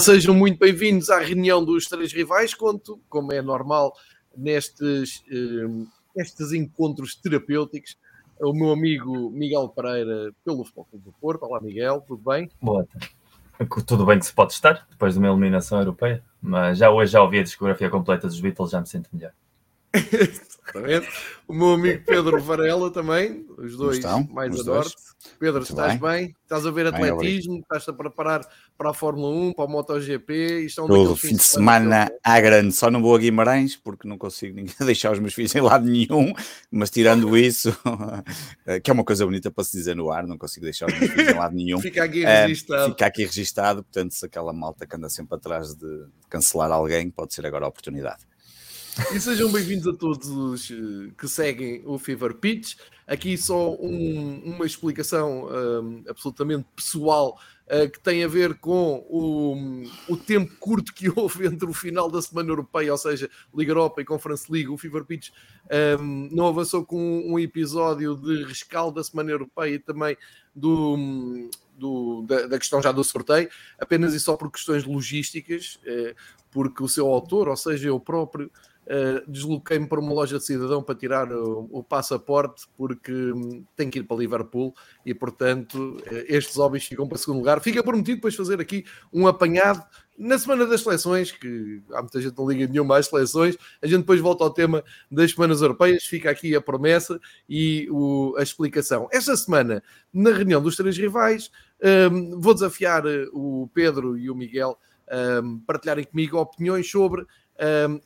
Sejam muito bem-vindos à reunião dos três rivais. Conto, como é normal, nestes, eh, nestes encontros terapêuticos, o meu amigo Miguel Pereira, pelo Futebol do Porto. Olá, Miguel, tudo bem? Boa tarde. Tudo bem que se pode estar, depois de uma eliminação europeia, mas já hoje já ouvi a discografia completa dos Beatles, já me sinto melhor. o meu amigo Pedro Varela também, os dois estão, mais os a norte. Pedro, Muito estás bem? bem? Estás a ver atletismo? Estás-te a preparar para a Fórmula 1, para o MotoGP? Estão Todo fim de semana, à grande. Só não vou a Guimarães porque não consigo deixar os meus filhos em lado nenhum, mas tirando isso, que é uma coisa bonita para se dizer no ar, não consigo deixar os meus filhos em lado nenhum. Fica aqui registado. fica aqui registado, portanto, se aquela malta que anda sempre atrás de, cancelar alguém, pode ser agora a oportunidade. E sejam bem-vindos a todos os eh, que seguem o Fever Pitch. Aqui só um, uma explicação um, absolutamente pessoal uh, que tem a ver com o, o, tempo curto que houve entre o final da Semana Europeia, ou seja, Liga Europa e Conference League. O Fever Pitch um, não avançou com um episódio de rescaldo da Semana Europeia e também do, do, da, da, questão já do sorteio, apenas e só por questões logísticas, uh, porque o seu autor, ou seja, eu próprio, Uh, desloquei-me para uma loja de cidadão para tirar o, o, passaporte porque hum, tenho que ir para Liverpool e portanto uh, estes hobbies ficam para segundo lugar. Fica prometido depois fazer aqui um apanhado na semana das seleções, que há muita gente não liga nenhuma às seleções, a gente depois volta ao tema das semanas europeias, fica aqui a promessa e o, a explicação. Esta semana, na reunião dos três rivais, um, vou desafiar eh, o Pedro e o Miguel um, partilharem comigo opiniões sobre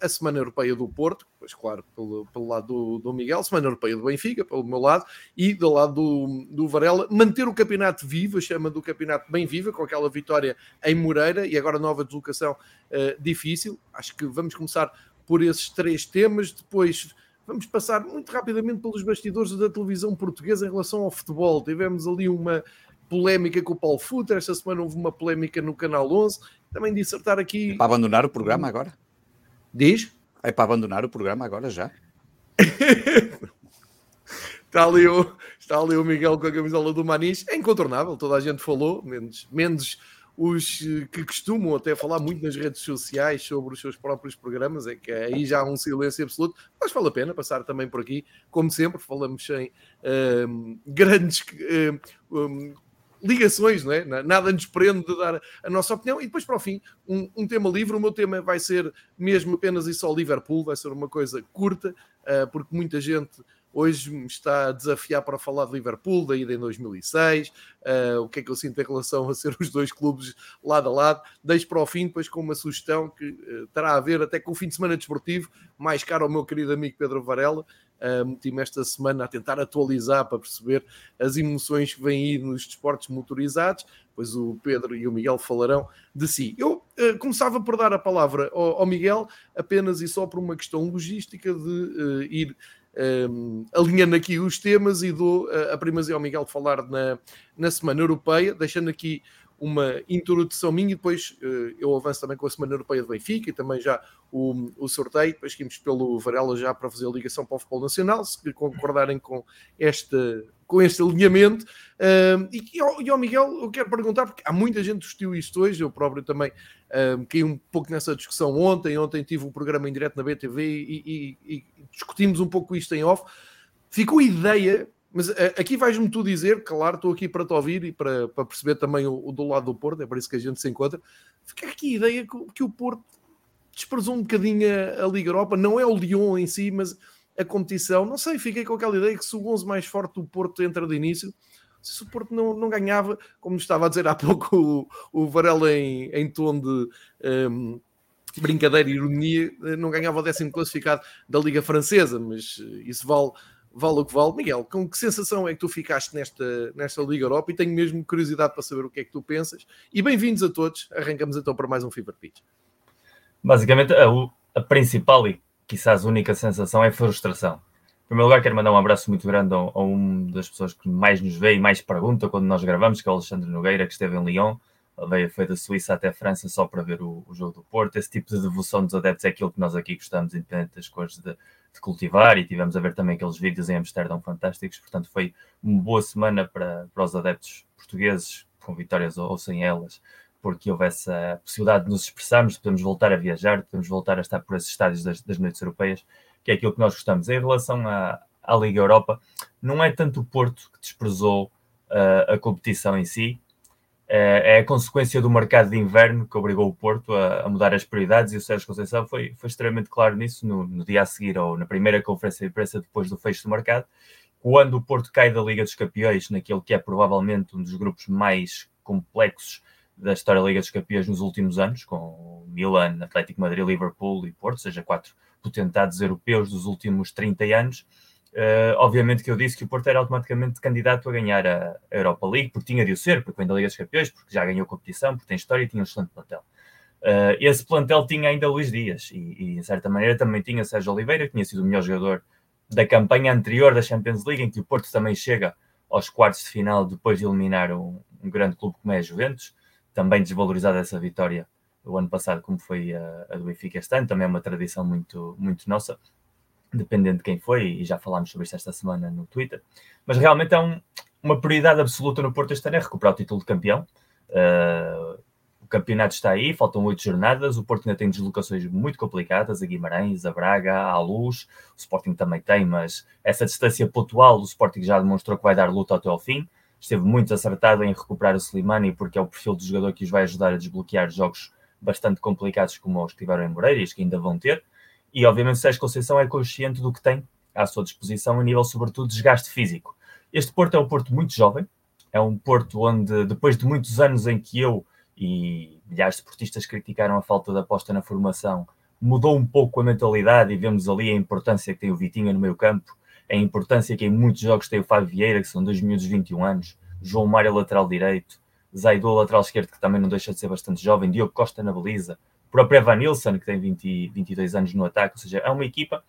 a Semana Europeia do Porto, pois claro, pelo, pelo lado do, do, Miguel, Semana Europeia do Benfica, pelo meu lado, e do lado do, do Varela, manter o campeonato vivo, chama do campeonato bem vivo, com aquela vitória em Moreira e agora nova deslocação uh, difícil. Acho que vamos começar por esses três temas, depois vamos passar muito rapidamente pelos bastidores da televisão portuguesa em relação ao futebol. Tivemos ali uma polémica com o Paulo Futter, esta semana houve uma polémica no Canal 11, também dissertar aqui... É para abandonar o programa agora? Diz? É para abandonar o programa agora já? está, ali o, está ali o Miguel com a camisola do Manis. É incontornável, toda a gente falou, menos, menos os que costumam até falar muito nas redes sociais sobre os seus próprios programas, é que aí já há um silêncio absoluto, mas vale a pena passar também por aqui, como sempre, falamos sem um, grandes um, ligações, não é? Nada nos prende de dar a nossa opinião. E depois, para o fim, um, um, tema livre. O meu tema vai ser mesmo apenas e só Liverpool, vai ser uma coisa curta, uh, porque muita gente hoje me está a desafiar para falar de Liverpool, da ida em 2006, uh, ah, o que é que eu sinto em relação a ser os dois clubes lado a lado. Deixo para o fim, depois com uma sugestão que uh, terá a ver até com o fim de semana desportivo, mais caro ao meu querido amigo Pedro Varela, Uh, meti-me esta semana a tentar atualizar para perceber as emoções que vêm aí nos desportos motorizados, pois o Pedro e o Miguel falarão de si. Eu uh, começava por dar a palavra ao, ao, Miguel apenas e só por uma questão logística de uh, ir um, alinhando aqui os temas e dou a primazia ao Miguel falar na, na Semana Europeia, deixando aqui uma introdução minha e depois uh, eu avanço também com a Semana Europeia de Benfica e também já o, o sorteio, depois seguimos pelo Varela já para fazer a ligação para o futebol nacional, se concordarem com, esta, com este alinhamento. E, e, ao, Miguel eu quero perguntar, porque há muita gente que discutiu isto hoje, eu próprio também uh, caí um pouco nessa discussão ontem, ontem tive um programa em direto na BTV e, e, e discutimos um pouco isto em off. Ficou a ideia mas uh, aqui vais-me tu dizer, claro, estou aqui para te ouvir e para, para perceber também o, o, do lado do Porto, é por isso que a gente se encontra. Fica aqui a ideia que, que o Porto desprezou um bocadinho a, a, Liga Europa, não é o Lyon em si, mas a competição. Não sei, fiquei com aquela ideia que se o 11 mais forte do Porto entra de início, se o Porto não, não ganhava, como estava a dizer há pouco o, o Varela em, em tom de. Um, ehm, brincadeira e ironia, não ganhava o décimo classificado da Liga Francesa, mas isso vale vale o que vale. Miguel, com que sensação é que tu ficaste nesta, nesta Liga Europa? E tenho mesmo curiosidade para saber o que é que tu pensas. E bem-vindos a todos. Arrancamos então para mais um Fever Pitch. Basicamente, a, a principal e quizás única sensação é frustração. Em primeiro lugar, quero mandar um abraço muito grande a, a uma das pessoas que mais nos vê e mais pergunta quando nós gravamos, que é o Alexandre Nogueira, que esteve em Lyon. Veio foi da Suíça até a França só para ver o, o, jogo do Porto. Esse tipo de devoção dos adeptos é aquilo que nós aqui gostamos, independente das coisas de, de cultivar e tivemos a ver também aqueles vídeos em Amsterdão fantásticos, portanto foi uma boa semana para, para os adeptos portugueses, com vitórias ou, ou sem elas, porque houve essa possibilidade de nos expressarmos, podemos voltar a viajar, podemos voltar a estar por esses estádios das, das noites europeias, que é aquilo que nós gostamos. Em relação à, à Liga Europa, não é tanto o Porto que desprezou uh, a competição em si, é, é a consequência do mercado de inverno que obrigou o Porto a, a mudar as prioridades e o Sérgio Conceição foi, foi extremamente claro nisso no, no, dia a seguir ou na primeira conferência de imprensa depois do fecho do mercado. Quando o Porto cai da Liga dos Campeões, naquele que é provavelmente um dos grupos mais complexos da história da Liga dos Campeões nos últimos anos, com Milan, Atlético Madrid, Liverpool e Porto, ou seja, quatro potentados europeus dos últimos 30 anos, Uh, obviamente que eu disse que o Porto era automaticamente candidato a ganhar a Europa League, porque tinha de o ser, porque vem da Liga dos Campeões, porque já ganhou competição, porque tem história e tinha um excelente plantel. Uh, esse plantel tinha ainda Luís Dias e, e, em certa maneira, também tinha Sérgio Oliveira, que tinha sido o melhor jogador da campanha anterior da Champions League, em que o Porto também chega aos quartos de final depois de eliminar um, um grande clube como é a Juventus, também desvalorizada essa vitória o ano passado, como foi a, a do Benfica este ano, também é uma tradição muito, muito nossa dependendo de quem foi, e já falámos sobre isto esta semana no Twitter. Mas realmente é um, uma prioridade absoluta no Porto este ano é recuperar o título de campeão. Uh, o campeonato está aí, faltam oito jornadas. O Porto ainda tem deslocações muito complicadas a Guimarães, a Braga, à Luz. O Sporting também tem, mas essa distância pontual o Sporting já demonstrou que vai dar luta até ao fim. Esteve muito acertado em recuperar o Slimani, porque é o perfil do jogador que os vai ajudar a desbloquear jogos bastante complicados como os que tiveram em Moreira e que ainda vão ter. E obviamente Sérgio Conceição é consciente do que tem à sua disposição a nível, sobretudo, de desgaste físico. Este Porto é um Porto muito jovem, é um Porto onde, depois de muitos anos em que eu e milhares de esportistas criticaram a falta de aposta na formação, mudou um pouco a mentalidade e vemos ali a importância que tem o Vitinha no meio campo, a importância que em muitos jogos tem o Fábio Vieira, que são dois minutos de 21 anos, João Mário lateral direito, Zaido lateral esquerdo, que também não deixa de ser bastante jovem, Diogo Costa na baliza, próprio Evan Nilsson, que tem 20, 22 anos no ataque, ou seja, é uma equipa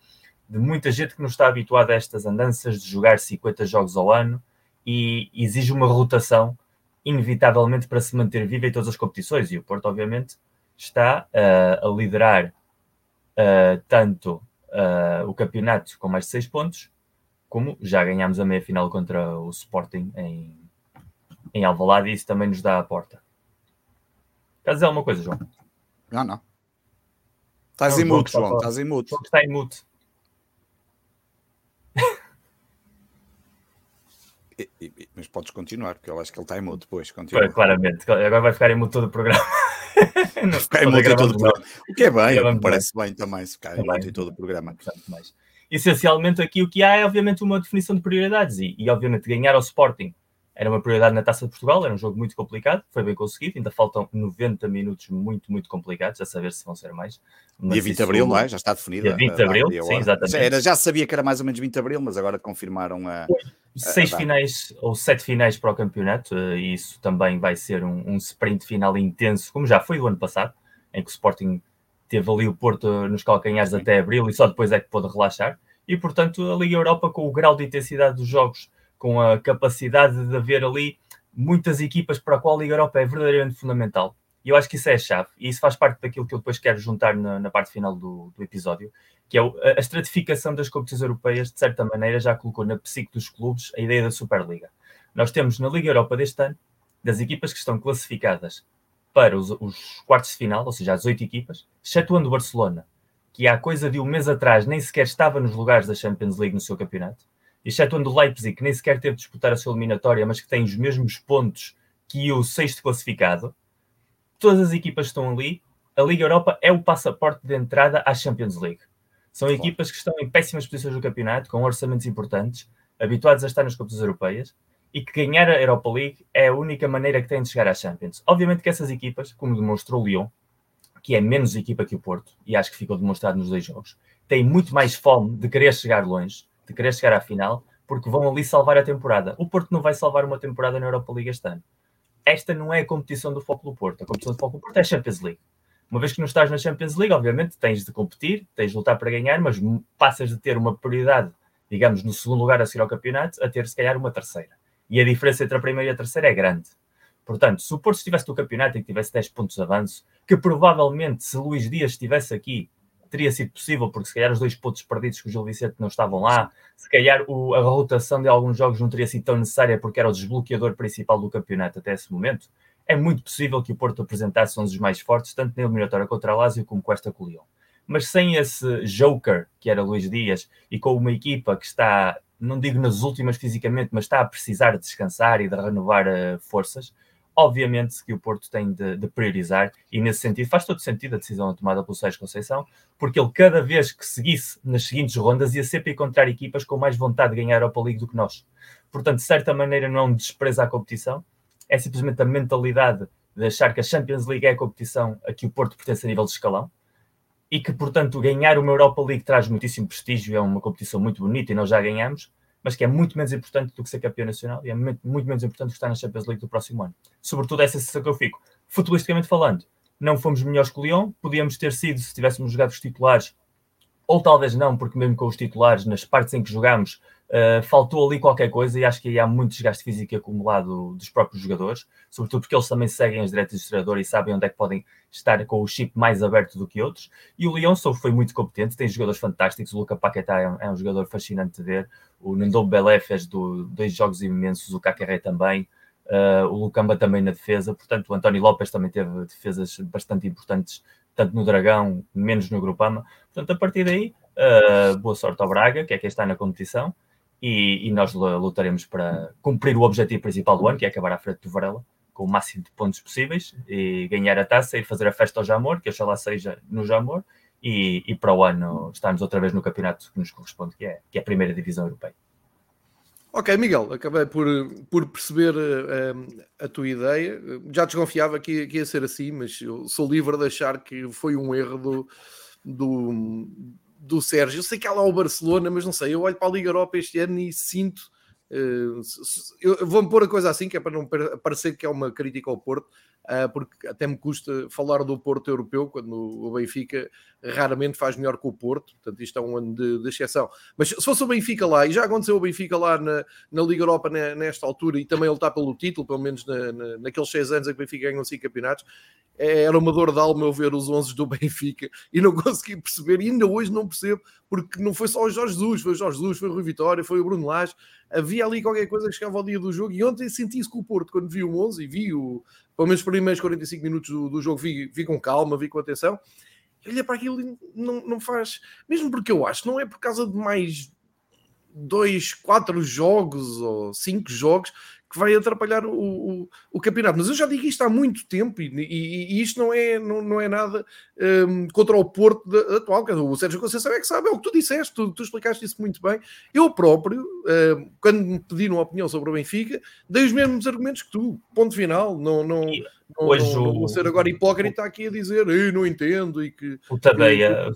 de muita gente que não está habituada a estas andanças de jogar 50 jogos ao ano e exige uma rotação inevitavelmente para se manter viva em todas as competições. E o Porto, obviamente, está uh, a liderar uh, tanto uh, o campeonato com mais de 6 pontos, como já ganhámos a meia final contra o Sporting em, em Alvalade e isso também nos dá a porta. Quer dizer alguma coisa, João? Não, não. Estás em mute, João. Estás em mute. Está em mute. mas podes continuar, porque eu acho que ele está em mute depois. Continua. claramente. Agora vai ficar em mute todo o programa. Não, ficar em mute todo o programa. O que é bem, me parece bem também, se ficar em mute em todo o programa. Mais. Essencialmente, aqui o que há é, obviamente, uma definição de prioridades e, e obviamente, ganhar ao Sporting era uma prioridade na Taça de Portugal, era um jogo muito complicado, foi bem conseguido, ainda faltam 90 minutos muito, muito complicados, a saber se vão ser mais. Mas dia 20 de Abril, não é? Já está definido. Dia 20 de Abril, sim, exatamente. Já, era, já sabia que era mais ou menos 20 de Abril, mas agora confirmaram a... Seis a, a finais ou sete finais para o campeonato, eh, e isso também vai ser um, um sprint final intenso, como já foi o ano passado, em que o Sporting teve ali o Porto nos calcanhares sim. até Abril e só depois é que pôde relaxar. E, portanto, a Liga Europa, com o grau de intensidade dos jogos com a capacidade de haver ali muitas equipas para a qual a Liga Europa é verdadeiramente fundamental. E eu acho que isso é a chave. E isso faz parte daquilo que eu depois quero juntar na, na parte final do, do, episódio, que é a, estratificação das competições europeias, de certa maneira, já colocou na psique dos clubes a ideia da Superliga. Nós temos na Liga Europa deste ano, das equipas que estão classificadas para os, os quartos de final, ou seja, as oito equipas, excetuando o Barcelona, que há coisa de um mês atrás nem sequer estava nos lugares da Champions League no seu campeonato, excetuando o Leipzig, que nem sequer teve de disputar a sua eliminatória, mas que tem os mesmos pontos que o sexto classificado, todas as equipas estão ali, a Liga Europa é o passaporte de entrada à Champions League. São equipas que estão em péssimas posições no campeonato, com orçamentos importantes, habituados a estar nas competições europeias, e que ganhar a Europa League é a única maneira que têm de chegar à Champions. Obviamente que essas equipas, como demonstrou o Lyon, que é menos equipa que o Porto, e acho que ficou demonstrado nos dois jogos, têm muito mais fome de querer chegar longe de querer chegar à final, porque vão ali salvar a temporada. O Porto não vai salvar uma temporada na Europa League este ano. Esta não é a competição do Foco do Porto. A competição do Foco do Porto é a Champions League. Uma vez que não estás na Champions League, obviamente tens de competir, tens de lutar para ganhar, mas passas de ter uma prioridade, digamos, no segundo lugar a seguir ao campeonato, a ter se calhar uma terceira. E a diferença entre a primeira e a terceira é grande. Portanto, se o Porto estivesse no campeonato e tivesse 10 pontos de avanço, que provavelmente se Luís Dias estivesse aqui teria sido possível, porque se calhar os dois pontos perdidos que o Gil Vicente não estavam lá, se calhar o, a rotação de alguns jogos não teria sido tão necessária porque era o desbloqueador principal do campeonato até esse momento. é muito possível que o Porto apresentasse um dos mais fortes, tanto na eliminatória contra a Lazio como com esta com. Mas sem esse joker, que era Luís Dias, e com uma equipa que está, não digo nas últimas fisicamente, mas está a precisar de descansar e de renovar uh, forças, obviamente que o Porto tem de, de, priorizar, e nesse sentido faz todo sentido a decisão tomada pelo Sérgio Conceição, porque ele cada vez que seguisse nas seguintes rondas ia sempre encontrar equipas com mais vontade de ganhar a Europa League do que nós. Portanto, de certa maneira não é desprezo à competição, é simplesmente a mentalidade de achar que a Champions League é a competição a que o Porto pertence a nível de escalão e que, portanto, ganhar uma Europa League traz muitíssimo prestígio, é uma competição muito bonita e nós já ganhamos, mas que é muito menos importante do que ser campeão nacional e é muito, menos importante do que estar na Champions League do próximo ano. Sobretudo essa sensação que eu fico. Futbolisticamente falando, não fomos melhores que o Lyon, podíamos ter sido se tivéssemos jogado os titulares, ou talvez não, porque mesmo com os titulares, nas partes em que jogámos, Uh, faltou ali qualquer coisa e acho que há muito desgaste físico acumulado dos próprios jogadores, sobretudo porque eles também seguem as diretas do treinador e sabem onde é que podem estar com o chip mais aberto do que outros. E o Leão foi muito competente, tem jogadores fantásticos. O Luca Paquetá é um, é um jogador fascinante de ver. O Nando Belé fez do, dois jogos imensos, o Cacaré também. Uh, o Lucamba também na defesa, portanto, o António Lopes também teve defesas bastante importantes, tanto no Dragão, menos no Grupama. Portanto, a partir daí, uh, boa sorte ao Braga, que é quem está na competição e, e, nós lutaremos para cumprir o objetivo principal do ano, que é acabar à frente do Varela, com o máximo de pontos possíveis, e ganhar a taça e fazer a festa ao Jamor, que oxalá seja no Jamor, e, e para o ano estarmos outra vez no campeonato que nos corresponde, que é, que é a primeira divisão europeia. Ok, Miguel, acabei por, por perceber uh, a tua ideia. Já desconfiava que, que ia ser assim, mas eu sou livre de achar que foi um erro do, do, do Sérgio. Eu sei que há lá o Barcelona, mas não sei. Eu olho para a Liga Europa este ano e sinto. Uh, eu vou-me pôr a coisa assim, que é para não parecer que é uma crítica ao Porto, uh, porque até me custa falar do Porto europeu, quando o Benfica raramente faz melhor que o Porto, portanto isto é um ano de, de exceção. Mas se fosse o Benfica lá, e já aconteceu o Benfica lá na, na Liga Europa nesta altura, e também está pelo título, pelo menos na, na, naqueles seis anos em que o Benfica ganhou cinco campeonatos, é, era uma dor de alma eu ver os 11 do Benfica e não consegui perceber, e ainda hoje não percebo, porque não foi só o Jorge Jesus, foi o Jorge Jesus, foi o Rui Vitória, foi o Bruno Lage, havia ali qualquer coisa que chegava ao dia do jogo, e ontem senti isso com o Porto, quando vi o 11 e vi o, pelo menos os primeiros 45 minutos do, do jogo, vi, vi com calma, vi com atenção, olha para aquilo não, não faz, mesmo porque eu acho, não é por causa de mais dois, quatro jogos ou cinco jogos que vai atrapalhar o, o, o, campeonato. Mas eu já digo isto há muito tempo e, e, e isto não é, não, não é nada um, contra o Porto de, atual. O Sérgio Conceição é que sabe, é o que tu disseste, tu, tu explicaste isso muito bem. Eu próprio, um, quando me pediram uma opinião sobre o Benfica, dei os mesmos argumentos que tu, ponto final. Não, não, não, não, não vou ser agora hipócrita aqui a dizer eu não entendo e que. O Tadeia.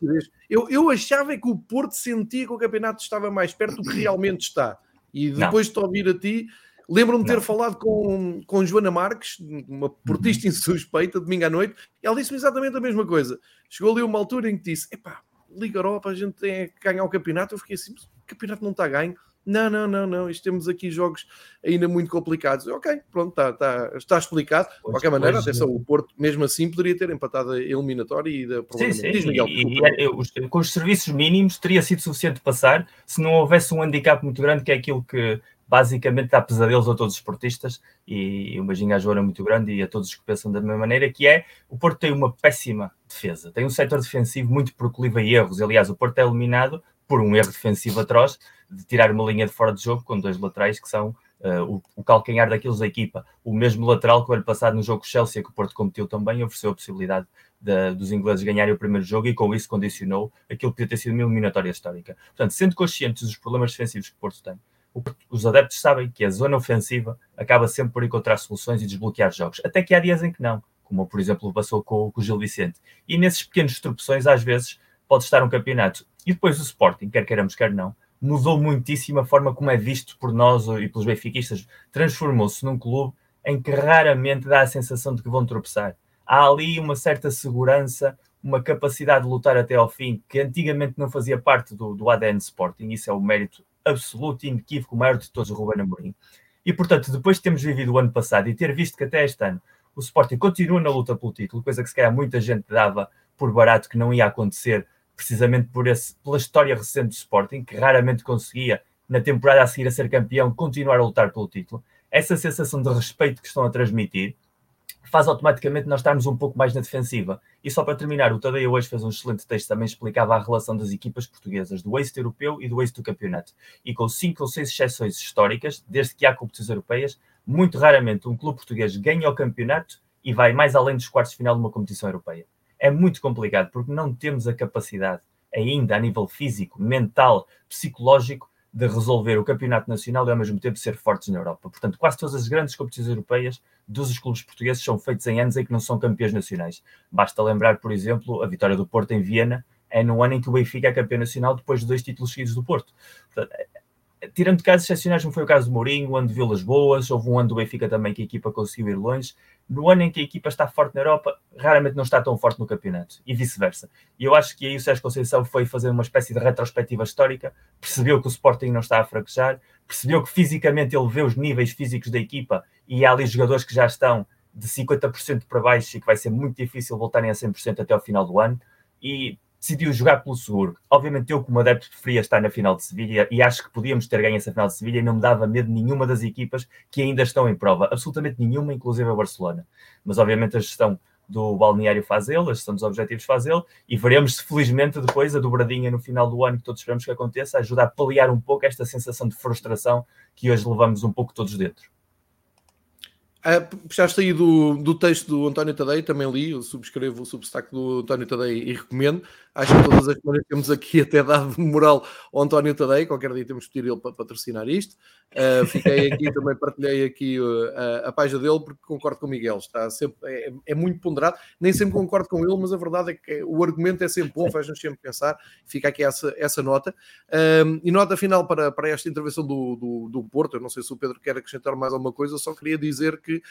Eu, eu achava que o Porto sentia que o campeonato estava mais perto do que realmente está. E depois de te ouvir a ti, Lembro-me de ter falado com, com Joana Marques, uma portista uhum. insuspeita, domingo à noite, e ela disse-me exatamente a mesma coisa. Chegou ali uma altura em que disse: Epá, Liga Europa, a gente tem que ganhar o campeonato. Eu fiquei assim: o campeonato não está ganho. Não, não, não, não. Isto temos aqui jogos ainda muito complicados. Ok, pronto, está, está, está explicado. De qualquer maneira, pois, atenção, o Porto, mesmo assim, poderia ter empatado a eliminatória e da Sim, sim. Diz, Miguel, e, e, e, com os serviços mínimos teria sido suficiente passar se não houvesse um handicap muito grande, que é aquilo que basicamente dá pesadelos a todos os esportistas e um beijinho muito grande e a todos os que pensam da mesma maneira, que é o Porto tem uma péssima defesa, tem um setor defensivo muito proclive a erros. Aliás, o Porto é eliminado por um erro defensivo atroz de tirar uma linha de fora de jogo com dois laterais que são uh, o, o, calcanhar daqueles da equipa. O mesmo lateral que o ano passado no jogo Chelsea, que o Porto competiu também, ofereceu a possibilidade de, dos ingleses ganharem o primeiro jogo e com isso condicionou aquilo que podia ter sido uma eliminatória histórica. Portanto, sendo conscientes dos problemas defensivos que o Porto tem, os adeptos sabem que a zona ofensiva acaba sempre por encontrar soluções e desbloquear jogos, até que há dias em que não, como por exemplo passou com, com o Gil Vicente. E nesses pequenos tropeções, às vezes, pode estar um campeonato. E depois o Sporting, quer queiramos, quer não, mudou muitíssimo a forma como é visto por nós e pelos benfiquistas. Transformou-se num clube em que raramente dá a sensação de que vão tropeçar. Há ali uma certa segurança, uma capacidade de lutar até ao fim, que antigamente não fazia parte do, do ADN Sporting. Isso é o mérito absoluto e inequívoco, o maior de todos, o Ruben Amorim. E, portanto, depois de termos vivido o ano passado e ter visto que até este ano o Sporting continua na luta pelo título, coisa que se calhar muita gente dava por barato que não ia acontecer, precisamente por esse, pela história recente do Sporting, que raramente conseguia, na temporada a seguir a ser campeão, continuar a lutar pelo título. Essa sensação de respeito que estão a transmitir faz automaticamente nós estarmos um pouco mais na defensiva. E só para terminar, o Tadeu hoje fez um excelente texto, também explicava a relação das equipas portuguesas, do êxito europeu e do êxito do campeonato. E com cinco ou seis exceções históricas, desde que há competições europeias, muito raramente um clube português ganha o campeonato e vai mais além dos quartos de final de uma competição europeia. É muito complicado, porque não temos a capacidade ainda a nível físico, mental, psicológico, de resolver o campeonato nacional e ao mesmo tempo ser fortes na Europa. Portanto, quase todas as grandes competições europeias dos clubes portugueses são feitas em anos em que não são campeões nacionais. Basta lembrar, por exemplo, a vitória do Porto em Viena, é no ano em que o Benfica é campeão nacional depois de dois títulos seguidos do Porto. Portanto, tirando casos excepcionais, não foi o caso do Mourinho, o ano de Vilas Boas, houve um ano do Benfica também que a equipa conseguiu ir longe. No ano em que a equipa está forte na Europa, raramente não está tão forte no campeonato, e vice-versa. E eu acho que aí o Sérgio Conceição foi fazer uma espécie de retrospectiva histórica, percebeu que o Sporting não está a fraquejar, percebeu que fisicamente ele vê os níveis físicos da equipa e há ali jogadores que já estão de 50% para baixo e que vai ser muito difícil voltarem a 100% até ao final do ano. E decidiu jogar pelo seguro. Obviamente, eu, como adepto, preferia estar na final de Sevilha e acho que podíamos ter ganho essa final de Sevilha e não me dava medo nenhuma das equipas que ainda estão em prova. Absolutamente nenhuma, inclusive a Barcelona. Mas, obviamente, a gestão do balneário fazê-lo, a gestão dos objetivos fazê-lo e veremos se, felizmente, depois a dobradinha no final do ano que todos esperamos que aconteça ajuda a paliar um pouco esta sensação de frustração que hoje levamos um pouco todos dentro. Ah, puxaste aí do, do texto do António Tadei, também li, eu subscrevo o substack do António Tadei e recomendo. Acho que todas as semanas temos aqui até dado moral ao António Tadei, qualquer dia temos que pedir ele para patrocinar isto. Uh, fiquei aqui, também partilhei aqui uh, a, a página dele, porque concordo com o Miguel, está sempre, é, é, muito ponderado, nem sempre concordo com ele, mas a verdade é que o argumento é sempre bom, faz-nos sempre pensar, fica aqui essa, essa nota. Uh, e nota final para, para esta intervenção do, do, do Porto, eu não sei se o Pedro quer acrescentar mais alguma coisa, só queria dizer que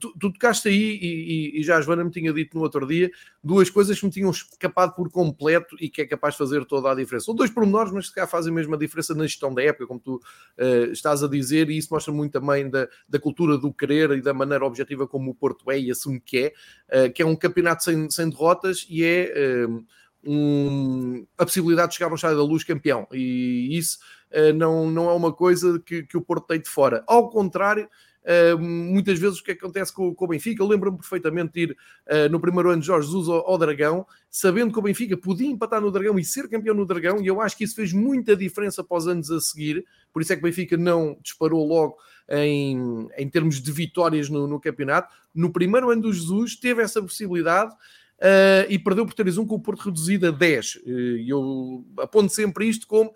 tu, tu tocaste aí, e, e, já a Joana me tinha dito no outro dia, duas coisas que me tinham escapado por completo e que é capaz de fazer toda a diferença. São dois pormenores, mas que cá fazem mesmo a diferença na gestão da época, como tu uh, estás a dizer, e isso mostra muito também da, da cultura do querer e da maneira objetiva como o Porto é e assume que é, uh, que é um campeonato sem, sem derrotas e é um, a possibilidade de chegar ao Estádio da Luz campeão. E isso não, não é uma coisa que, que o Porto tem de fora. Ao contrário, Uh, muitas vezes o que acontece com, com o Benfica, lembro-me perfeitamente de ir uh, no primeiro ano de Jorge Jesus ao, ao, Dragão, sabendo que o Benfica podia empatar no Dragão e ser campeão no Dragão, e eu acho que isso fez muita diferença para os anos a seguir, por isso é que o Benfica não disparou logo em, em termos de vitórias no, no campeonato. No primeiro ano do Jesus teve essa possibilidade. Uh, e perdeu por 3-1 com o Porto reduzido a 10. E eu aponto sempre isto como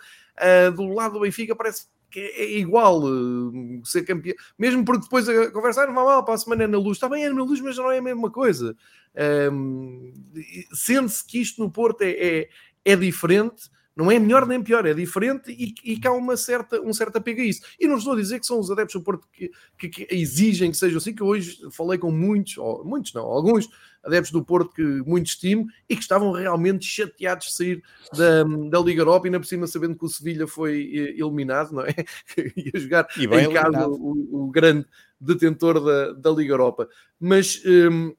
do lado do Benfica parece é igual uh, ser campeão, mesmo porque depois a conversa ah, não vai mal para a semana é na luz, está bem, é na luz, mas não é a mesma coisa. Um, Sente-se que isto no Porto é, é, é, diferente, não é melhor nem pior, é diferente e, e que há uma certa, um certo apego a isso. E não estou a dizer que são os adeptos do Porto que, que, que exigem que sejam assim, que hoje falei com muitos, ou muitos não, alguns adeptos do Porto que muito estimo e que estavam realmente chateados de sair da, da Liga Europa e ainda por cima sabendo que o Sevilha foi eh, eliminado, não é? Ia jogar em eliminado. casa o, o, grande detentor da, da Liga Europa. Mas... Um,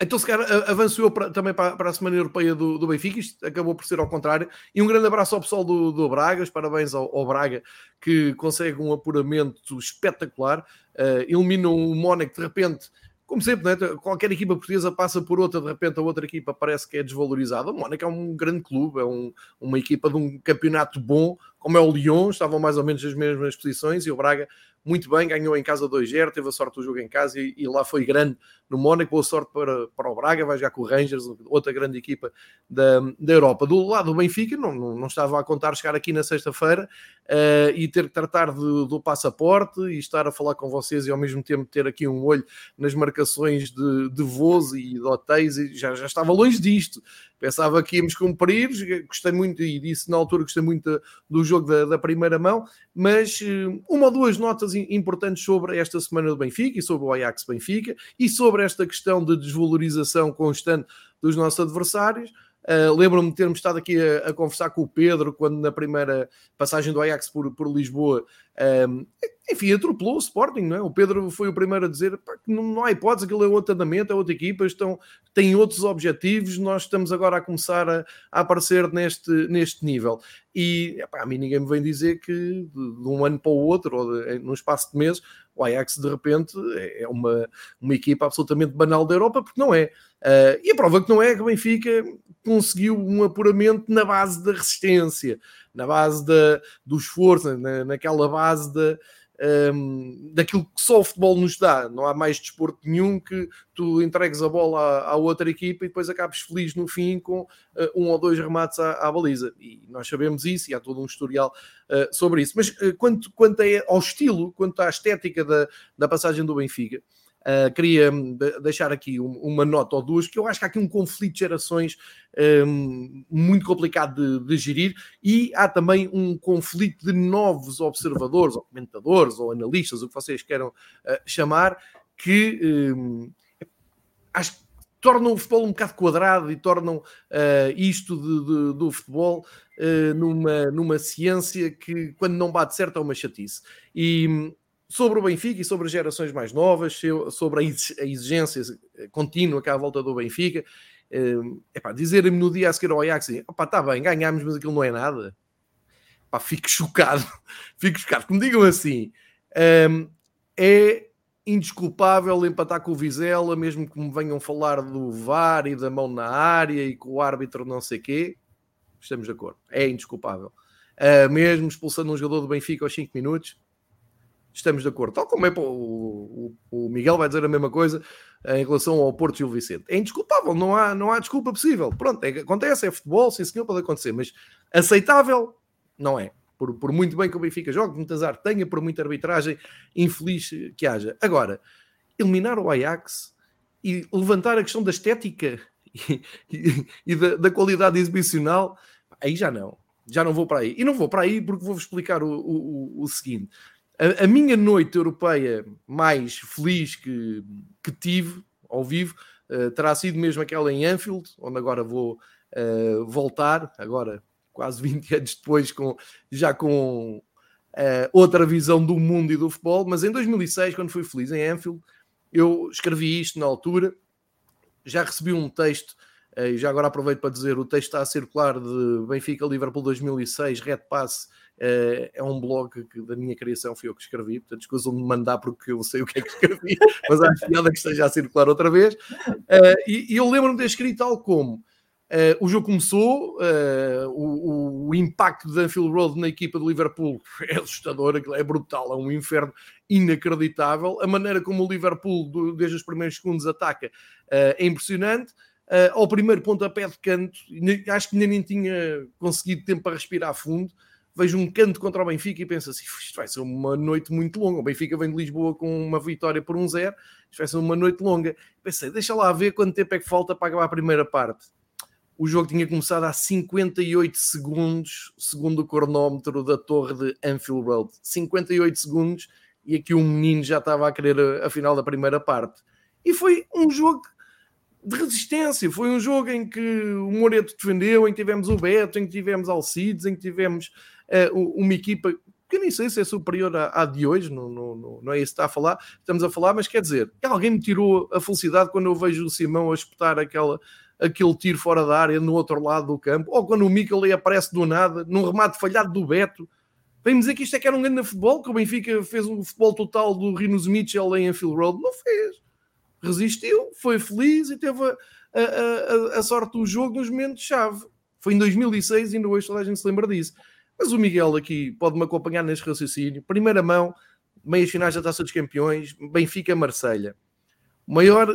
então, se calhar, avanço eu para, também para, para, a Semana Europeia do, do, Benfica, isto acabou por ser ao contrário. E um grande abraço ao pessoal do, do Braga, parabéns ao, ao, Braga, que consegue um apuramento espetacular. Uh, eliminam o Mónaco de repente como sempre, né? qualquer equipa portuguesa passa por outra, de repente a outra equipa parece que é desvalorizada. O Mónaco é um grande clube, é um, uma equipa de um campeonato bom, como é o Lyon, estavam mais ou menos nas mesmas posições, e o Braga muito bem, ganhou em casa 2-0, teve a sorte do jogo em casa e, e, lá foi grande no Mónaco. Boa sorte para, para o Braga, vai já com o Rangers, outra grande equipa da, da Europa. Do lado do Benfica, não, não, não estava a contar chegar aqui na sexta-feira uh, e ter que tratar de, do passaporte e estar a falar com vocês e ao mesmo tempo ter aqui um olho nas marcações de, de voos e de hotéis e já, já estava longe disto pensava que íamos cumprir, gostei muito e disse na altura gostei muito do jogo da, da, primeira mão, mas eh, uma ou duas notas importantes sobre esta semana do Benfica e sobre o Ajax Benfica e sobre esta questão de desvalorização constante dos nossos adversários. Uh, Lembro-me de termos estado aqui a, a, conversar com o Pedro quando na primeira passagem do Ajax por, por Lisboa, um, enfim, atropelou o Sporting, não é? O Pedro foi o primeiro a dizer pá, que não, há hipótese, aquilo é outro andamento, é outra equipa, estão, têm outros objetivos, nós estamos agora a começar a, a aparecer neste, neste nível. E epá, a mim ninguém me vem dizer que de, de um ano para o outro, ou de, num espaço de meses, o Ajax de repente é, é uma, uma equipa absolutamente banal da Europa, porque não é. Uh, e a prova que não é que o Benfica conseguiu um apuramento na base da resistência, na base da, do esforço, na, naquela base da, um, daquilo que só o futebol nos dá. Não há mais desporto nenhum que tu entregues a bola à, à outra equipa e depois acabes feliz no fim com uh, um ou dois remates à, à, baliza. E nós sabemos isso e há todo um historial uh, sobre isso. Mas uh, quanto, quanto é ao estilo, quanto à estética da, da passagem do Benfica, Uh, queria deixar aqui uma nota ou duas, que eu acho que há aqui um conflito de gerações um, muito complicado de, de, gerir e há também um conflito de novos observadores, ou comentadores, ou analistas, o que vocês queiram uh, chamar, que um, acho que tornam o futebol um bocado quadrado e tornam uh, isto de, de, do futebol numa, numa ciência que, quando não bate certo, é uma chatice. E sobre o Benfica e sobre as gerações mais novas, sobre a exigência contínua que há à volta do Benfica. É dizer-me no dia a seguir ao Ajax, opá, está bem, ganhámos, mas aquilo não é nada. Epá, fico chocado, fico chocado. Que me digam assim, um, é indesculpável empatar com o Vizela, mesmo que me venham falar do VAR e da mão na área e com o árbitro não sei quê. Estamos de acordo, é indesculpável. Uh, mesmo expulsando um jogador do Benfica aos 5 minutos, estamos de acordo. Tal como é o, o, o Miguel vai dizer a mesma coisa em relação ao Porto Gil Vicente. É indesculpável, não há, não há desculpa possível. Pronto, é, acontece, é futebol, sim senhor, pode acontecer, mas aceitável não é. Por, por muito bem que o Benfica jogue, muito azar tenha, por muita arbitragem infeliz que haja. Agora, eliminar o Ajax e levantar a questão da estética e, e, e da, da, qualidade exibicional, aí já não. Já não vou para aí. E não vou para aí porque vou-vos explicar o, o, o seguinte a, a, minha noite europeia mais feliz que, que tive ao vivo uh, terá sido mesmo aquela em Anfield, onde agora vou uh, voltar, agora quase 20 anos depois, com, já com uh, outra visão do mundo e do futebol. Mas em 2006, quando fui feliz em Anfield, eu escrevi isto na altura, já recebi um texto. E já agora aproveito para dizer: o texto está a circular de Benfica Liverpool 2006, Red Pass é um blog que da minha criação fui eu que escrevi, portanto escusam de mandar porque eu sei o que é que escrevi, mas acho piada que esteja a circular outra vez. Uh, e, eu lembro-me de ter escrito tal como uh, o jogo começou, o, o, impacto de Anfield Road na equipa do Liverpool é assustador, é brutal, é um inferno inacreditável. A maneira como o Liverpool, do, desde os primeiros segundos, ataca é impressionante. ao primeiro pontapé de canto, acho que ainda nem tinha conseguido tempo para respirar fundo vejo um canto contra o Benfica e penso assim: isto vai ser uma noite muito longa. O Benfica vem de Lisboa com uma vitória por um zero, isto vai ser uma noite longa. Pensei, deixa lá ver quanto tempo é que falta para acabar a primeira parte. O jogo tinha começado há 58 segundos, segundo o cronómetro da torre de Anfield Road. 58 segundos, e aqui um menino já estava a querer a, a final da primeira parte. E foi um jogo de resistência. Foi um jogo em que o Moreto defendeu, em que tivemos o Beto, em que tivemos Alcides, em que tivemos uma equipa que nem sei se é superior à, à de hoje, não, não, não, é isso que está a falar, estamos a falar, mas quer dizer, alguém me tirou a felicidade quando eu vejo o Simão a espetar aquela, aquele tiro fora da área no outro lado do campo, ou quando o Mikel aparece do nada, num remate falhado do Beto. Vem dizer que isto é que era um grande futebol, que o Benfica fez um futebol total do Rinos Mitchell em Anfield Road. Não fez. Resistiu, foi feliz e teve a, a, a, a sorte do jogo nos momentos-chave. Foi em 2006 e ainda hoje toda a gente se lembra disso. Mas o Miguel aqui pode-me acompanhar neste raciocínio. Primeira mão, meias finais da Taça dos Campeões, Benfica-Marselha. O maior,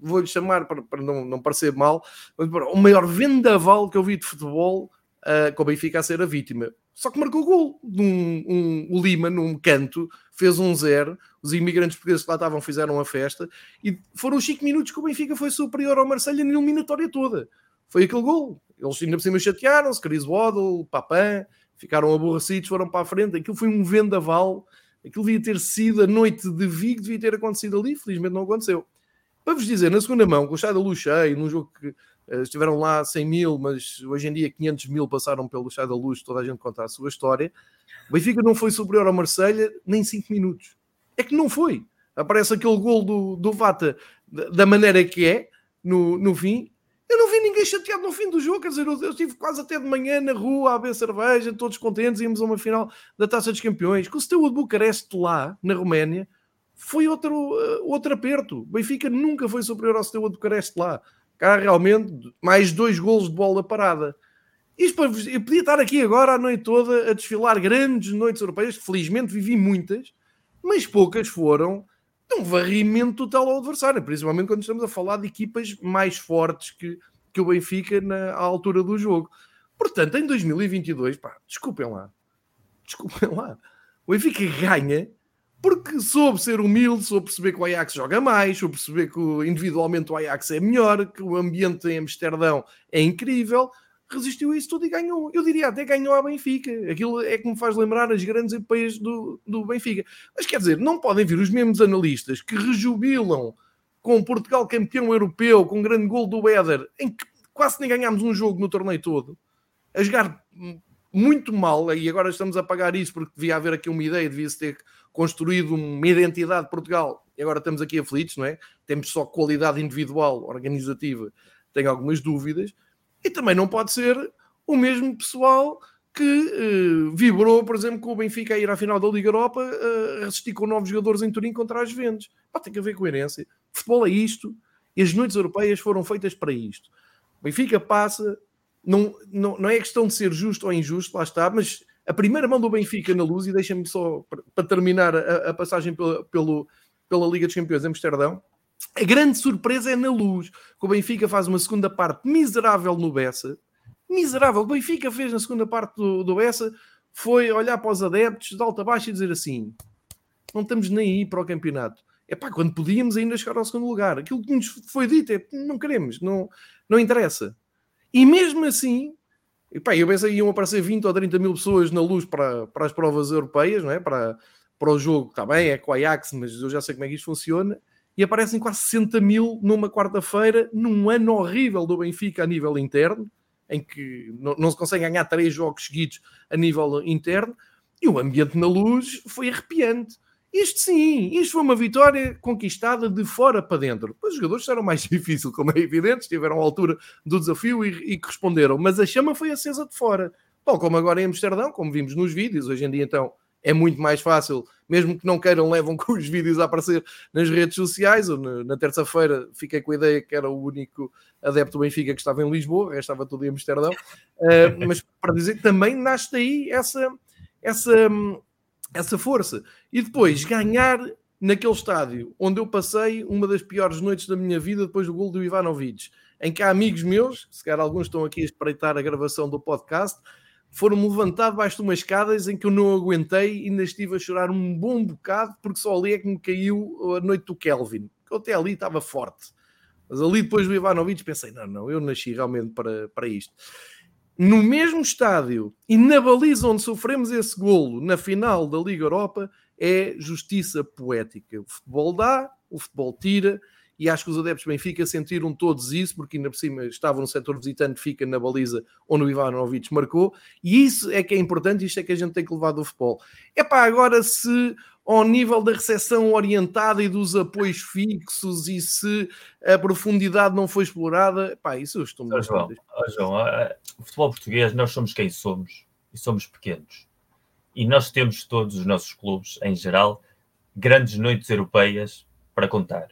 vou-lhe chamar para, para não, não, parecer mal, o maior vendaval que eu vi de futebol uh, com o Benfica a ser a vítima. Só que marcou gol. Um, um, o Lima, num canto, fez um zero. Os imigrantes portugueses que lá estavam fizeram a festa. E foram os 5 minutos que o Benfica foi superior ao Marselha na eliminatória toda. Foi aquele gol. Eles ainda por cima chatearam-se. Chris Waddle, Papan, ficaram aborrecidos, foram para a frente. Aquilo foi um vendaval. Aquilo devia ter sido a noite de Vigo, devia ter acontecido ali. Felizmente não aconteceu. Para vos dizer, na segunda mão, com o estado da luz cheio, num jogo que Uh, estiveram lá 100 mil, mas hoje em dia 500 mil passaram pelo Chá da Luz, toda a gente conta a sua história. O Benfica não foi superior ao Marselha nem 5 minutos. É que não foi. Aparece aquele gol do, do Vata da maneira que é, no, no fim, não vi ninguém chateado no fim do jogo, quer dizer, eu, eu estive quase até de manhã na rua a beber cerveja, todos contentes, íamos a uma final da Taça dos Campeões. Com o Steaua de Bucareste lá, na Roménia, foi outro, uh, outro aperto. Benfica nunca foi superior ao Steaua de Bucareste lá. Cá realmente, mais dois golos de bola parada. Isto eu podia estar aqui agora a noite toda a desfilar grandes noites europeias, felizmente vivi muitas, mas poucas foram um varrimento total ao adversário, principalmente quando estamos a falar de equipas mais fortes que, que o Benfica na altura do jogo. Portanto, em 2022, pá, desculpem lá, desculpem lá, o Benfica ganha porque soube ser humilde, soube perceber que o Ajax joga mais, soube perceber que individualmente o Ajax é melhor, que o ambiente em Amsterdão é incrível, resistiu a isso tudo e ganhou. Eu diria até ganhou a Benfica. Aquilo é que me faz lembrar as grandes epopeias do, do Benfica. Mas quer dizer, não podem vir os mesmos analistas que rejubilam com Portugal campeão europeu, com um grande gol do Éder, em que quase nem ganhámos um jogo no torneio todo, a jogar muito mal, e agora estamos a pagar isso porque devia haver aqui uma ideia, devia-se ter construído uma identidade de Portugal, e agora estamos aqui aflitos, não é? Temos só qualidade individual, organizativa, tenho algumas dúvidas, e também não pode ser o mesmo pessoal que uh, vibrou, por exemplo, com o Benfica a ir à final da Liga Europa, resistir com novos jogadores em Turim contra as. Pá, tem que haver coerência. Futebol é isto e as noites europeias foram feitas para isto. Benfica passa, não, não, não é questão de ser justo ou injusto, lá está, mas a primeira mão do Benfica na luz, e deixa-me só para terminar a, a passagem pelo, pelo, pela Liga dos Campeões em Amsterdão, a grande surpresa é na luz, que o Benfica faz uma segunda parte miserável no Bessa. Miserável. O Benfica fez na segunda parte do, do Bessa foi olhar para os adeptos de alta baixa e dizer assim: não estamos nem aí para o campeonato. É pá, quando podíamos ainda chegar ao segundo lugar. Aquilo que nos foi dito é: não queremos, não, não interessa. E mesmo assim, epá, eu pensei iam aparecer 20 ou 30 mil pessoas na luz para, para as provas europeias, não é? para, para o jogo. Está bem, é com o Ajax, mas eu já sei como é que isto funciona e aparecem quase 60 mil numa quarta-feira, num ano horrível do Benfica a nível interno, em que não, não, se consegue ganhar três jogos seguidos a nível interno, e o ambiente na luz foi arrepiante. Isto sim, isto foi uma vitória conquistada de fora para dentro. Os jogadores eram mais difícil, como é evidente, estiveram à altura do desafio e, e responderam, mas a chama foi acesa de fora. Tal como agora em Amsterdão, como vimos nos vídeos, hoje em dia então é muito mais fácil, mesmo que não queiram, levam com os vídeos a aparecer nas redes sociais. Ou na, terça-feira fiquei com a ideia que era o único adepto do Benfica que estava em Lisboa, estava tudo em Amsterdão. Uh, mas para dizer que também nasce daí essa, essa, essa força. E depois ganhar naquele estádio onde eu passei uma das piores noites da minha vida depois do gol do Ivanovic, em que há amigos meus, se calhar alguns estão aqui a espreitar a gravação do podcast foram-me levantar debaixo de umas escadas em que eu não aguentei e ainda estive a chorar um bom bocado porque só ali é que me caiu a noite do Kelvin. Eu até ali estava forte. Mas ali depois do Ivanovic pensei, não, não, eu nasci realmente para, para isto. No mesmo estádio e na baliza onde sofremos esse golo na final da Liga Europa é justiça poética. O futebol dá, o futebol tira e acho que os adeptos Benfica sentiram todos isso, porque ainda por cima estavam no setor visitante, fica na baliza onde o Ivanovic marcou, e isso é que é importante, isto é que a gente tem que levar do futebol. É pá, agora se ao nível da recepção orientada e dos apoios fixos e se a profundidade não foi explorada, pá, isso eu estou muito... João, oh, João, o futebol português, nós somos quem somos, e somos pequenos. E nós temos todos os nossos clubes, em geral, grandes noites europeias para contar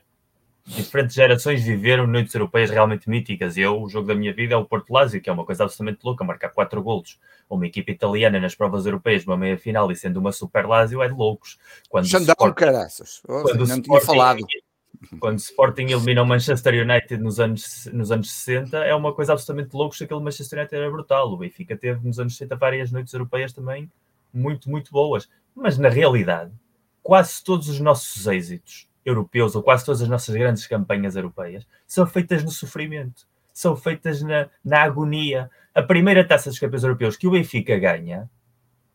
diferentes gerações viveram noites europeias realmente míticas. Eu, o jogo da minha vida é o Porto Lazio, que é uma coisa absolutamente louca, marcar quatro golos. Uma equipa italiana nas provas europeias, uma meia-final e sendo uma Super Lazio, é de loucos. Quando Xandão, Sport... caraças. Oh, quando não tinha falado. Quando o Sporting elimina o Manchester United nos anos, nos anos 60, é uma coisa absolutamente louca. Aquele Manchester United era brutal. O Benfica teve nos anos 60 várias noites europeias também muito, muito boas. Mas na realidade, quase todos os nossos êxitos europeus, ou quase todas as nossas grandes campanhas europeias, são feitas no sofrimento, são feitas na, na agonia. A primeira taça dos campeões europeus que o Benfica ganha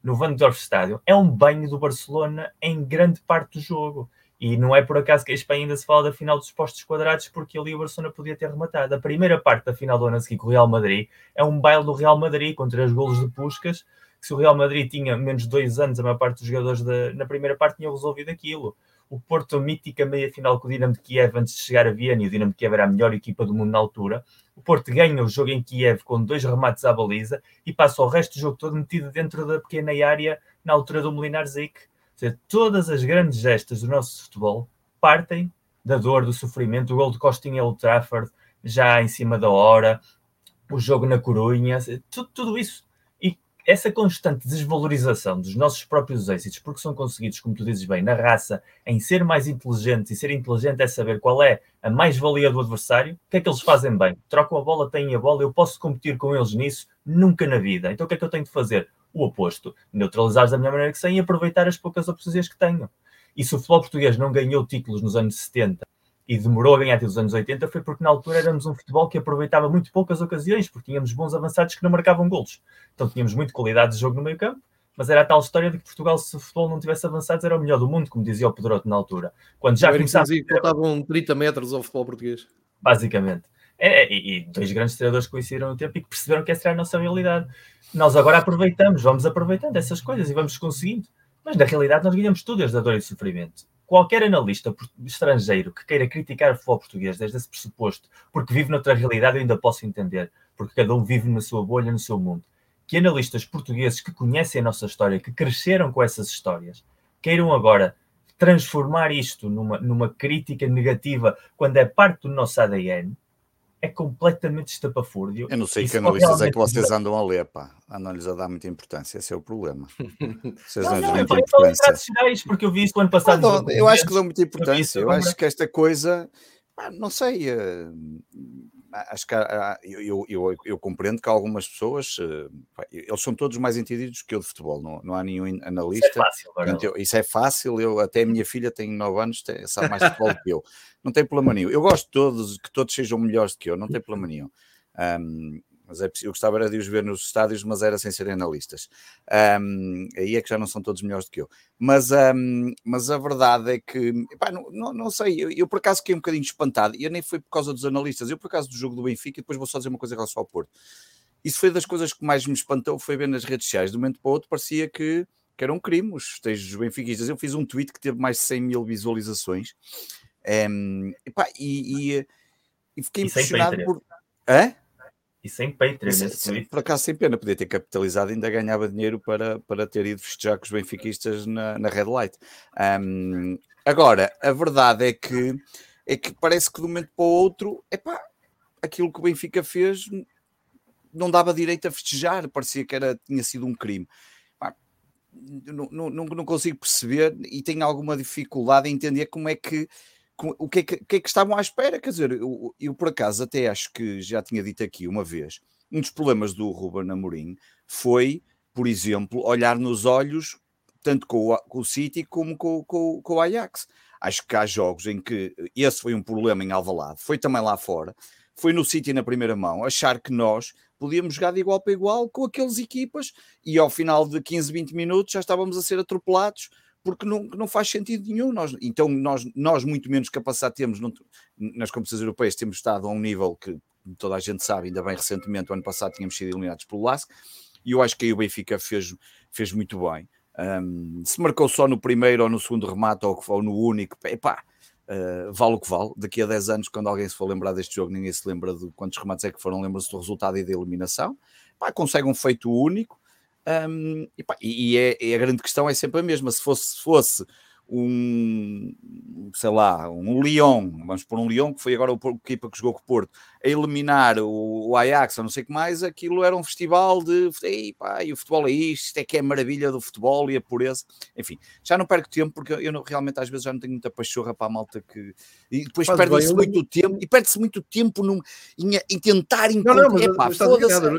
no Van Dorf Stadium é um banho do Barcelona em grande parte do jogo. E não é por acaso que a Espanha ainda se fala da final dos postos quadrados, porque ali o Barcelona podia ter rematado. A primeira parte da final do ano com o Real Madrid é um baile do Real Madrid com três golos de Puscas, se o Real Madrid tinha menos de dois anos, a maior parte dos jogadores da, na primeira parte tinham resolvido aquilo. O Porto, mítica meia-final com o Dinamo de Kiev antes de chegar a Viena, e o Dinamo de Kiev era a melhor equipa do mundo na altura. O Porto ganha o jogo em Kiev com dois remates à baliza e passa o resto do jogo todo metido dentro da pequena área na altura do Molinar Zic todas as grandes gestas do nosso futebol partem da dor, do sofrimento, o gol de Costinha em Old Trafford, já em cima da hora, o jogo na Corunha, tudo, tudo isso. Essa constante desvalorização dos nossos próprios êxitos, porque são conseguidos, como tu dizes bem, na raça, em ser mais inteligentes, e ser inteligente é saber qual é a mais-valia do adversário, o que é que eles fazem bem? Trocam a bola, têm a bola, eu posso competir com eles nisso? Nunca na vida. Então o que é que eu tenho de fazer? o oposto, neutralizar da melhor maneira que sei e aproveitar as poucas oportunidades que tenho. E se o futebol português não ganhou títulos nos anos 70 e demorou a ganhar títulos nos anos 80, foi porque na altura éramos um futebol que aproveitava muito poucas ocasiões, porque tínhamos bons avançados que não marcavam golos. Então tínhamos muito qualidade de jogo no meio campo, mas era a tal história de que Portugal, se o futebol não tivesse avançados, era o melhor do mundo, como dizia o Pedroto na altura. Quando já começava... faltavam 30 metros ao futebol português. Basicamente. É, é, e, dois grandes treinadores coincidiram no tempo e que perceberam que essa era a nossa realidade. Nós agora aproveitamos, vamos aproveitando essas coisas e vamos conseguindo. Mas na realidade nós ganhamos tudo desde a dor e sofrimento. Qualquer analista estrangeiro que queira criticar o futebol português desde esse pressuposto, porque vive noutra realidade, eu ainda posso entender, porque cada um vive na sua bolha, no seu mundo. Que analistas portugueses que conhecem a nossa história, que cresceram com essas histórias, queiram agora transformar isto numa, numa crítica negativa quando é parte do nosso ADN, é completamente estapafúrdio. Eu não sei que analistas é que vocês andam a ler, pá. Andam-lhes a dar muita importância, esse é o problema. Vocês não, não, muita importância. Gerais, porque eu vi isso ano passado. Não, eu acho que dão muita importância. Eu, eu acho que esta coisa, pá, não sei, uh, acho que há, eu, eu, eu, compreendo que algumas pessoas, eh, eles são todos mais entendidos que eu de futebol, não, não há nenhum analista. Isso é fácil, Portanto, eu, isso é fácil, eu, até a minha filha tem 9 anos, tem, sabe mais de futebol do que eu. Não tem problema nenhum. Eu gosto de todos, que todos sejam melhores do que eu, não tem problema nenhum. Um, mas é, eu gostava era de os ver nos estádios, mas era sem serem analistas. Um, aí é que já não são todos melhores do que eu. Mas, um, mas a verdade é que, não, não, não, sei, eu, eu, por acaso fiquei um bocadinho espantado, e eu nem foi por causa dos analistas, eu por acaso do jogo do Benfica, e depois vou só dizer uma coisa em relação ao Porto. Isso foi das coisas que mais me espantou, foi ver nas redes sociais, de um momento para o outro parecia que, que era um crime, os festejos benfiquistas. Eu fiz um tweet que teve mais de 100 mil visualizações, um, e, e, e, fiquei e impressionado por... Hã? E sem Patreon nesse Por acaso, sem pena, podia ter capitalizado, ainda ganhava dinheiro para, para ter ido festejar com os benfiquistas na, na Red Light. Um, agora, a verdade é que, é que parece que de um momento para o outro, epá, aquilo que o Benfica fez não dava direito a festejar, parecia que era, tinha sido um crime. não, não, não consigo perceber e tenho alguma dificuldade em entender como é que o que, é que, que, é que estavam à espera? Quer dizer, eu, eu, por acaso até acho que já tinha dito aqui uma vez, um dos problemas do Ruben Amorim foi, por exemplo, olhar nos olhos tanto com o, com o City como com, com, com o Ajax. Acho que há jogos em que esse foi um problema em Alvalade, foi também lá fora, foi no City na primeira mão, achar que nós podíamos jogar de igual para igual com aquelas equipas e ao final de 15, 20 minutos já estávamos a ser atropelados porque não, não faz sentido nenhum. Nós, então, nós, nós muito menos capacidade temos não, nas competições europeias, temos estado a um nível que toda a gente sabe, ainda bem recentemente, o ano passado tínhamos sido eliminados pelo LASC, e eu acho que aí o Benfica fez, fez muito bem. Um, se marcou só no primeiro ou no segundo remate ou, ou no único, epá, uh, vale o que vale. Daqui a 10 anos, quando alguém se for lembrar deste jogo, ninguém se lembra de quantos remates é que foram, lembra-se do resultado e da eliminação. Epá, consegue um feito único, um, e, pá, e, é, e, a grande questão é sempre a mesma. Se fosse, se fosse um, sei lá, um Lyon, vamos por um Lyon, que foi agora o equipa que jogou com o Porto, a eliminar o, o Ajax ou não sei o que mais, aquilo era um festival de Ei, pá, e o futebol é isto, isto é que é a maravilha do futebol e a pureza. Enfim, já não perco tempo porque eu não, realmente às vezes já não tenho muita pachorra para a malta que. E depois perde-se muito tempo e perde-se muito tempo num, em, em tentar encontrar. Não, não, mas,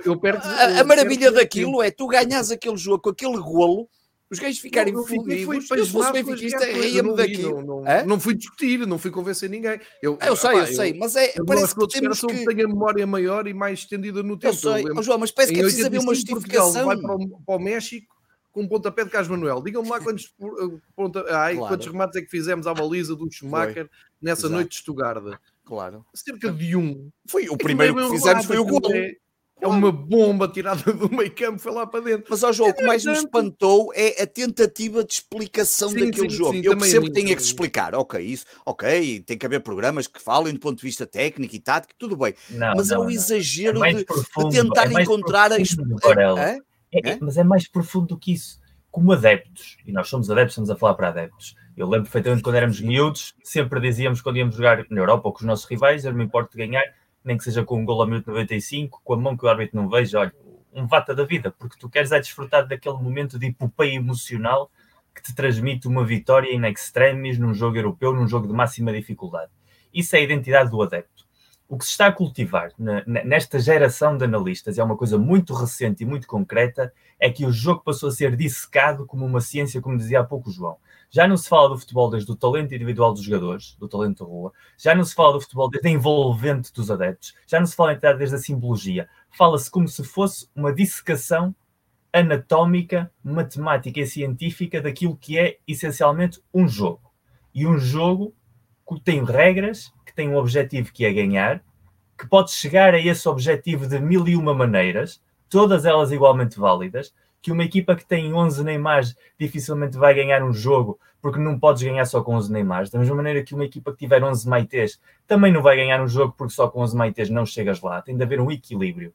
eu perco, a, a maravilha daquilo é tu ganhas aquele jogo com aquele golo os gajos ficarem não, fodidos. Eu se fosse benfiquista, ria-me daqui. Não, não, não, fui discutir, não fui convencer ninguém. Eu, ah, eu sei, eu sei, mas é, eu parece que temos que... tenho a memória maior e mais estendida no tempo. Eu sei, oh, João, mas parece que é preciso haver uma justificação. vai para o, para o México com um pontapé de Carlos Manuel. Digam-me lá quantos, eh, ponta, ai, claro. quantos remates é que fizemos à baliza do Schumacher foi. nessa Exato. noite de Estugarda. Claro. Cerca de um. Foi o é primeiro que, que fizemos foi o gol. É, é uma bomba tirada do meio campo, foi lá para dentro. Mas ao jogo, o que mais me espantou é a tentativa de explicação sim, daquele sim, jogo. Sim, eu percebo que tenha que se explicar, ok, isso, ok, tem que haver programas que falem do ponto de vista técnico e tático, tudo bem. Não, mas não, é o exagero é de, profundo, de, tentar é encontrar a é, é, Mas é mais profundo do que isso. Como adeptos, e nós somos adeptos, estamos a falar para adeptos. Eu lembro perfeitamente quando éramos miúdos, sempre dizíamos quando íamos jogar na Europa ou com os nossos rivais, eu não me importo ganhar, nem que seja com um gol a minuto 95, com a mão que o árbitro não veja, olha, um vata da vida, porque tu queres é desfrutar daquele momento de epopeia emocional que te transmite uma vitória em extremis num jogo europeu, num jogo de máxima dificuldade. Isso é a identidade do adepto. O que se está a cultivar nesta geração de analistas é uma coisa muito recente e muito concreta, é que o jogo passou a ser dissecado como uma ciência, como dizia há pouco o João. Já não se fala do futebol desde o talento individual dos jogadores, do talento da rua, já não se fala do futebol desde a envolvente dos adeptos, já não se fala desde a simbologia. Fala-se como se fosse uma dissecação anatómica, matemática e científica daquilo que é essencialmente um jogo. E um jogo que tem regras, que tem um objetivo que é ganhar, que pode chegar a esse objetivo de mil e uma maneiras, todas elas igualmente válidas, que uma equipa que tem 11 Neymars dificilmente vai ganhar um jogo, porque não podes ganhar só com 11 Neymars. Da mesma maneira que uma equipa que tiver 11 Maités também não vai ganhar um jogo, porque só com 11 Maités não chegas lá. Tem de haver um equilíbrio.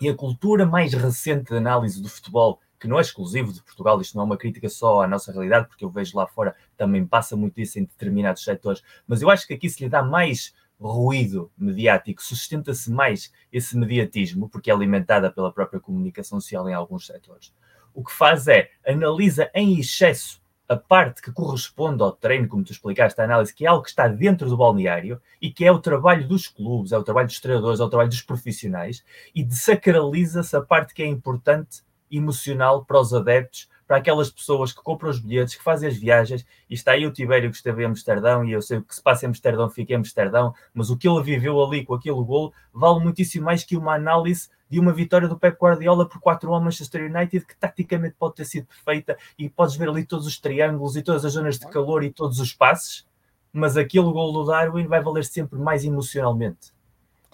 E a cultura mais recente de análise do futebol, que não é exclusivo de Portugal, isto não é uma crítica só à nossa realidade, porque eu vejo lá fora também passa muito isso em determinados setores, mas eu acho que aqui se lhe dá mais ruído mediático, sustenta-se mais esse mediatismo, porque é alimentada pela própria comunicação social em alguns setores. O que faz é analisa em excesso a parte que corresponde ao treino, como tu explicaste, a análise, que é algo que está dentro do balneário e que é o trabalho dos clubes, é o trabalho dos treinadores, é o trabalho dos profissionais, e desacraliza-se a parte que é importante emocional para os adeptos, para aquelas pessoas que compram os bilhetes, que fazem as viagens, e está aí o Tibério que esteve em Amsterdão, e eu sei o que se passa em Amsterdão fica em Amsterdão, mas o que ele viveu ali com aquele golo vale muitíssimo mais que uma análise de uma vitória do Pep Guardiola por 4 ao Manchester United, que taticamente pode ter sido perfeita, e podes ver ali todos os triângulos e todas as zonas de calor e todos os passes, mas aquele gol do Darwin vai valer sempre mais emocionalmente.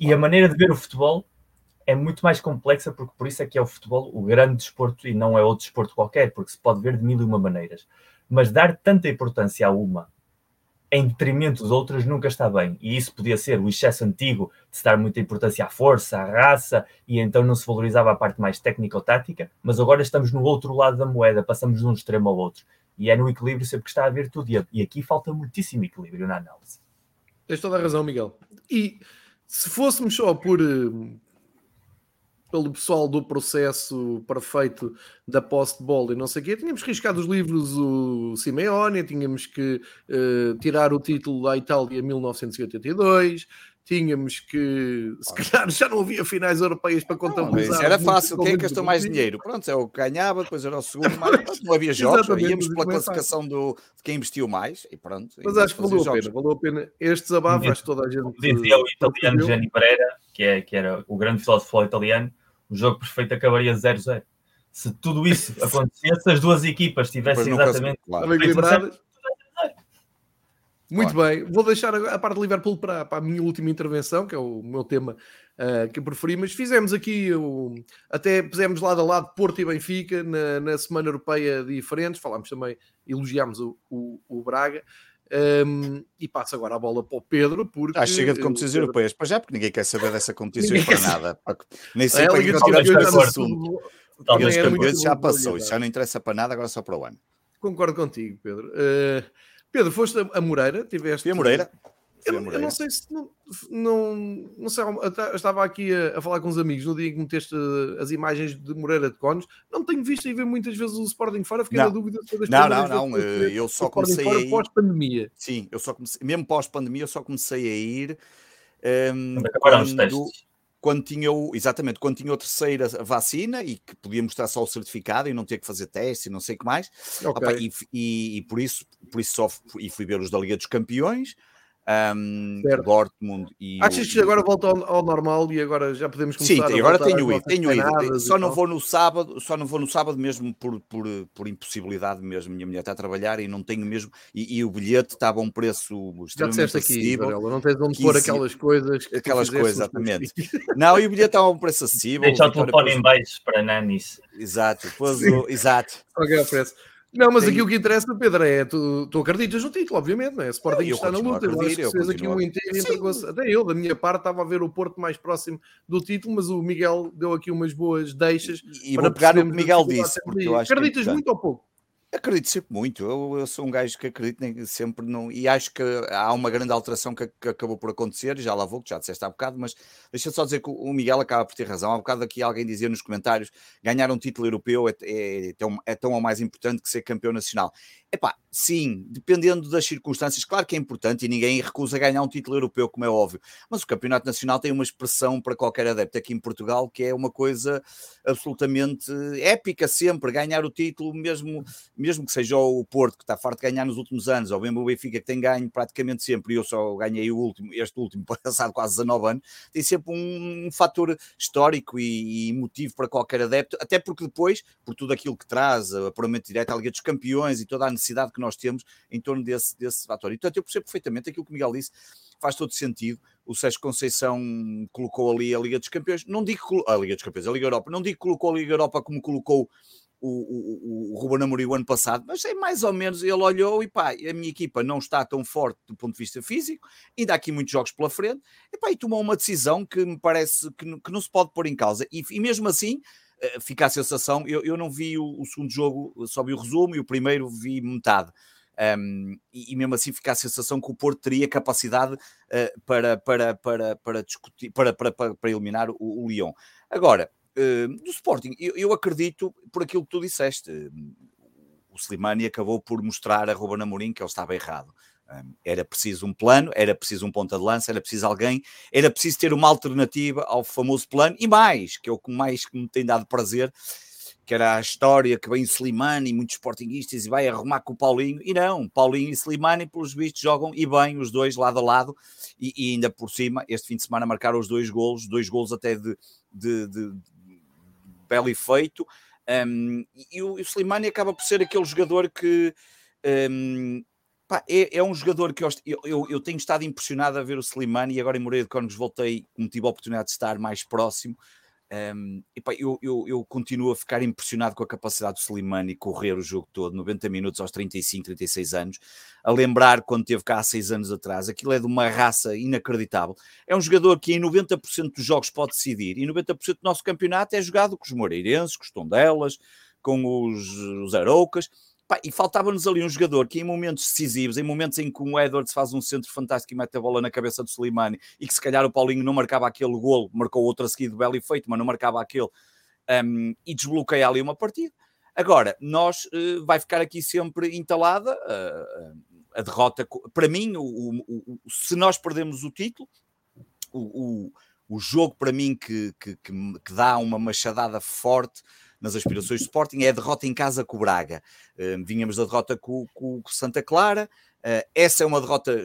E a maneira de ver o futebol é muito mais complexa, porque por isso é que é o futebol o grande desporto e não é outro desporto qualquer, porque se pode ver de mil e uma maneiras. Mas dar tanta importância a uma em detrimento de outras nunca está bem. E isso podia ser o excesso antigo de se dar muita importância à força, à raça, e então não se valorizava a parte mais técnica ou tática, mas agora estamos no outro lado da moeda, passamos de um extremo ao outro. E é no equilíbrio sempre que está a haver tudo. E aqui falta muitíssimo equilíbrio na análise. Tens toda a razão, Miguel. E se fôssemos só por, eh, pelo pessoal do processo perfeito da posse de bola e não sei o quê, tínhamos riscado os livros o Simeone, tínhamos que uh, tirar o título da Itália 1982, tínhamos que, se calhar, já não havia finais europeias para contabilizar. Isso era fácil, quem é gastou mais dinheiro? Pronto, é o que ganhava, depois era o segundo, mas não havia jogos, íamos pela classificação do, de quem investiu mais e pronto. Mas acho que valeu a pena, valeu a pena. Estes abafos, acho que toda a gente... Dizia o italiano Gianni Pereira, que, é, que era o grande filósofo italiano, o jogo perfeito acabaria 0-0. Se tudo isso acontecesse, as duas equipas estivessem exatamente claro. Muito bem, vou deixar a parte de Liverpool para, para, a minha última intervenção, que é o meu tema uh, que eu preferi, mas fizemos aqui, o, até pusemos lado a lado Porto e Benfica na, na Semana Europeia diferentes, falámos também, elogiámos o, o, o Braga, um, e passo agora a bola para o Pedro. Porque, ah, chega de competições Pedro... europeias, para já, porque ninguém quer saber dessa competição para nada. Nem sei para que esse assunto. Talvez já passou, isso já não interessa para nada, agora só para o ano. Concordo contigo, Pedro. Uh, Pedro, foste a Moreira, tiveste. Fui a Moreira. Eu, eu, não sei se não, não, não sei, eu estava aqui a, a, falar com os amigos no dia em que meteste as imagens de Moreira de Cones. Não tenho visto e ver muitas vezes o Sporting fora, fiquei não. na dúvida se Não, não, não, eu só comecei fora a ir pós-pandemia. Sim, eu só comecei, mesmo pós-pandemia, eu só comecei a ir um, quando, quando tinha o, exatamente, quando tinha a terceira vacina e que podia mostrar só o certificado e não ter que fazer teste e não sei o que mais. Okay. Opa, e, e, e, por isso, por isso só e fui ver os da Liga dos Campeões um, Dortmund e. Achas que agora volta ao, ao, normal e agora já podemos começar? Sim, agora tenho ido, tenho ido. Só não vou no sábado, só não vou no sábado mesmo por, por, por impossibilidade mesmo. Minha mulher está a trabalhar e não tenho mesmo. E, e o bilhete estava a um preço extremamente já acessível. Aqui, não tens onde pôr aquelas coisas. aquelas coisas, exatamente. Não, e o bilhete estava a um preço acessível. Deixa o telefone em baixo para nanis. Exato, depois o, exato. Qual é o preço? Não, mas Tem... aqui o que interessa, Pedro, é tu, tu acreditas no título, obviamente, não é? Sporting eu está na luta. Eu acho que fez aqui um inteiro entre Até eu, da minha parte, estava a ver o Porto mais próximo do título, mas o Miguel deu aqui umas boas deixas. E, e vou pegar no que o Miguel disse. Porque eu acho é acreditas que muito ou pouco? Acredito sempre muito. Eu, eu, sou um gajo que acredito sempre não. E acho que há uma grande alteração que, que acabou por acontecer, já lá vou, que já disseste há bocado, mas deixa só dizer que o Miguel acaba por ter razão. Há bocado aqui alguém dizia nos comentários: ganhar um título europeu é, é, é, tão, é tão ou mais importante que ser campeão nacional. Epá, sim, dependendo das circunstâncias, claro que é importante e ninguém recusa ganhar um título europeu, como é óbvio, mas o Campeonato Nacional tem uma expressão para qualquer adepto aqui em Portugal que é uma coisa absolutamente épica sempre, ganhar o título, mesmo, mesmo que seja o Porto, que está farto de ganhar nos últimos anos, ou mesmo o Benfica, que tem ganho praticamente sempre, e eu só ganhei o último, este último, passado quase 19 anos, tem sempre um, um fator histórico e, e emotivo para qualquer adepto, até porque depois, por tudo aquilo que traz, a apuramento direto à Liga dos Campeões e toda a necessidade que nós temos em torno desse, desse fator. E, portanto, eu percebo perfeitamente aquilo que o Miguel disse, faz todo sentido. O Sérgio Conceição colocou ali a Liga dos Campeões, não digo a Liga dos Campeões, a Liga Europa, não digo que colocou a Liga Europa como colocou o, o, o Ruben Amorim o ano passado, mas é mais ou menos, ele olhou e pá, a minha equipa não está tão forte do ponto de vista físico, ainda há aqui muitos jogos pela frente, e pá, e tomou uma decisão que me parece que, que não se pode pôr em causa, e, e mesmo assim fica a sensação, eu, eu não vi o, o, segundo jogo, só vi o resumo e o primeiro vi metade. Um, e, e, mesmo assim fica a sensação que o Porto teria capacidade uh, para, para, para, para discutir, para, para, para, para eliminar o, o Lyon. Agora, uh, do Sporting, eu, eu, acredito por aquilo que tu disseste. O Slimani acabou por mostrar a Ruben Amorim que ele estava errado. Era preciso um plano, era preciso um ponta de lança, era preciso alguém, era preciso ter uma alternativa ao famoso plano e mais, que é o que mais me tem dado prazer, que era a história que vem Slimani e muitos sportinguistas e vai arrumar com o Paulinho. E não, Paulinho e Slimani, pelos vistos, jogam e bem os dois lado a lado. E, e ainda por cima, este fim de semana marcaram os dois golos, dois golos até de, de, de, de belo efeito. Um, e, e o, o Slimani acaba por ser aquele jogador que. Um, Pá, é, é, um jogador que eu, eu, eu, tenho estado impressionado a ver o Slimani e agora em Moreira de Cónegos voltei, como tive a oportunidade de estar mais próximo. Um, e pá, eu, eu, eu, continuo a ficar impressionado com a capacidade do Slimani correr o jogo todo, 90 minutos aos 35, 36 anos, a lembrar quando teve cá há 6 anos atrás. Aquilo é de uma raça inacreditável. É um jogador que em 90% dos jogos pode decidir e 90% do nosso campeonato é jogado com os Moreirenses, com os Tondelas, com os, os Aroucas Pá, e faltava-nos ali um jogador que em momentos decisivos, em momentos em que o Edwards faz um centro fantástico e mete a bola na cabeça do Slimani e que se calhar o Paulinho não marcava aquele golo, marcou outro a seguir do belo efeito, mas não marcava aquele um, e desbloqueia ali uma partida. Agora, nós uh, vai ficar aqui sempre entalada uh, a derrota. Para mim, o, o, o, se nós perdemos o título, o, jogo para mim que, que, que, que dá uma machadada forte nas aspirações do Sporting é a derrota em casa com o Braga. Uh, vínhamos da derrota com, com, com Santa Clara, uh, essa é uma derrota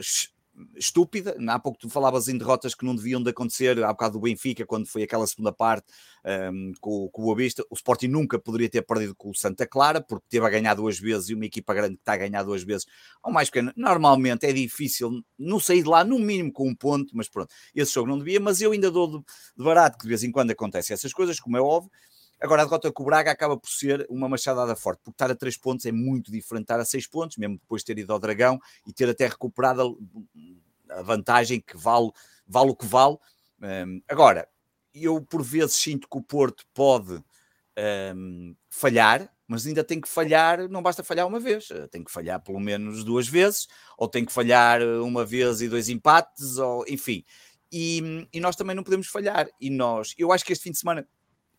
estúpida. Há pouco tu falavas em derrotas que não deviam de acontecer, há bocado do Benfica, quando foi aquela segunda parte um, ehm, com, com o Boa Vista. O Sporting nunca poderia ter perdido com o Santa Clara, porque teve a ganhar duas vezes e uma equipa grande que está a ganhar duas vezes, ou mais pequena. Normalmente é difícil não sair de lá, no mínimo com um ponto, mas pronto, esse jogo não devia. Mas eu ainda dou de, barato que de vez em quando acontece essas coisas, como é óbvio. Agora, a derrota com o Braga acaba por ser uma machadada forte, porque estar a 3 pontos é muito diferente de estar a 6 pontos, mesmo depois de ter ido ao Dragão e ter até recuperado a vantagem que vale, vale o que vale. Um, agora, eu por vezes sinto que o Porto pode um, falhar, mas ainda tem que falhar, não basta falhar uma vez, tem que falhar pelo menos duas vezes, ou tem que falhar uma vez e dois empates, ou enfim. E, e nós também não podemos falhar. E nós, eu acho que este fim de semana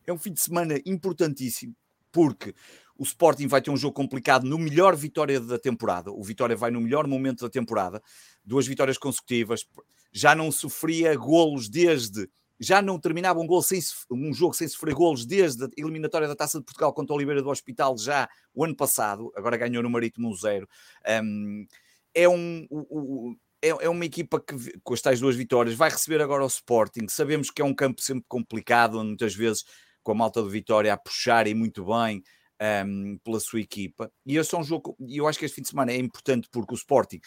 é um fim de semana importantíssimo, porque o Sporting vai ter um jogo complicado no melhor vitória da temporada. O Vitória vai no melhor momento da temporada, duas vitórias consecutivas. Já não sofria golos desde. Já não terminava um, sem, um jogo sem sofrer golos desde a eliminatória da Taça de Portugal contra o Oliveira do Hospital, já o ano passado. Agora ganhou no Marítimo 1-0. Um, é um. É, é, uma equipa que, com as tais duas vitórias, vai receber agora o Sporting. Sabemos que é um campo sempre complicado, muitas vezes com a malta de Vitória a puxar e muito bem um, pela sua equipa. E esse é um jogo, e eu acho que este fim de semana é importante porque o Sporting,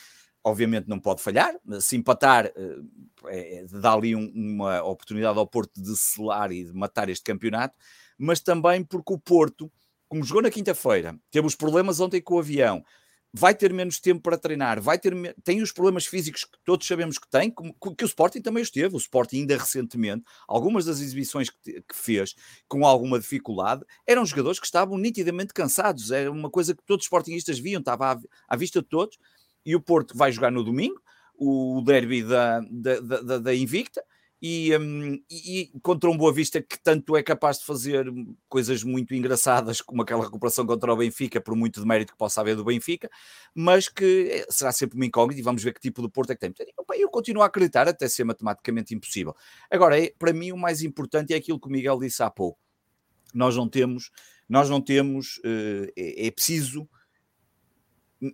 obviamente, não pode falhar. Se empatar, eh, é, dá ali um, uma oportunidade ao Porto de selar e de matar este campeonato, mas também porque o Porto, como jogou na quinta-feira, teve os problemas ontem com o avião vai ter menos tempo para treinar, vai ter tem os problemas físicos que todos sabemos que tem, como, que o Sporting também os teve. O Sporting ainda recentemente, algumas das exibições que, que, fez com alguma dificuldade, eram jogadores que estavam nitidamente cansados. Era uma coisa que todos os Sportingistas viam, estava à, à vista de todos. E o Porto vai jogar no domingo, o derby da, da, da, da Invicta, e, um, e, contra um Boa Vista que tanto é capaz de fazer coisas muito engraçadas, como aquela recuperação contra o Benfica, por muito de mérito que possa haver do Benfica, mas que eh, será sempre uma incógnita e vamos ver que tipo de Porto é que tem. Eu continuo a acreditar até ser matematicamente impossível. Agora, é, para mim, o mais importante é aquilo que o Miguel disse há pouco. Nós não temos, nós não temos, uh, é, é preciso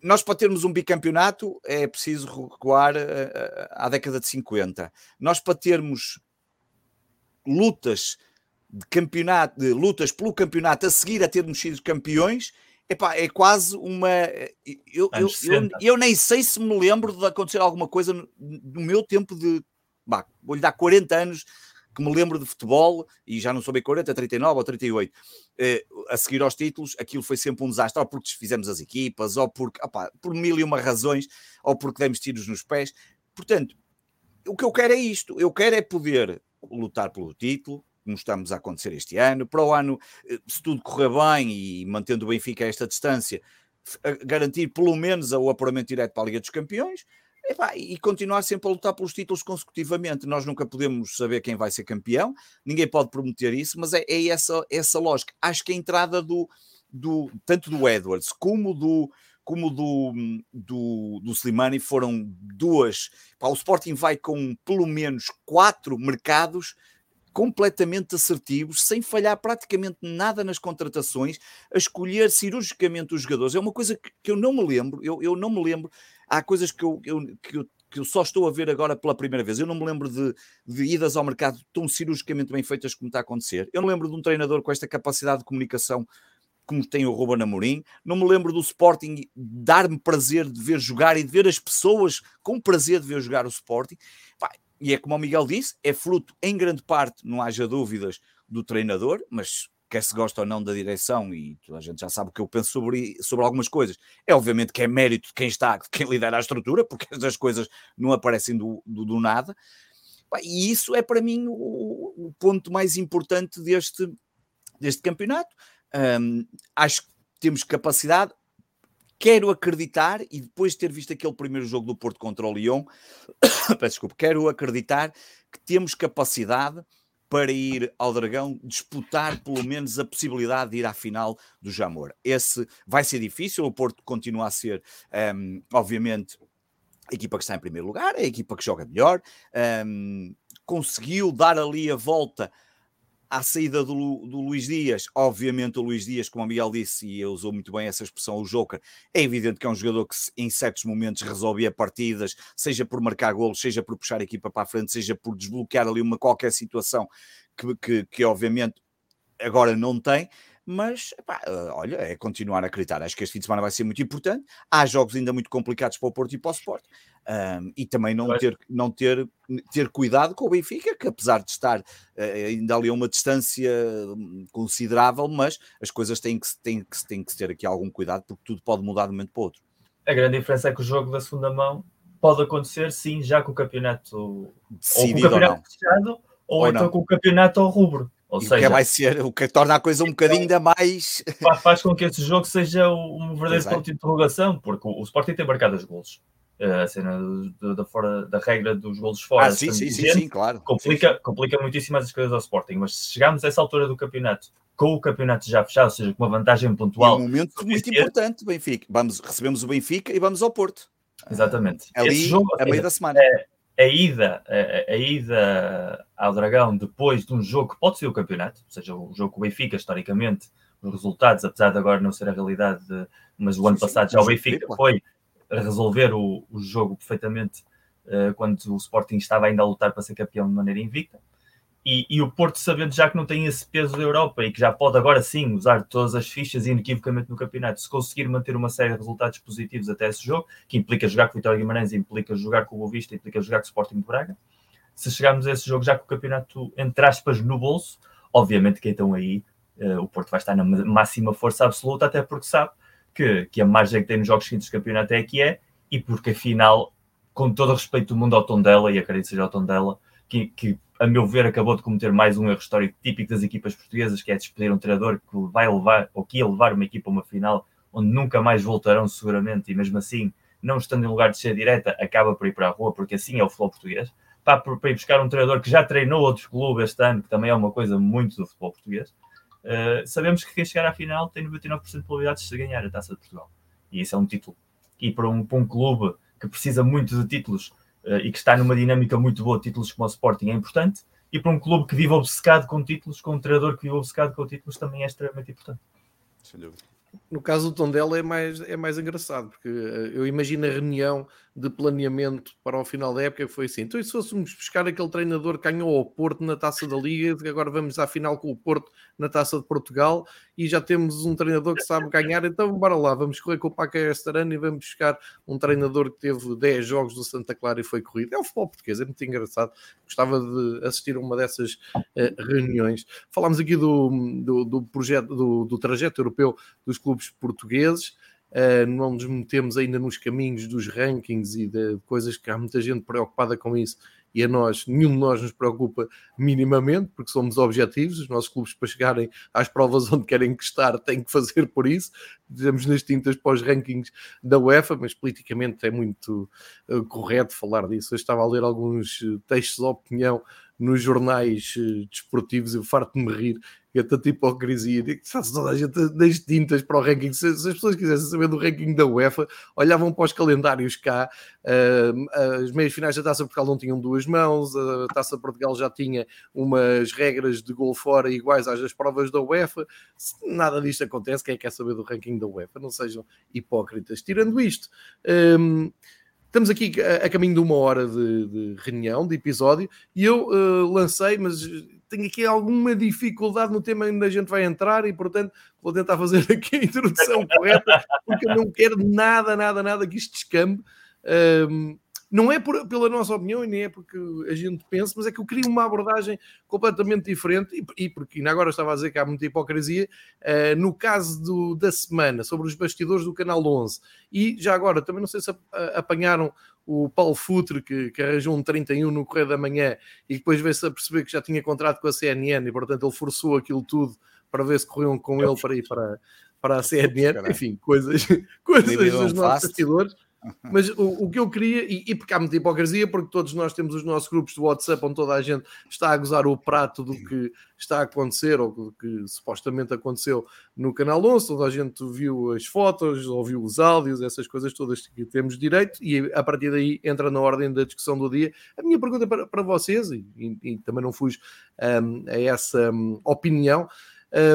nós, para termos um bicampeonato, é preciso recuar eh, eh, à década de 50. Nós, para termos lutas de campeonato, de lutas pelo campeonato a seguir a termos sido campeões, epá, é quase uma. Eh, eu, eu, eu, eu, nem sei se me lembro de acontecer alguma coisa no, no meu tempo de. vou-lhe dar 40 anos que me lembro de futebol, e já não sou bem 40, 39 ou 38, eh, a seguir aos títulos, aquilo foi sempre um desastre, ou porque desfizemos as equipas, ou porque, por mil e uma razões, ou porque demos tiros nos pés. Portanto, o que eu quero é isto, eu quero é poder lutar pelo título, como estamos a acontecer este ano, para o ano, eh, se tudo correr bem e mantendo o Benfica a esta distância, garantir pelo menos o apuramento direto para a Liga dos Campeões, e continuar sempre a lutar pelos títulos consecutivamente. Nós nunca podemos saber quem vai ser campeão, ninguém pode prometer isso, mas é, é essa, essa lógica. Acho que a entrada do, do tanto do Edwards como do como do, do, do Slimani foram duas. Pá, o Sporting vai com pelo menos quatro mercados completamente assertivos, sem falhar praticamente nada nas contratações, a escolher cirurgicamente os jogadores. É uma coisa que, que eu não me lembro, eu, eu não me lembro há coisas que eu, eu, que eu, que eu só estou a ver agora pela primeira vez. Eu não me lembro de, de idas ao mercado tão cirurgicamente bem feitas como está a acontecer. Eu não lembro de um treinador com esta capacidade de comunicação como tem o Ruben Amorim. Não me lembro do Sporting dar-me prazer de ver jogar e de ver as pessoas com prazer de ver jogar o Sporting. E é como o Miguel disse, é fruto em grande parte, não haja dúvidas, do treinador, mas quer se gosta ou não da direção, e a gente já sabe o que eu penso sobre, sobre algumas coisas, é obviamente que é mérito de quem está, de quem lidera a estrutura, porque essas coisas não aparecem do, do, do nada. E isso é para mim o, o, ponto mais importante deste, deste campeonato. Um, acho que temos capacidade. Quero acreditar, e depois de ter visto aquele primeiro jogo do Porto contra o Lyon, peço desculpa, quero acreditar que temos capacidade para ir ao Dragão disputar pelo menos a possibilidade de ir à final do Jamor. Esse vai ser difícil, o Porto continua a ser, um, obviamente, a equipa que está em primeiro lugar, a equipa que joga melhor, um, conseguiu dar ali a volta à saída do, do, Luís Dias, obviamente o Luís Dias, como o Miguel disse, e usou muito bem essa expressão, o Joker, é evidente que é um jogador que em certos momentos resolvia partidas, seja por marcar golos, seja por puxar a equipa para a frente, seja por desbloquear ali uma qualquer situação que, que, que obviamente agora não tem, mas eh, olha, é continuar a acreditar. Acho que este fim de semana vai ser muito importante. Há jogos ainda muito complicados para o Porto e para o Sport. Um, e também não, ter, não ter, ter cuidado com o Benfica, que apesar de estar uh, ainda ali a uma distância hum, considerável, mas as coisas têm que, têm, que, têm que ter aqui algum cuidado, porque tudo pode mudar de um momento para o outro. A grande diferença é que o jogo da segunda mão pode acontecer, sim, já com o campeonato decidido ou, com o campeonato ou, fechado, ou, ou então não. com o campeonato ao rubro. Ou e seja, o que vai ser, o que torna a coisa um bocadinho ainda mais. Faz com que esse jogo seja um verdadeiro ponto de interrogação, porque o, o Sporting tem marcado os golos. Eh, a cena do, da, fora, da regra dos golos fora. Ah, sim, sim, sim, sim, claro. Complica, sim, sim. complica muitíssimo as coisas ao Sporting, mas se chegarmos a essa altura do campeonato com o campeonato já fechado, ou seja, com uma vantagem pontual. É um momento muito importante, Benfica. Vamos, recebemos o Benfica e vamos ao Porto. Exatamente. Ali, jogo, a meio da semana. É, a ida, a, a, ida ao Dragão depois de um jogo que pode ser o campeonato, ou seja, o jogo com o Benfica, historicamente, os resultados, apesar de agora não ser a realidade, de, mas o ano sim, passado sim, já o Benfica foi resolver o, o jogo perfeitamente uh, quando o Sporting estava ainda a lutar para ser campeão de maneira invicta. E, e, o Porto, sabendo já que não tem esse peso da Europa e que já pode agora sim usar todas as fichas inequivocamente no campeonato, se conseguir manter uma série de resultados positivos até esse jogo, que implica jogar com o Vitória Guimarães, implica jogar com o Boavista, implica jogar com o Sporting de Braga, se chegarmos a esse jogo já com o campeonato, entre aspas, no bolso, obviamente que então aí uh, o Porto vai estar na máxima força absoluta, até porque sabe que, que a margem que tem nos jogos seguintes do campeonato é a que é, e porque afinal, com todo o respeito do mundo ao tom dela, e acredito que seja ao tom dela, que, que a meu ver, acabou de cometer mais um erro histórico típico das equipas portuguesas, que é despedir um treinador que vai levar, ou que ia levar uma equipa a uma final, onde nunca mais voltarão seguramente, e mesmo assim, não estando em lugar de ser direta, acaba por ir para a rua, porque assim é o futebol português. Para, para ir buscar um treinador que já treinou outros clubes este ano, que também é uma coisa muito do futebol português. Uh, sabemos que quem chegar à final tem 99% de probabilidades de ganhar a Taça de Portugal. E isso é um título. E para um, para um clube que precisa muito de títulos e que está numa dinâmica muito boa, títulos como o Sporting é importante, e para um clube que vive obcecado com títulos, com um treinador que vive obcecado com títulos, também é extremamente importante. Sem dúvida. No caso do Tondela é mais, é mais engraçado, porque uh, eu imagino a reunião de planeamento para o final da época foi assim. Então, e se fôssemos buscar aquele treinador que ganhou ao Porto na taça da Liga, agora vamos à final com o Porto na taça de Portugal e já temos um treinador que sabe ganhar, então bora lá, vamos correr com o Paca Estarano e vamos buscar um treinador que teve 10 jogos do Santa Clara e foi corrido. É o futebol português, é muito engraçado. Gostava de assistir a uma dessas uh, reuniões. Falámos aqui do, do, do projeto, do, do trajeto europeu dos clubes portugueses. Uh, não nos metemos ainda nos caminhos dos rankings e de coisas que há muita gente preocupada com isso e a nós, nenhum de nós nos preocupa minimamente, porque somos objetivos, os nossos clubes para chegarem às provas onde querem que estar têm que fazer por isso, dizemos nas tintas para os rankings da UEFA, mas politicamente é muito uh, correto falar disso. Eu estava a ler alguns eh, textos de opinião nos jornais desportivos, eu farto-me rir é tanta hipocrisia. Sabe, toda a gente das tintas para o ranking. Se, se, as pessoas quisessem saber do ranking da UEFA, olhavam para os calendários cá. Uh, as meias finais da Taça Portugal não tinham duas mãos, a Taça Portugal já tinha umas regras de gol fora iguais às das provas da UEFA. Se nada disto acontece, quem é quer saber do ranking da UEFA? Não sejam hipócritas. Tirando isto. Um, Estamos aqui a, a, caminho de uma hora de, de reunião, de episódio, e eu uh, lancei, mas tenho aqui alguma dificuldade no tema onde a gente vai entrar e, portanto, vou tentar fazer aqui a introdução correta, porque eu não quero nada, nada, nada que isto descambe. Um, não é por, pela nossa opinião e nem é porque a gente pensa, mas é que eu queria uma abordagem completamente diferente e, e porque ainda agora estava a dizer que há muita hipocrisia uh, no caso do, da semana sobre os bastidores do Canal 11 e já agora também não sei se apanharam o Paulo Futre que, que arranjou um 31 no Correio da Manhã e depois veio-se a perceber que já tinha contrato com a CNN e portanto ele forçou aquilo tudo para ver se corriam com ele para ir para, para a CNN, enfim, coisas, coisas dos nossos bastidores mas o, o, que eu queria, e, e porque há muita hipocrisia, porque todos nós temos os nossos grupos de WhatsApp onde toda a gente está a gozar o prato do que está a acontecer ou do que supostamente aconteceu no canal 11, toda a gente viu as fotos, ouviu os áudios, essas coisas todas que temos direito, e a partir daí entra na ordem da discussão do dia. A minha pergunta para, para vocês, e, e, e também não fujo um, a essa um, opinião,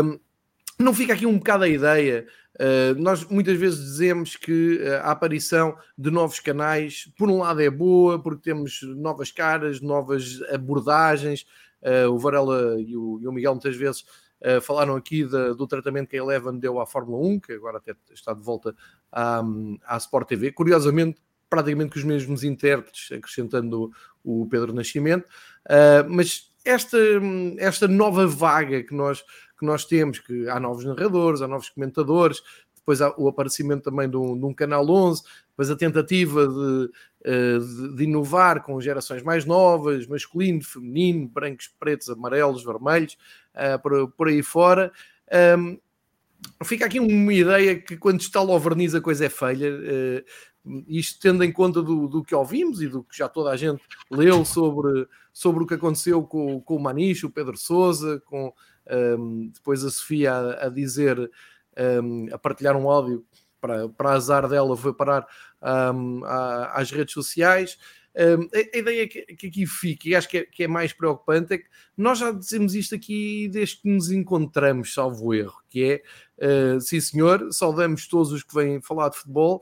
um, não fica aqui um bocado a ideia Uh, nós muitas vezes dizemos que uh, a aparição de novos canais, por um lado, é boa, porque temos novas caras, novas abordagens. Uh, o Varela e o, e o, Miguel muitas vezes falaram aqui de, do tratamento que a Eleven deu à Fórmula 1, que agora até está de volta à, à Sport TV. Curiosamente, praticamente com os mesmos intérpretes, acrescentando o, o Pedro Nascimento. mas esta, esta nova vaga que nós que nós temos, que há novos narradores, há novos comentadores, depois há o aparecimento também de um, de um canal 11, depois a tentativa de, eh, de, de, inovar com gerações mais novas, masculino, feminino, brancos, pretos, amarelos, vermelhos, uh, por, por aí fora. Um, fica aqui uma ideia que quando está o verniz a coisa é feia. Uh, isto tendo em conta do, do, que ouvimos e do que já toda a gente leu sobre, sobre o que aconteceu com, com o Manicho, o Pedro Souza, com um, depois a Sofia a, a dizer, um, a partilhar um áudio para, para azar dela, foi parar um, às redes sociais. A, a, ideia que, que, aqui fica, e acho que é, que é, mais preocupante, é que nós já dizemos isto aqui desde que nos encontramos, salvo erro, que é, uh, sim senhor, saudamos todos os que vêm falar de futebol,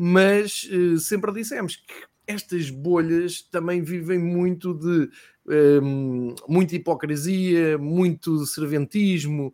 mas uh, sempre dissemos que estas bolhas também vivem muito de um, muita hipocrisia, muito serventismo,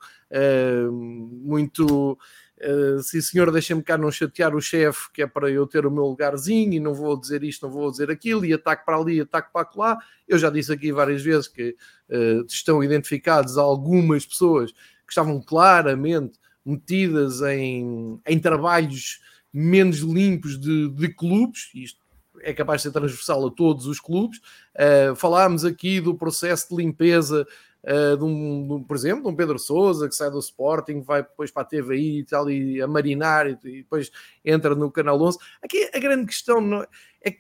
um, muito uh, sim senhor, deixa-me cá não chatear o chefe, que é para eu ter o meu lugarzinho e não vou dizer isto, não vou dizer aquilo, e ataque para ali, ataque para lá. Eu já disse aqui várias vezes que uh, estão identificados algumas pessoas que estavam claramente metidas em, em trabalhos menos limpos de, de clubes, isto é capaz de ser transversal a todos os clubes. Uh, falámos aqui do processo de limpeza uh, de, um, de, por exemplo, de um Pedro Souza que sai do Sporting, vai depois para a TVI e tal, e a marinar, e, e depois entra no Canal 11. Aqui a grande questão não, é,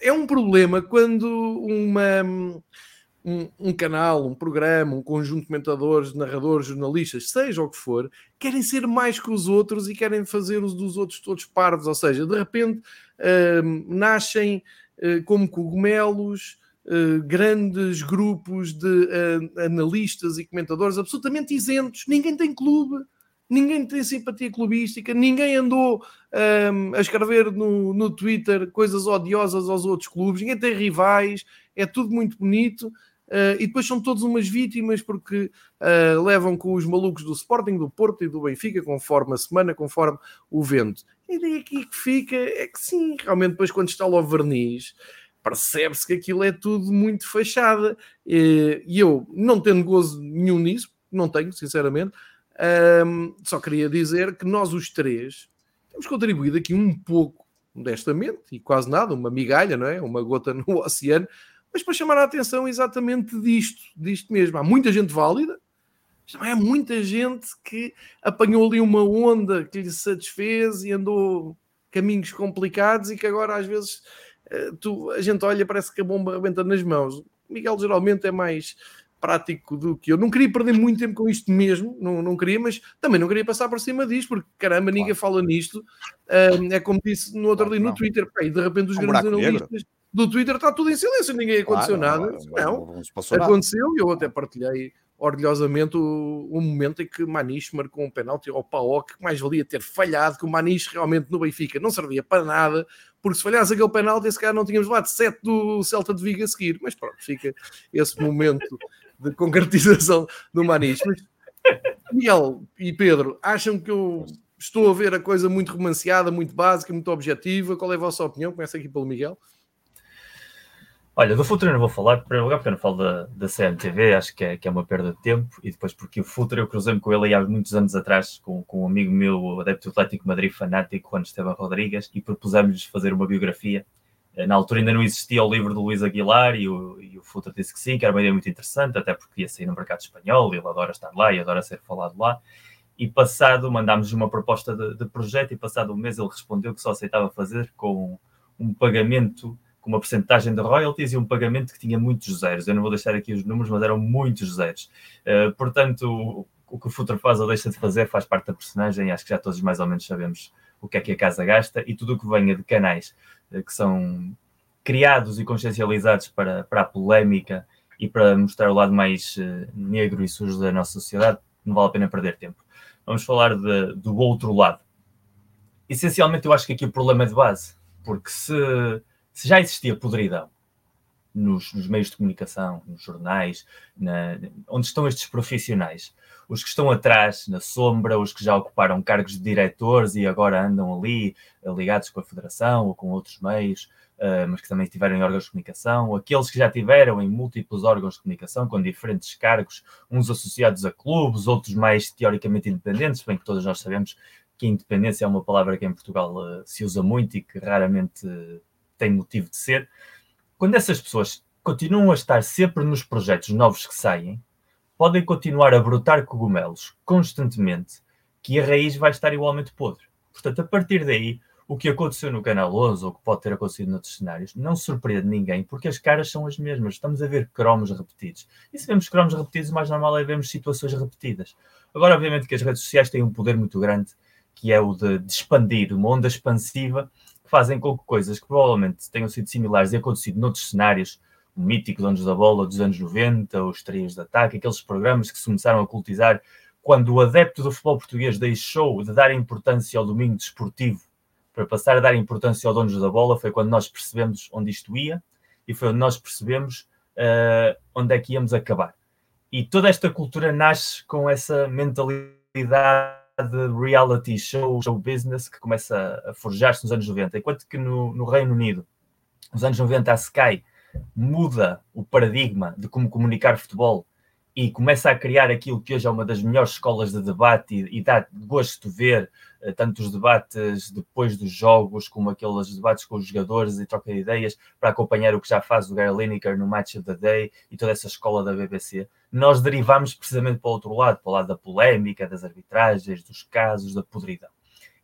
é um problema quando uma um, um, canal, um programa, um conjunto de comentadores, narradores, jornalistas, seja o que for, querem ser mais que os outros e querem fazer os dos outros todos parvos. Ou seja, de repente uh, nascem uh, como cogumelos. Uh, grandes grupos de uh, analistas e comentadores absolutamente isentos, ninguém tem clube, ninguém tem simpatia clubística, ninguém andou um, a escrever no, no Twitter coisas odiosas aos outros clubes, ninguém tem rivais, é tudo muito bonito. Uh, e depois são todos umas vítimas porque uh, levam com os malucos do Sporting, do Porto e do Benfica, conforme a semana, conforme o vento. A ideia aqui que fica é que sim, realmente depois quando está lá o verniz, percebe-se que aquilo é tudo muito fachada. Uh, e eu, não tendo gozo nenhum nisso, não tenho, sinceramente, só queria dizer que nós os três temos contribuído aqui um pouco, modestamente, e quase nada, uma migalha, não é? Uma gota no oceano, mas para chamar a atenção exatamente disto, disto mesmo. Há muita gente válida, mas também há muita gente que apanhou ali uma onda que lhe satisfez e andou caminhos complicados e que agora às vezes eh, tu, a gente olha parece que a bomba arrebenta nas mãos. O Miguel geralmente é mais prático do que eu. Não queria perder muito tempo com isto mesmo, não, não queria, mas também não queria passar por cima disto, porque caramba, ninguém claro. fala nisto. É como disse no outro claro, dia no Twitter, e de repente os um grandes analistas do Twitter está tudo em silêncio, ninguém aconteceu claro, nada. Não, não, não aconteceu e eu até partilhei orgulhosamente o, o, momento em que Maniche marcou um penalti ao Paok, que mais valia ter falhado, que o Maniche realmente no Benfica não servia para nada, porque se falhasse aquele penalti, esse cara não tínhamos lá de 7 do Celta de Vigo a seguir. Mas pronto, fica esse momento de concretização do Maniche. Mas, Miguel e Pedro, acham que eu estou a ver a coisa muito romanceada, muito básica, muito objetiva? Qual é a vossa opinião? Começa aqui pelo Miguel. Olha, do futuro eu não vou falar, em primeiro lugar, porque eu não falo da, da CMTV, acho que é, que é uma perda de tempo, e depois porque o futuro eu cruzei-me com ele há muitos anos atrás, com, com um amigo meu, adepto Atlético Madrid fanático, Juan Esteban Rodrigues, e propusemos-lhes fazer uma biografia. Eh, na altura ainda não existia o livro do Luís Aguilar, e o, e o disse que sim, que era uma ideia muito interessante, até porque ia sair no mercado espanhol, ele adora estar lá e adora ser falado lá. E passado, mandámos uma proposta de, de projeto, e passado um mês ele respondeu que só aceitava fazer com um pagamento com uma porcentagem de royalties e um pagamento que tinha muitos zeros. Eu não vou deixar aqui os números, mas eram muitos zeros. Uh, portanto, o, que o Futre faz ou deixa de fazer faz parte da personagem acho que já todos mais ou menos sabemos o que é que a casa gasta e tudo o que venha de canais uh, que são criados e consciencializados para, para a polémica e para mostrar o lado mais uh, negro e sujo da nossa sociedade, não vale a pena perder tempo. Vamos falar de, do outro lado. Essencialmente, eu acho que aqui o problema é de base, porque se se já existia podridão nos, nos, meios de comunicação, nos jornais, na, onde estão estes profissionais, os que estão atrás, na sombra, os que já ocuparam cargos de diretores e agora andam ali eh, ligados com a Federação ou com outros meios, uh, mas que também estiveram em órgãos de comunicação, aqueles que já tiveram em múltiplos órgãos de comunicação com diferentes cargos, uns associados a clubes, outros mais teoricamente independentes, bem que todos nós sabemos que independência é uma palavra que em Portugal uh, se usa muito e que raramente uh, tem motivo de ser, quando essas pessoas continuam a estar sempre nos projetos novos que saem, podem continuar a brotar cogumelos constantemente, que a raiz vai estar igualmente podre. Portanto, a partir daí, o que aconteceu no Canal 11, ou o que pode ter acontecido noutros cenários, não surpreende ninguém, porque as caras são as mesmas. Estamos a ver cromos repetidos. E se vemos cromos repetidos, o mais normal é vermos situações repetidas. Agora, obviamente que as redes sociais têm um poder muito grande, que é o de, de expandir, uma onda expansiva fazem com que coisas que provavelmente tenham sido similares e acontecido noutros cenários, o mítico Donos da Bola dos anos 90, os Trias de Ataque, aqueles programas que se começaram a cultizar quando o adepto do futebol português deixou de dar importância ao domingo desportivo para passar a dar importância ao donos da bola, foi quando nós percebemos onde isto ia e foi onde nós percebemos uh, onde é que íamos acabar. E toda esta cultura nasce com essa mentalidade de reality show, show business que começa a forjar-se nos anos 90, enquanto que no, no Reino Unido, nos anos 90, a Sky muda o paradigma de como comunicar futebol e começa a criar aquilo que hoje é uma das melhores escolas de debate e, e dá gosto ver uh, tanto os debates depois dos jogos como aqueles debates com os jogadores e troca de ideias para acompanhar o que já faz o Gary Lineker no Match of the Day e toda essa escola da BBC. Nós derivamos precisamente para o outro lado, para o lado da polémica, das arbitragens, dos casos, da podridão.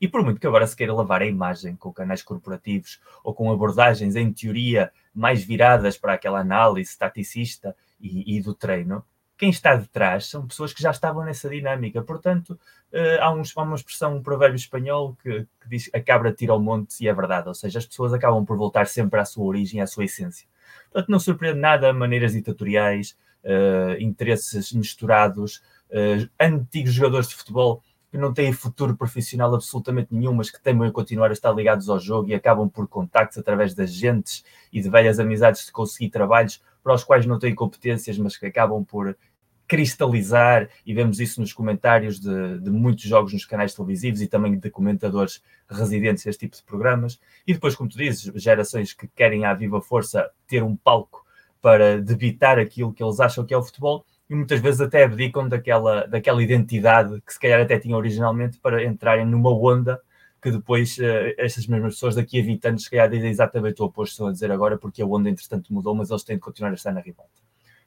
E por muito que agora se queira lavar a imagem com canais corporativos ou com abordagens em teoria mais viradas para aquela análise taticista e, e do treino, quem está detrás são pessoas que já estavam nessa dinâmica. Portanto, uh, há, há, uma expressão, um provérbio espanhol que, que, diz a cabra tira ao monte e é verdade. Ou seja, as pessoas acabam por voltar sempre à sua origem, à sua essência. Portanto, não surpreende nada maneiras ditatoriais, interesses misturados, uh, antigos jogadores de futebol que não têm futuro profissional absolutamente nenhum, mas que temem continuar a estar ligados ao jogo e acabam por contactos através de agentes e de velhas amizades de conseguir trabalhos para os quais não têm competências, mas que acabam por cristalizar, e vemos isso nos comentários de, de, muitos jogos nos canais televisivos e também de comentadores residentes deste tipo de programas. E depois, como tu dizes, gerações que querem à viva força ter um palco para debitar aquilo que eles acham que é o futebol e muitas vezes até abdicam daquela, daquela identidade que se calhar até tinham originalmente para entrarem numa onda que depois uh, estas mesmas pessoas daqui a 20 anos se calhar dizem exatamente o oposto estão a dizer agora porque a onda entretanto mudou, mas eles têm de continuar a estar na ribalta.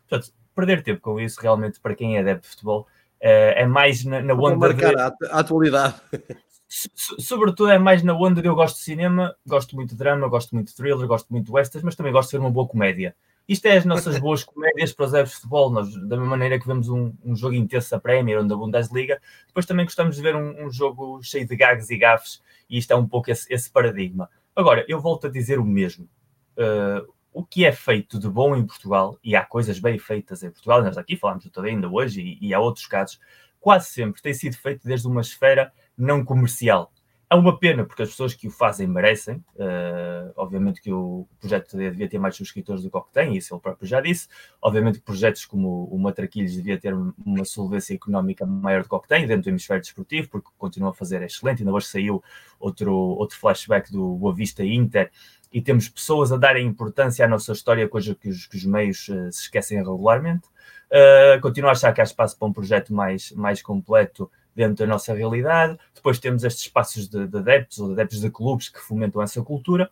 Portanto, perder tempo com isso, realmente, para quem é adepto de futebol, é, é mais na, na onda. marcar de... a atualidade. Sobretudo é mais na onda de eu gosto de cinema, gosto muito de drama, gosto muito de thriller, gosto muito de westerns, mas também gosto de ser uma boa comédia. Isto é as nossas boas comédias para os de futebol. Nós, da mesma maneira que vemos um, um jogo intenso da Premier ou da Bundesliga, depois também gostamos de ver um, um, jogo cheio de gags e gafes, e isto é um pouco esse, esse paradigma. Agora, eu volto a dizer o mesmo. Uh, o que é feito de bom em Portugal, e há coisas bem feitas em Portugal, nós aqui falamos de tudo ainda hoje, e, e há outros casos, quase sempre tem sido feito desde uma esfera não comercial. É uma pena, porque as pessoas que o fazem merecem. Uh, obviamente que o projeto devia ter mais subscritores do que o que tem, isso ele próprio já disse. Obviamente que projetos como o Matraquilhos devia ter uma solvência económica maior do que o que tem dentro do hemisfério desportivo, porque continua a fazer excelente. Ainda hoje saiu outro, outro flashback do Boa Vista Inter, e temos pessoas a darem importância à nossa história, coisa que os, que os meios uh, se esquecem regularmente. Uh, continuo a achar que há espaço para um projeto mais, mais completo dentro da nossa realidade. Depois temos estes espaços de, de adeptos ou de adeptos de clubes que fomentam essa cultura.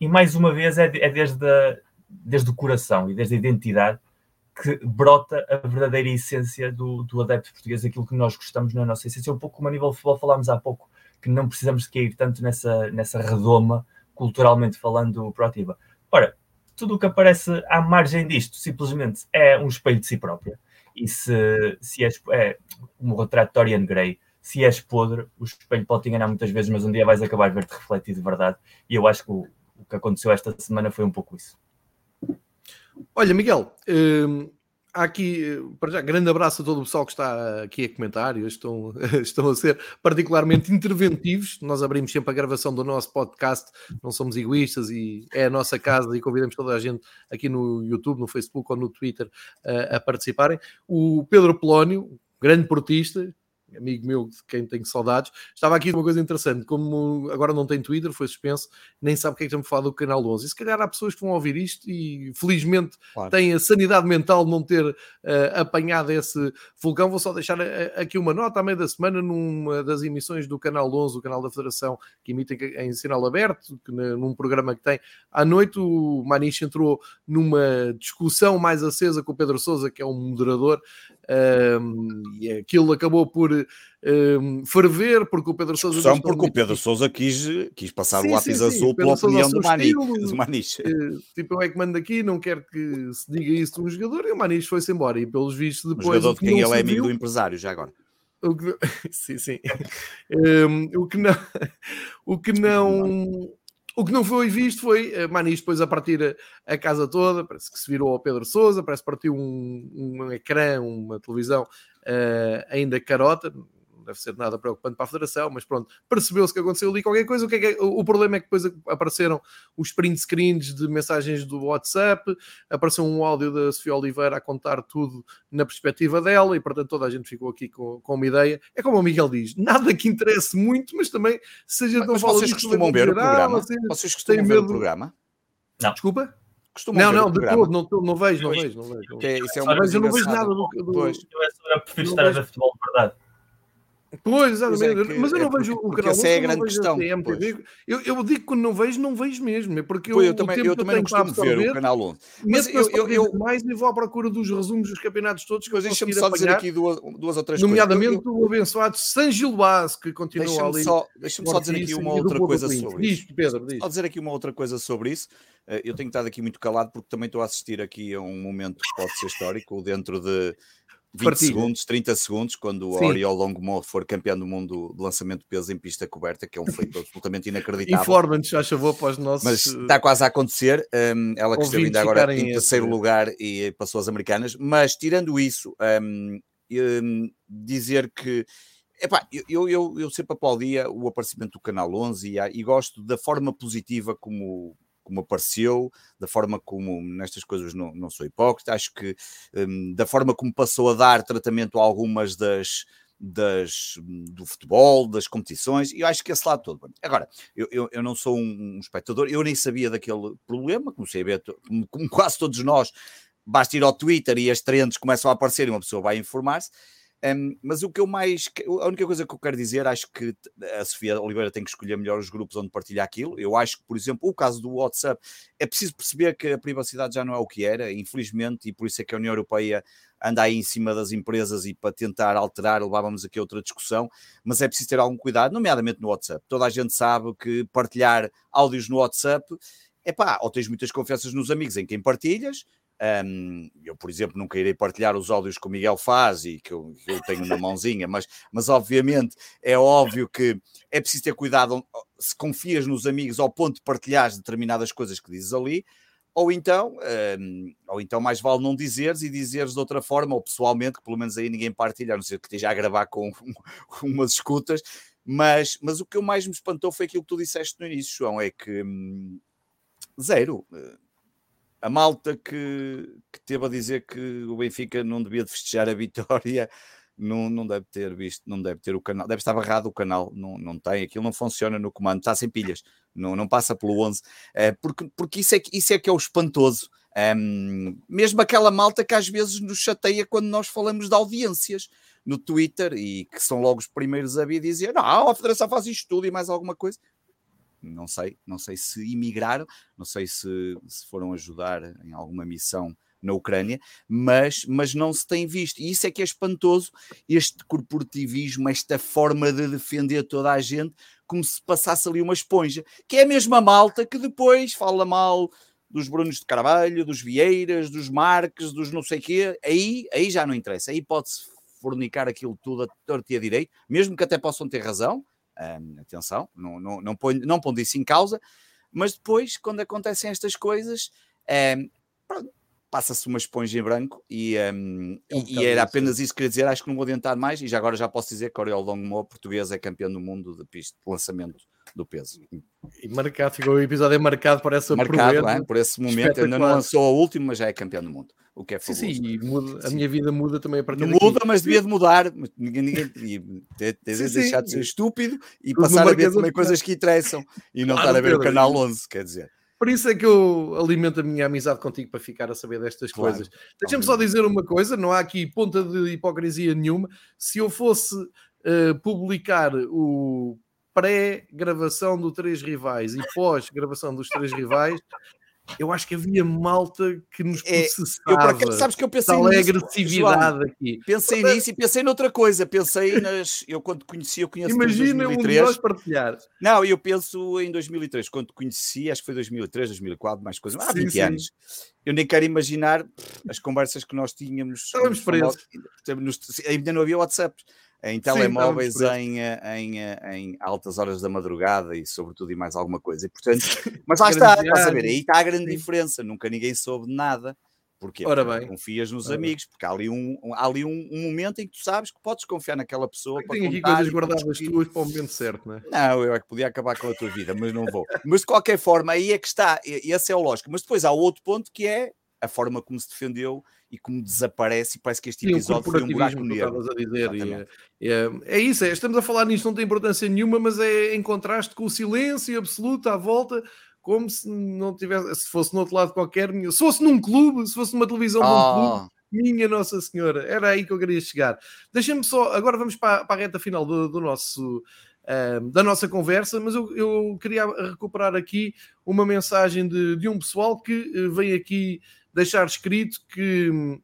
E mais uma vez é, é desde, a, desde o coração e desde a identidade que brota a verdadeira essência do, do adepto português, aquilo que nós gostamos na nossa essência. Um pouco como a nível de futebol falámos há pouco, que não precisamos de cair tanto nessa, nessa redoma culturalmente falando, proativa. Ora, tudo o que aparece à margem disto simplesmente é um espelho de si própria. E se, se és, é o retrato de Dorian Gray, se és podre, o espelho pode te enganar muitas vezes, mas um dia vais acabar ver-te refletido de verdade. E eu acho que o, o, que aconteceu esta semana foi um pouco isso. Olha, Miguel, hum, aqui, para já, grande abraço a todo o pessoal que está aqui a comentar, estão, estão a ser particularmente interventivos. Nós abrimos sempre a gravação do nosso podcast, não somos egoístas e é a nossa casa e convidamos toda a gente aqui no YouTube, no Facebook ou no Twitter a, a participarem. O Pedro Polónio, grande portista, amigo meu de quem tenho saudades, estava aqui uma coisa interessante, como agora não tem Twitter, foi suspenso, nem sabe o que é que estamos a falar do canal 11. E se calhar há pessoas que vão ouvir isto e felizmente claro. têm a sanidade mental de não ter uh, apanhado esse vulcão. Vou só deixar eh, aqui uma nota à meio da semana numa das emissões do canal 11, o canal da Federação, que emitem em sinal aberto, que, num programa que tem à noite, o Maniche entrou numa discussão mais acesa com o Pedro Sousa, que é um moderador, um, e aquilo acabou por um, ferver, porque o Pedro Sousa. Só porque o Pedro Sousa quis, quis passar sim, o lápis sim, azul sim. pela opinião do, Mani, do Maniche. Uh, tipo, eu é que mando aqui, não quero que se diga isso de um jogador, e o Maniche foi-se embora. E pelos vistos, depois. O jogador de quem ele é amigo viu, do empresário, já agora. O que, sim, sim. o que não. O que não o que não foi visto foi uh, Manis depois a partir a, casa toda, parece que se virou ao Pedro Souza, parece que partiu um, um ecrã, uma televisão uh, ainda carota, deve ser nada preocupante para a Federação, mas pronto, percebeu-se que aconteceu ali qualquer coisa. O, que é que é? o problema é que depois apareceram os print screens de mensagens do WhatsApp, apareceu um áudio da Sofia Oliveira a contar tudo na perspectiva dela, e portanto toda a gente ficou aqui com, com uma ideia. É como o Miguel diz, nada que interesse muito, mas também se a gente não fala vocês costumam ver o programa? Vocês, vocês costumam ver o programa? Não. Desculpa? Costumam não, não, de todo, não, não, vejo, não vejo, não vejo. Que é, isso é um eu não vejo nada do. do... Pois. Eu prefiro estar a ver futebol de verdade. Pois, exatamente. É que, mas eu não é vejo porque, o canal. Essa é a grande questão. Eu, eu digo que quando não vejo, não vejo mesmo. É porque eu, eu também, eu também não costumo ver o canal 11. Mas eu, eu, eu mais e vou à procura dos resumos dos campeonatos todos. Mas deixa-me só dizer aqui duas, duas ou três nomeadamente coisas. Nomeadamente o abençoado San Gilbás, que continua deixa ali. Só, deixa-me só dizer aqui uma outra coisa sobre isso. Diz, Pedro, diz. Só dizer aqui uma outra coisa sobre isso. Eu tenho estado aqui muito calado porque também estou a assistir aqui a um momento que pode ser histórico dentro de 20 Partilha. segundos, 30 segundos, quando o Oriol Longmo for campeão do mundo de lançamento de peso em pista coberta, que é um feito absolutamente inacreditável. Informa-nos, já chavou para os nossos. Mas está quase a acontecer. Um, ela que esteve ainda agora em terceiro lugar e passou as americanas. Mas tirando isso, um, um, dizer que. Epá, eu, eu, eu sempre aplaudia o aparecimento do Canal 11 e, e gosto da forma positiva como, como apareceu, da forma como nestas coisas não, não sou hipócrita, acho que um, da forma como passou a dar tratamento a algumas das, das, do futebol, das competições, e eu acho que esse lado todo. Agora, eu, eu, eu não sou um, um, espectador, eu nem sabia daquele problema, comecei a ver, como, como quase todos nós, basta ir ao Twitter e as trends começam a aparecer e uma pessoa vai informar-se. Um, mas o que eu mais. A única coisa que eu quero dizer, acho que a Sofia Oliveira tem que escolher melhor os grupos onde partilha aquilo. Eu acho que, por exemplo, o caso do WhatsApp, é preciso perceber que a privacidade já não é o que era, infelizmente, e por isso é que a União Europeia anda aí em cima das empresas e para tentar alterar, levávamos aqui outra discussão, mas é preciso ter algum cuidado, nomeadamente no WhatsApp. Toda a gente sabe que partilhar áudios no WhatsApp é pá, ou tens muitas confianças nos amigos em quem partilhas, um, eu, por exemplo, nunca irei partilhar os áudios que o Miguel faz e que eu, que eu tenho na mãozinha, mas, mas obviamente é óbvio que é preciso ter cuidado se confias nos amigos ao ponto de partilhar determinadas coisas que dizes ali, ou então, um, ou então mais vale não dizeres e dizeres de outra forma, ou pessoalmente, que pelo menos aí ninguém partilha, a não ser que esteja a gravar com, com umas escutas. Mas, mas o que eu mais me espantou foi aquilo que tu disseste no início, João, é que hum, zero eh, a malta que, que teve a dizer que o Benfica não devia de festejar a vitória não, não deve ter visto, não deve ter o canal, deve estar barrado o canal, não, não tem, aquilo não funciona no comando, está sem pilhas, não, não passa pelo 11, é, porque, porque isso, é, isso é que é o espantoso. Um, mesmo aquela malta que às vezes nos chateia quando nós falamos de audiências no Twitter e que são logo os primeiros a vir dizer: Não, a Federação faz isto tudo e mais alguma coisa não sei, não sei se imigraram, não sei se, se foram ajudar em alguma missão na Ucrânia, mas, mas não se tem visto. E isso é que é espantoso, este corporativismo, esta forma de defender toda a gente, como se passasse ali uma esponja, que é a mesma malta que depois fala mal dos Brunos de Carvalho, dos Vieiras, dos Marques, dos não sei quê, aí, aí já não interessa, aí pode-se fornicar aquilo tudo a torto e a direito, mesmo que até possam ter razão, um, atenção, não, não, não, põe, não pondo isso em causa, mas depois, quando acontecem estas coisas, um, passa-se uma esponja em branco e, um, é um e era apenas isso que queria dizer. Acho que não vou adiantar mais e já agora já posso dizer que Oriol Longmo, português, é campeão do mundo de pista de lançamento do peso. E marcado, ficou o episódio é marcado por essa marcado, é, por esse momento. Ainda não lançou a última, mas já é campeão do mundo. O que é fabuloso. Sim, sim, muda, a minha vida muda também a partir Não muda, mas devia de mudar. Ninguém, ninguém devia deixar de ser estúpido e passar a ver também coisas que interessam e não estar a ver o canal 11, quer dizer. Por isso é que eu alimento a minha amizade contigo para ficar a saber destas claro, coisas. Deixa-me só dizer uma coisa: não há aqui ponta de hipocrisia nenhuma. Se eu fosse uh, publicar o pré-gravação do Três Rivais e pós-gravação dos Três Rivais, eu acho que havia malta que nos processava. É, eu, sabes que eu pensei tal nisso, agressividade João, aqui. Pensei Mas, nisso e pensei noutra coisa. Pensei nas. Eu quando conheci, eu conheço Imagina um de nós partilhar. Não, eu penso em 2003, quando conheci, acho que foi 2003, 2004, mais coisas, há 20 sim, anos. Eu nem quero imaginar as conversas que nós tínhamos. Estávamos presos. Ainda não havia WhatsApp em telemóveis em, eh, em, eh, em, altas horas da madrugada e sobretudo e mais alguma coisa. E, portanto, mas lá está, estás a ver, aí está a grande Sim. diferença. Nunca ninguém soube de nada Porquê? Ora porque bem. confias nos Ora bem. amigos, porque há ali, um, há ali um, um momento em que tu sabes que podes confiar naquela pessoa. para Tenho aqui coisas guardadas tuas para o momento certo, não é? Não, eu é que podia acabar com a tua vida, mas não vou. Mas de qualquer forma, aí é que está, e- esse é o lógico. Mas depois há outro ponto que é a forma como se defendeu e como desaparece, e parece que este episódio foi um buraco negro. a dizer. e Exatamente. é, é, é isso, é, estamos a falar nisto, não tem importância nenhuma, mas é em contraste com o silêncio absoluto à volta, como se não tivesse, se fosse no outro lado qualquer, se fosse num clube, se fosse numa televisão de um clube, minha Nossa Senhora, era aí que eu queria chegar. Deixa-me só, agora vamos para, para a reta final do, do nosso, ah, da nossa conversa, mas eu, eu queria recuperar aqui uma mensagem de, de um pessoal que eh, vem aqui deixar escrito que, hum,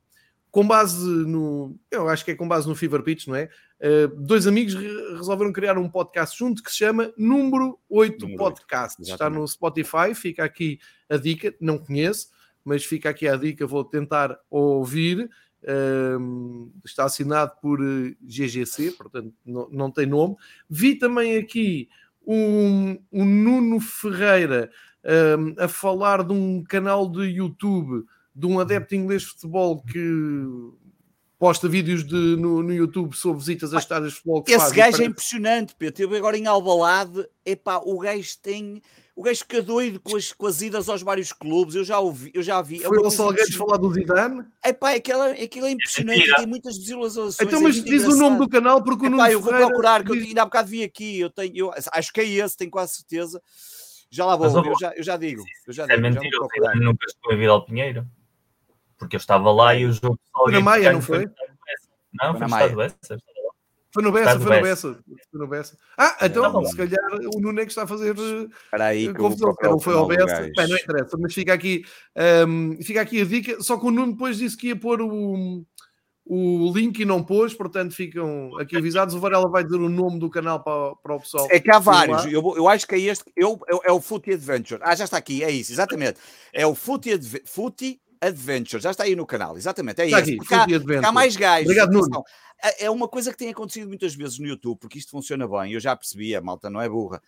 com base no, eu acho que é com base no Fever Pitch, não é? Uh, dois amigos re- resolveram criar um podcast junto que se chama Número 8 Número Podcast. oito, Está no. Spotify, fica aqui a dica, não conheço, mas fica aqui a dica, vou tentar ouvir. Um, está assinado por eh, GGC, portanto não, não tem nome. Vi também aqui um, um Nuno Ferreira um, a falar de um canal de YouTube de um adepto inglês de futebol que posta vídeos de, no, no YouTube sobre visitas a estádios de futebol. que esse faz gajo é parece- impressionante, Pedro. Eu agora em Albalade, epá, o gajo tem. O gajo fica doido com as, com as idas aos vários clubes. Eu já ouvi, eu já vi. é Foi ao coisa Salgueiros impressionante. falar do Zidane. Epá, aquilo, aquilo é impressionante, mentira. tem muitas visualizações. Então, é mas muito diz o nome engraçado. do canal porque o Epá, eu vou procurar, que eu ainda há bocado vi aqui. Eu tenho, eu acho que é esse, tenho quase certeza. Já lá vou, Mas eu eu, vou- já, eu já digo. Eu já É digo, já mentira, vou o procurar. Zidane nunca estou em Vidal Pinheiro. Porque eu estava lá e o jogo de Foi na Maia, não foi? Não, Foi foi na no. Estado Bessa. Foi no Bessa, foi no Bessa. Foi no Bessa. Ah, então, Não. se calhar o Nuno é que está a fazer eh, Espera aí que eu vou confusão. Não o foi ao Bessa. Bem, não interessa, mas fica aqui, hum, fica aqui a dica. Só que o Nuno depois disse que ia pôr o, o link e não pôs, portanto ficam aqui avisados. O Varela vai dizer o nome do canal para, para o pessoal. É que há vários. Eu, eu acho que é este. Eu, eu- é o Footy Adventure. Ah, já está aqui. É isso, exatamente. É o Footy, Adve- Footy Adventure. Já está aí no canal. Exatamente. É Está esse. aqui, Porque há, há mais gajos. Obrigado, Nuno. É é uma coisa que tem acontecido muitas vezes no YouTube, porque isto funciona bem. Eu já percebi, a malta não é burra.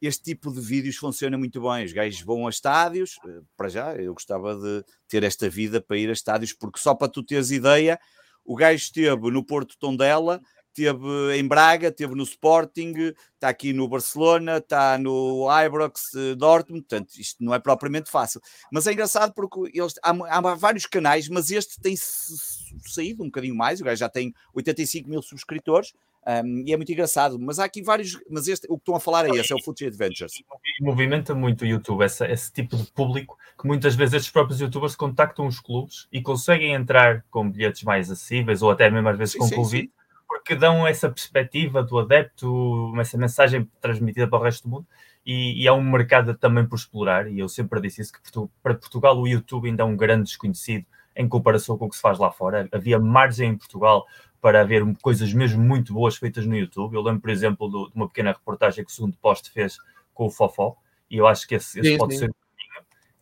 Este tipo de vídeos funciona muito bem. Os gajos vão a estádios. eh, Para já, eu gostava de ter esta vida para ir a estádios, porque só para tu teres ideia, o gajo esteve no Porto Tondela, esteve em Braga, esteve no Sporting, está aqui no Barcelona, está no Ibrox eh, Dortmund, portanto, isto não é propriamente fácil. Mas é engraçado porque eles, há, há vários canais, mas este tem saído um bocadinho mais, o gajo já tem 85 mil subscritores, um, e é muito engraçado. Mas há aqui vários, mas este, o que estão a falar é esse, é o Footy Adventures. E movimenta muito o YouTube, essa, esse tipo de público que muitas vezes estes próprios youtubers contactam os clubes e conseguem entrar com bilhetes mais acessíveis ou até mesmo às vezes Sim, com sim, convite, porque dão essa perspectiva do adepto, essa mensagem transmitida para o resto do mundo e, e há um mercado também por explorar. E eu sempre disse isso: que Portu- para Portugal o YouTube ainda é um grande desconhecido em comparação com o que se faz lá fora. Havia margem em Portugal para haver coisas mesmo muito boas feitas no YouTube. Eu lembro, por exemplo, do- de uma pequena reportagem que o segundo poste fez com o Fofó, e eu acho que esse, esse Sim, pode sim. ser.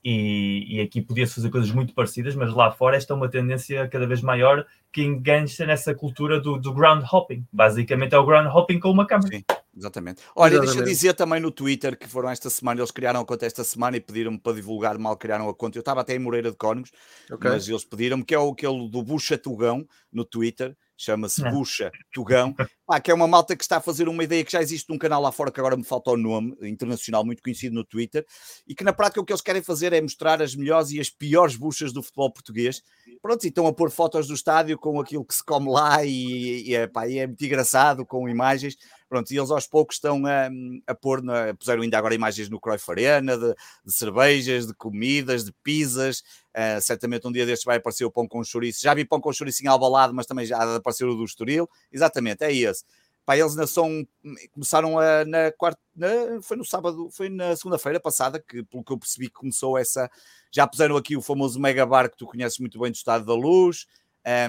E, e aqui podia-se fazer coisas muito parecidas, mas lá fora esta é uma tendência cada vez maior que engancha nessa cultura do, do ground hopping. Basicamente é o ground hopping com uma câmera. Sim. Exatamente. Olha, deixa eu dizer também no Twitter que foram esta semana, eles criaram a conta esta semana e pediram-me para divulgar, mal criaram a conta. Eu estava até em Moreira de Cónegos, Ok. mas eles pediram-me que é o aquele do Bucha Tugão no Twitter, chama-se Não. Bucha Tugão, Pá, que é uma malta que está a fazer uma ideia que já existe num canal lá fora que agora me falta o nome, internacional, muito conhecido no Twitter, e que na prática o que eles querem fazer é mostrar as melhores e as piores buchas do futebol português. Pronto, e estão a pôr fotos do estádio com aquilo que se come lá e, e, é, pá, e é muito engraçado com imagens. Pronto, e eles aos poucos estão a, a pôr, na, puseram ainda agora imagens no Cruyff Arena, de, de cervejas, de comidas, de pizzas. Uh, certamente um dia destes vai aparecer o pão com chouriço. Já vi pão com chouriço em Albalade, mas também já aparecer o do Estoril. Exatamente, é esse. Pá, eles ainda são, começaram a, na quarta, na- foi no sábado, foi na segunda-feira passada, que pelo que eu percebi começou essa, já puseram aqui o famoso mega bar que tu conheces muito bem do Estado da Luz,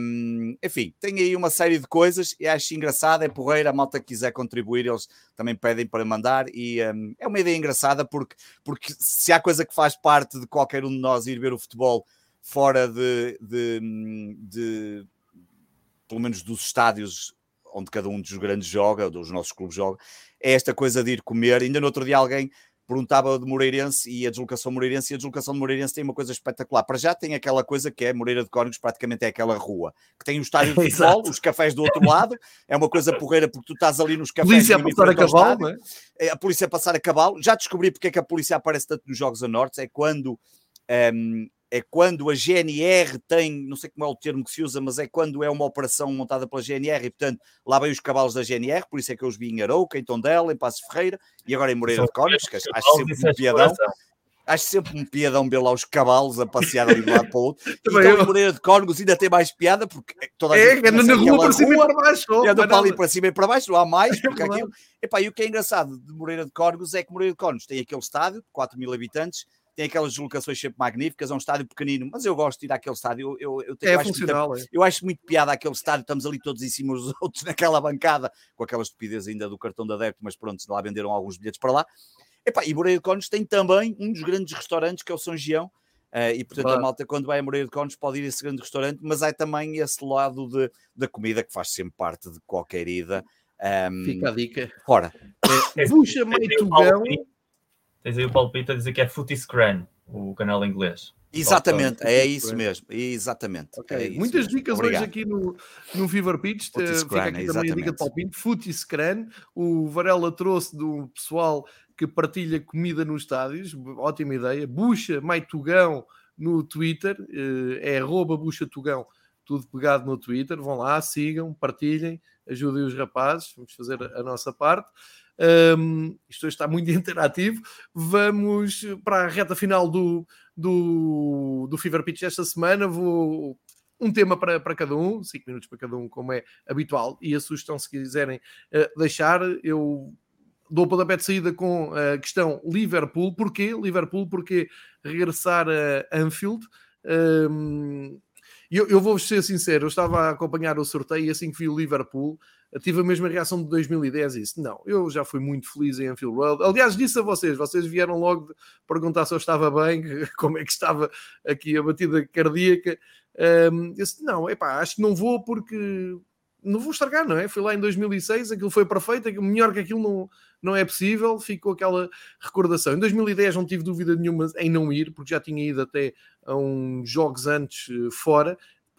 um, enfim, tem aí uma série de coisas e acho engraçado, é porreira, a malta que quiser contribuir, eles também pedem para mandar e um, é uma ideia engraçada porque, porque se há coisa que faz parte de qualquer um de nós ir ver o futebol fora de, de, de pelo menos dos estádios onde cada um dos grandes joga, dos nossos clubes joga, é esta coisa de ir comer. Ainda no outro dia alguém perguntava de Moreirense e a deslocação Moreirense, e a deslocação de Moreirense tem uma coisa espetacular. Para já tem aquela coisa que é Moreira de Cónigos, praticamente é aquela rua, que tem um estádio de futebol, os cafés do outro lado, é uma coisa porreira porque tu estás ali nos cafés. Polícia a passar a cavalo, é? A polícia a passar a cavalo. Já descobri porque é que a polícia aparece tanto nos Jogos a Norte, é quando um, ehm, é quando a GNR tem, não sei como é o termo que se usa, mas é quando é uma operação montada pela GNR e, portanto, lá vem os cavalos da GNR, por isso é que eu os vi em Arouca, em Tondela, em Passos Ferreira e agora em Moreira de Cónicos, que acho sempre um piadão. Acho sempre um piadão ver lá os cavalos a passear ali de um lado para o outro. então, eu... Moreira de Cónigos ainda tem mais piada, porque toda a é, gente... É, na rua para cima e para baixo. É, para ali para cima e para baixo, não há mais, porque aquilo... Epá, e o que é engraçado de Moreira de Cónigos é que Moreira de Cónigos tem aquele estádio, 4 mil habitantes, tem aquelas deslocações sempre magníficas, é um estádio pequenino, mas eu gosto de ir àquele estádio. Eu, eu, eu tenho, é eu funcional, muito, é. eu acho muito piada aquele estádio, estamos ali todos em cima dos outros naquela bancada, com aquela estupidez ainda do cartão da adepto, mas pronto, lá venderam alguns bilhetes para lá. Epá, e Moreira de Cones tem também um dos grandes restaurantes, que é o São Gião, uh, e portanto claro. a malta quando vai a Moreira de Cones pode ir a esse grande restaurante, mas há também esse lado de, da comida que faz sempre parte de qualquer ida. Um, Fica a dica. Fora. É, bucha meio tugão. Tens aí o palpite a dizer que é Footy Scran o canal inglês. Exatamente, é isso mesmo, exatamente. Okay. É isso Muitas mesmo. dicas Obrigado. hoje aqui no, no Fever Pitch. Uh, fica aqui também a dica de palpite, Footy Scran. O Varela trouxe do pessoal que partilha comida nos estádios, ótima ideia. Bucha Maitugão no Twitter, uh, é arroba Bucha Tugão, tudo pegado no Twitter. Vão lá, sigam, partilhem, ajudem os rapazes, vamos fazer a nossa parte. Um, isto está muito interativo. Vamos para a reta final do, do, do Fever Pitch esta semana. Vou um tema para, para cada um, 5 minutos para cada um, como é habitual. E a sugestão, se quiserem uh, deixar, eu dou o pontapé de saída com a questão Liverpool. Porquê Liverpool? Porque regressar a Anfield. Um, eu, eu vou ser sincero, eu estava a acompanhar o sorteio e assim que vi o Liverpool, tive a mesma reação de 2010 e disse, não, eu já fui muito feliz em Anfield Road. Aliás, disse a vocês, vocês vieram logo perguntar se eu estava bem, como é que estava aqui a batida cardíaca. Um, eu disse, não, epá, acho que não vou porque não vou estragar, não é? Fui lá em 2006, aquilo foi perfeito, melhor que aquilo não, não é possível, ficou aquela recordação. Em 2010 não tive dúvida nenhuma em não ir, porque já tinha ido até a uns jogos antes eh,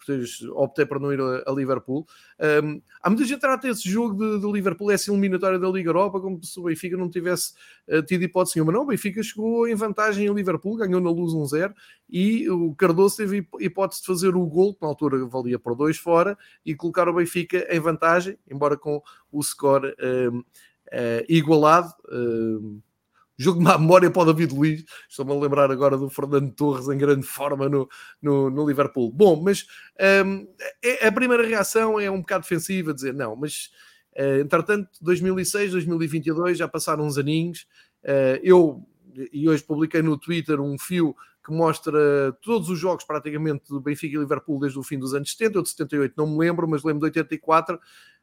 fora, optei por não ir a, Liverpool. Um, há muita gente trata esse jogo de, de, Liverpool, essa eliminatória da Liga Europa, como se o Benfica não tivesse uh, tido hipótese nenhuma. Não, o Benfica chegou em vantagem em Liverpool, ganhou na luz 1-0 e o Cardoso teve hipótese de fazer o gol, que na altura valia por dois fora, e colocar o Benfica em vantagem, embora com o score uh, igualado. Uh, jogo de má memória para o David Luiz. Estou-me a lembrar agora do Fernando Torres em grande forma no, no, no Liverpool. Bom, mas um, é, a primeira reação é um bocado defensiva, dizer não, mas uh, entretanto, 2006, 2022 já passaram uns aninhos. Uh, eu, e hoje publiquei no Twitter um fio que mostra todos os jogos praticamente do Benfica e Liverpool desde o fim dos anos 70, ou de 78 não me lembro, mas lembro de 84,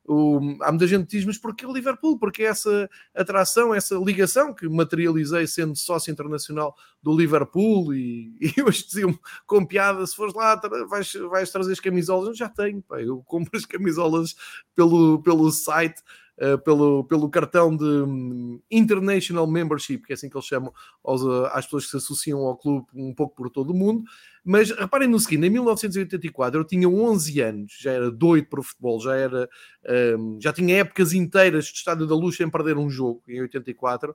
o, há muita gente que diz, mas porquê o Liverpool? Porque essa atração, essa ligação que materializei sendo sócio internacional do Liverpool e, e hoje diziam com piada, se fores lá vais, vais trazer as camisolas, eu já tenho, pá, eu compro as camisolas pelo, pelo site uh, pelo, pelo cartão de um, International Membership, que é assim que eles chamam aos, uh, às pessoas que se associam ao clube um pouco por todo o mundo. Mas reparem no seguinte: em 1984 eu tinha 11 anos, já era doido para o futebol, já, era, um, já tinha épocas inteiras de Estádio da Luz sem perder um jogo, em 84. Uh,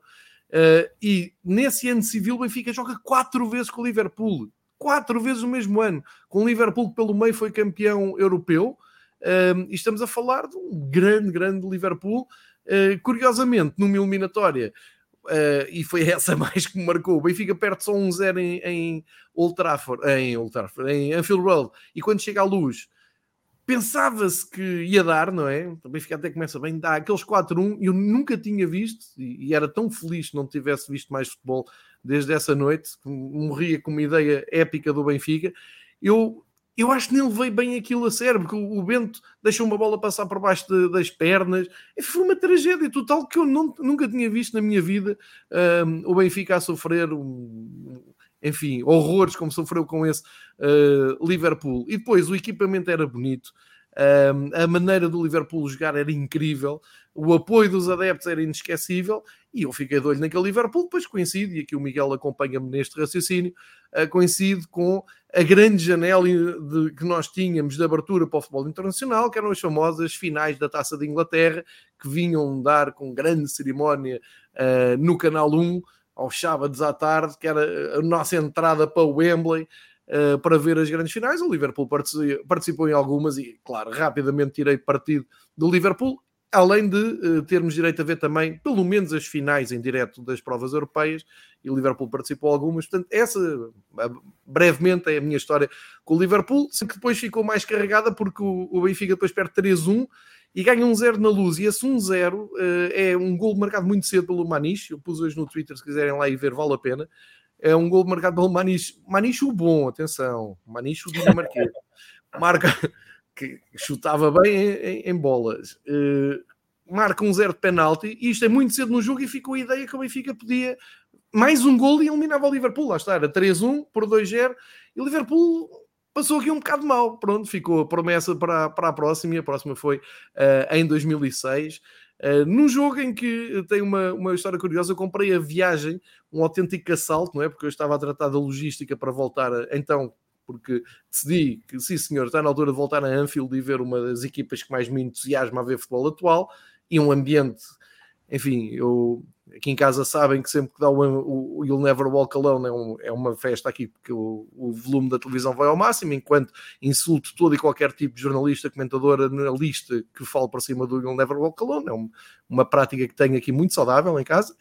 eh, e nesse ano civil, o Benfica joga quatro vezes com o Liverpool, quatro vezes no mesmo ano, com o Liverpool que pelo meio foi campeão europeu, um, e estamos a falar de um grande, grande Liverpool. Uh, curiosamente, numa eliminatória, uh, e foi essa mais que me marcou, o Benfica perde só um zero em, em Old Trafford, em Old Trafford, em Anfield Road, e quando chega à luz, pensava-se que ia dar, não é? O Benfica até começa bem, dá aqueles 4-1, eu nunca tinha visto, e, e era tão feliz que não tivesse visto mais futebol desde essa noite, morria com uma ideia épica do Benfica. Eu eu acho que nem levei bem aquilo a sério, porque o Bento deixou uma bola passar por baixo de, das pernas. Foi uma tragédia total que eu não, nunca tinha visto na minha vida um, o Benfica a sofrer, um, enfim, horrores como sofreu com esse uh, Liverpool. E depois o equipamento era bonito. Um, a maneira do Liverpool jogar era incrível. O apoio dos adeptos era inesquecível e eu fiquei de olho naquele Liverpool, depois coincide, e aqui o Miguel acompanha-me neste raciocínio, uh, coincide com a grande janela de, que nós tínhamos de abertura para o futebol internacional, que eram as famosas finais da Taça de Inglaterra, que vinham dar com grande cerimónia uh, no Canal 1, aos sábados à tarde, que era a nossa entrada para o Wembley, Uh, para ver as grandes finais. O Liverpool participou em algumas e, claro, rapidamente tirei partido do Liverpool além de uh, termos direito a ver também, pelo menos, as finais em direto das provas europeias, e o Liverpool participou algumas, portanto, essa brevemente é a minha história com o Liverpool, que depois ficou mais carregada porque o, o Benfica depois perde 3-1 e ganha 1-0 na luz, e esse 1-0 uh, eh, é um gol marcado muito cedo pelo Maniche, eu pus hoje no Twitter, se quiserem lá e ver, vale a pena, é um gol marcado pelo Maniche, Maniche o bom, atenção, Maniche o dinamarquês, marca que chutava bem em, em, bolas, uh, marca um zero de penalti, e isto é muito cedo no jogo, e ficou a ideia que o Benfica podia mais um gol e eliminava o Liverpool. Lá está, era 3-1 por 2-0, e o Liverpool passou aqui um bocado mal. Pronto, ficou a promessa para, para a próxima, e a próxima foi uh, em 2006. Uh, num jogo em que tem uma, uma história curiosa, eu comprei a viagem, um autêntico assalto, não é? Porque eu estava a tratar da logística para voltar, então porque decidi que, sim senhor, está na altura de voltar a Anfield e ver uma das equipas que mais me entusiasma a ver futebol atual e um ambiente, enfim, eu aqui em casa sabem que sempre que dá o, o, You'll Never Walk Alone é, um, é uma festa aqui porque o, o, volume da televisão vai ao máximo, enquanto insulto todo e qualquer tipo de jornalista, comentadora na lista que fala para cima do You'll Never Walk Alone, é um, uma prática que tenho aqui muito saudável em casa,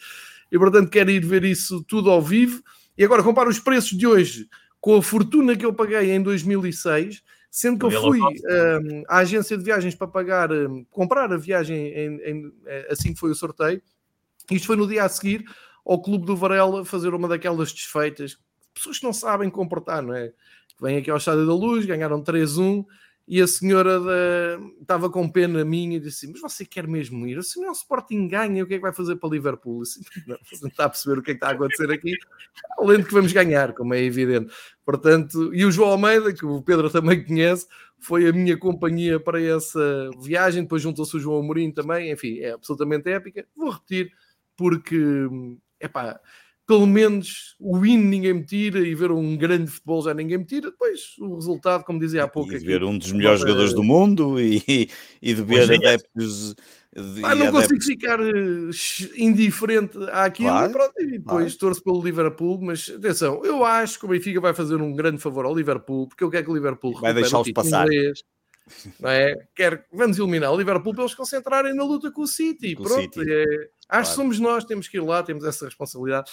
e portanto quero ir ver isso tudo ao vivo, e agora comparo os preços de hoje com a fortuna que eu paguei em 2006, sendo que eu fui um, à agência de viagens para pagar, um, comprar a viagem em, em, eh, assim que foi o sorteio. Isto foi no dia a seguir ao Clube do Varela fazer uma daquelas desfeitas. Pessoas que não sabem comportar, não é? Vêm aqui ao Estádio da Luz, ganharam 3-1 e a senhora da... estava com pena minha e disse: Mas você quer mesmo ir? Se não o Sporting ganha, o que é que vai fazer para Liverpool? Assim, não, não está a perceber o que é que está a acontecer aqui, além de que vamos ganhar, como é evidente. Portanto, e o João Almeida, que o Pedro também conhece, foi a minha companhia para essa viagem. Depois juntou-se o João Amorim também. Enfim, é absolutamente épica. Vou repetir, porque, é pá pelo menos o win ninguém me tira e ver um grande futebol já ninguém me tira. Depois o resultado, como dizia há pouco. E aqui, ver um dos melhores jogadores do mundo e, e de ver é. adeptos. De, ah, não adeptos... consigo ficar eh, indiferente àquilo claro, e, pronto, e depois claro. torço pelo Liverpool, mas atenção, eu acho que o Benfica vai fazer um grande favor ao Liverpool, porque eu quero que o Liverpool vai deixá-los passar. Inglês, não é? Quer, vamos eliminar o Liverpool para eles concentrarem na luta com o City. Com pronto, City. É, acho claro. que somos nós, temos que ir lá, temos essa responsabilidade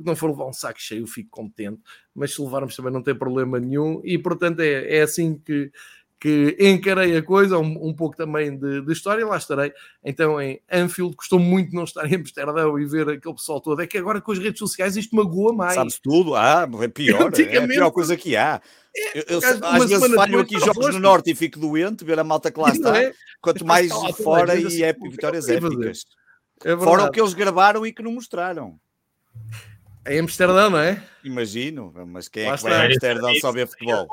que não for levar um saco cheio, fico contente, mas se levarmos também não tem problema nenhum, e portanto é, é assim que, que encarei a coisa, um, um pouco também de, de, história, lá estarei. Então em Anfield, gostou muito não estar em Amsterdão e ver aquele pessoal todo. É que agora com as redes sociais isto magoa mais. Sabes tudo? Ah, é pior, é a pior coisa que há. É, eu, eu, às vezes falho aqui jogos no Norte e fico doente, ver a malta que lá está, é? quanto mais fora e é, vitórias épicas. É fora o que eles gravaram e que não mostraram. Em Amsterdão, não é? Imagino, mas quem é que vai a Amsterdão só ver futebol?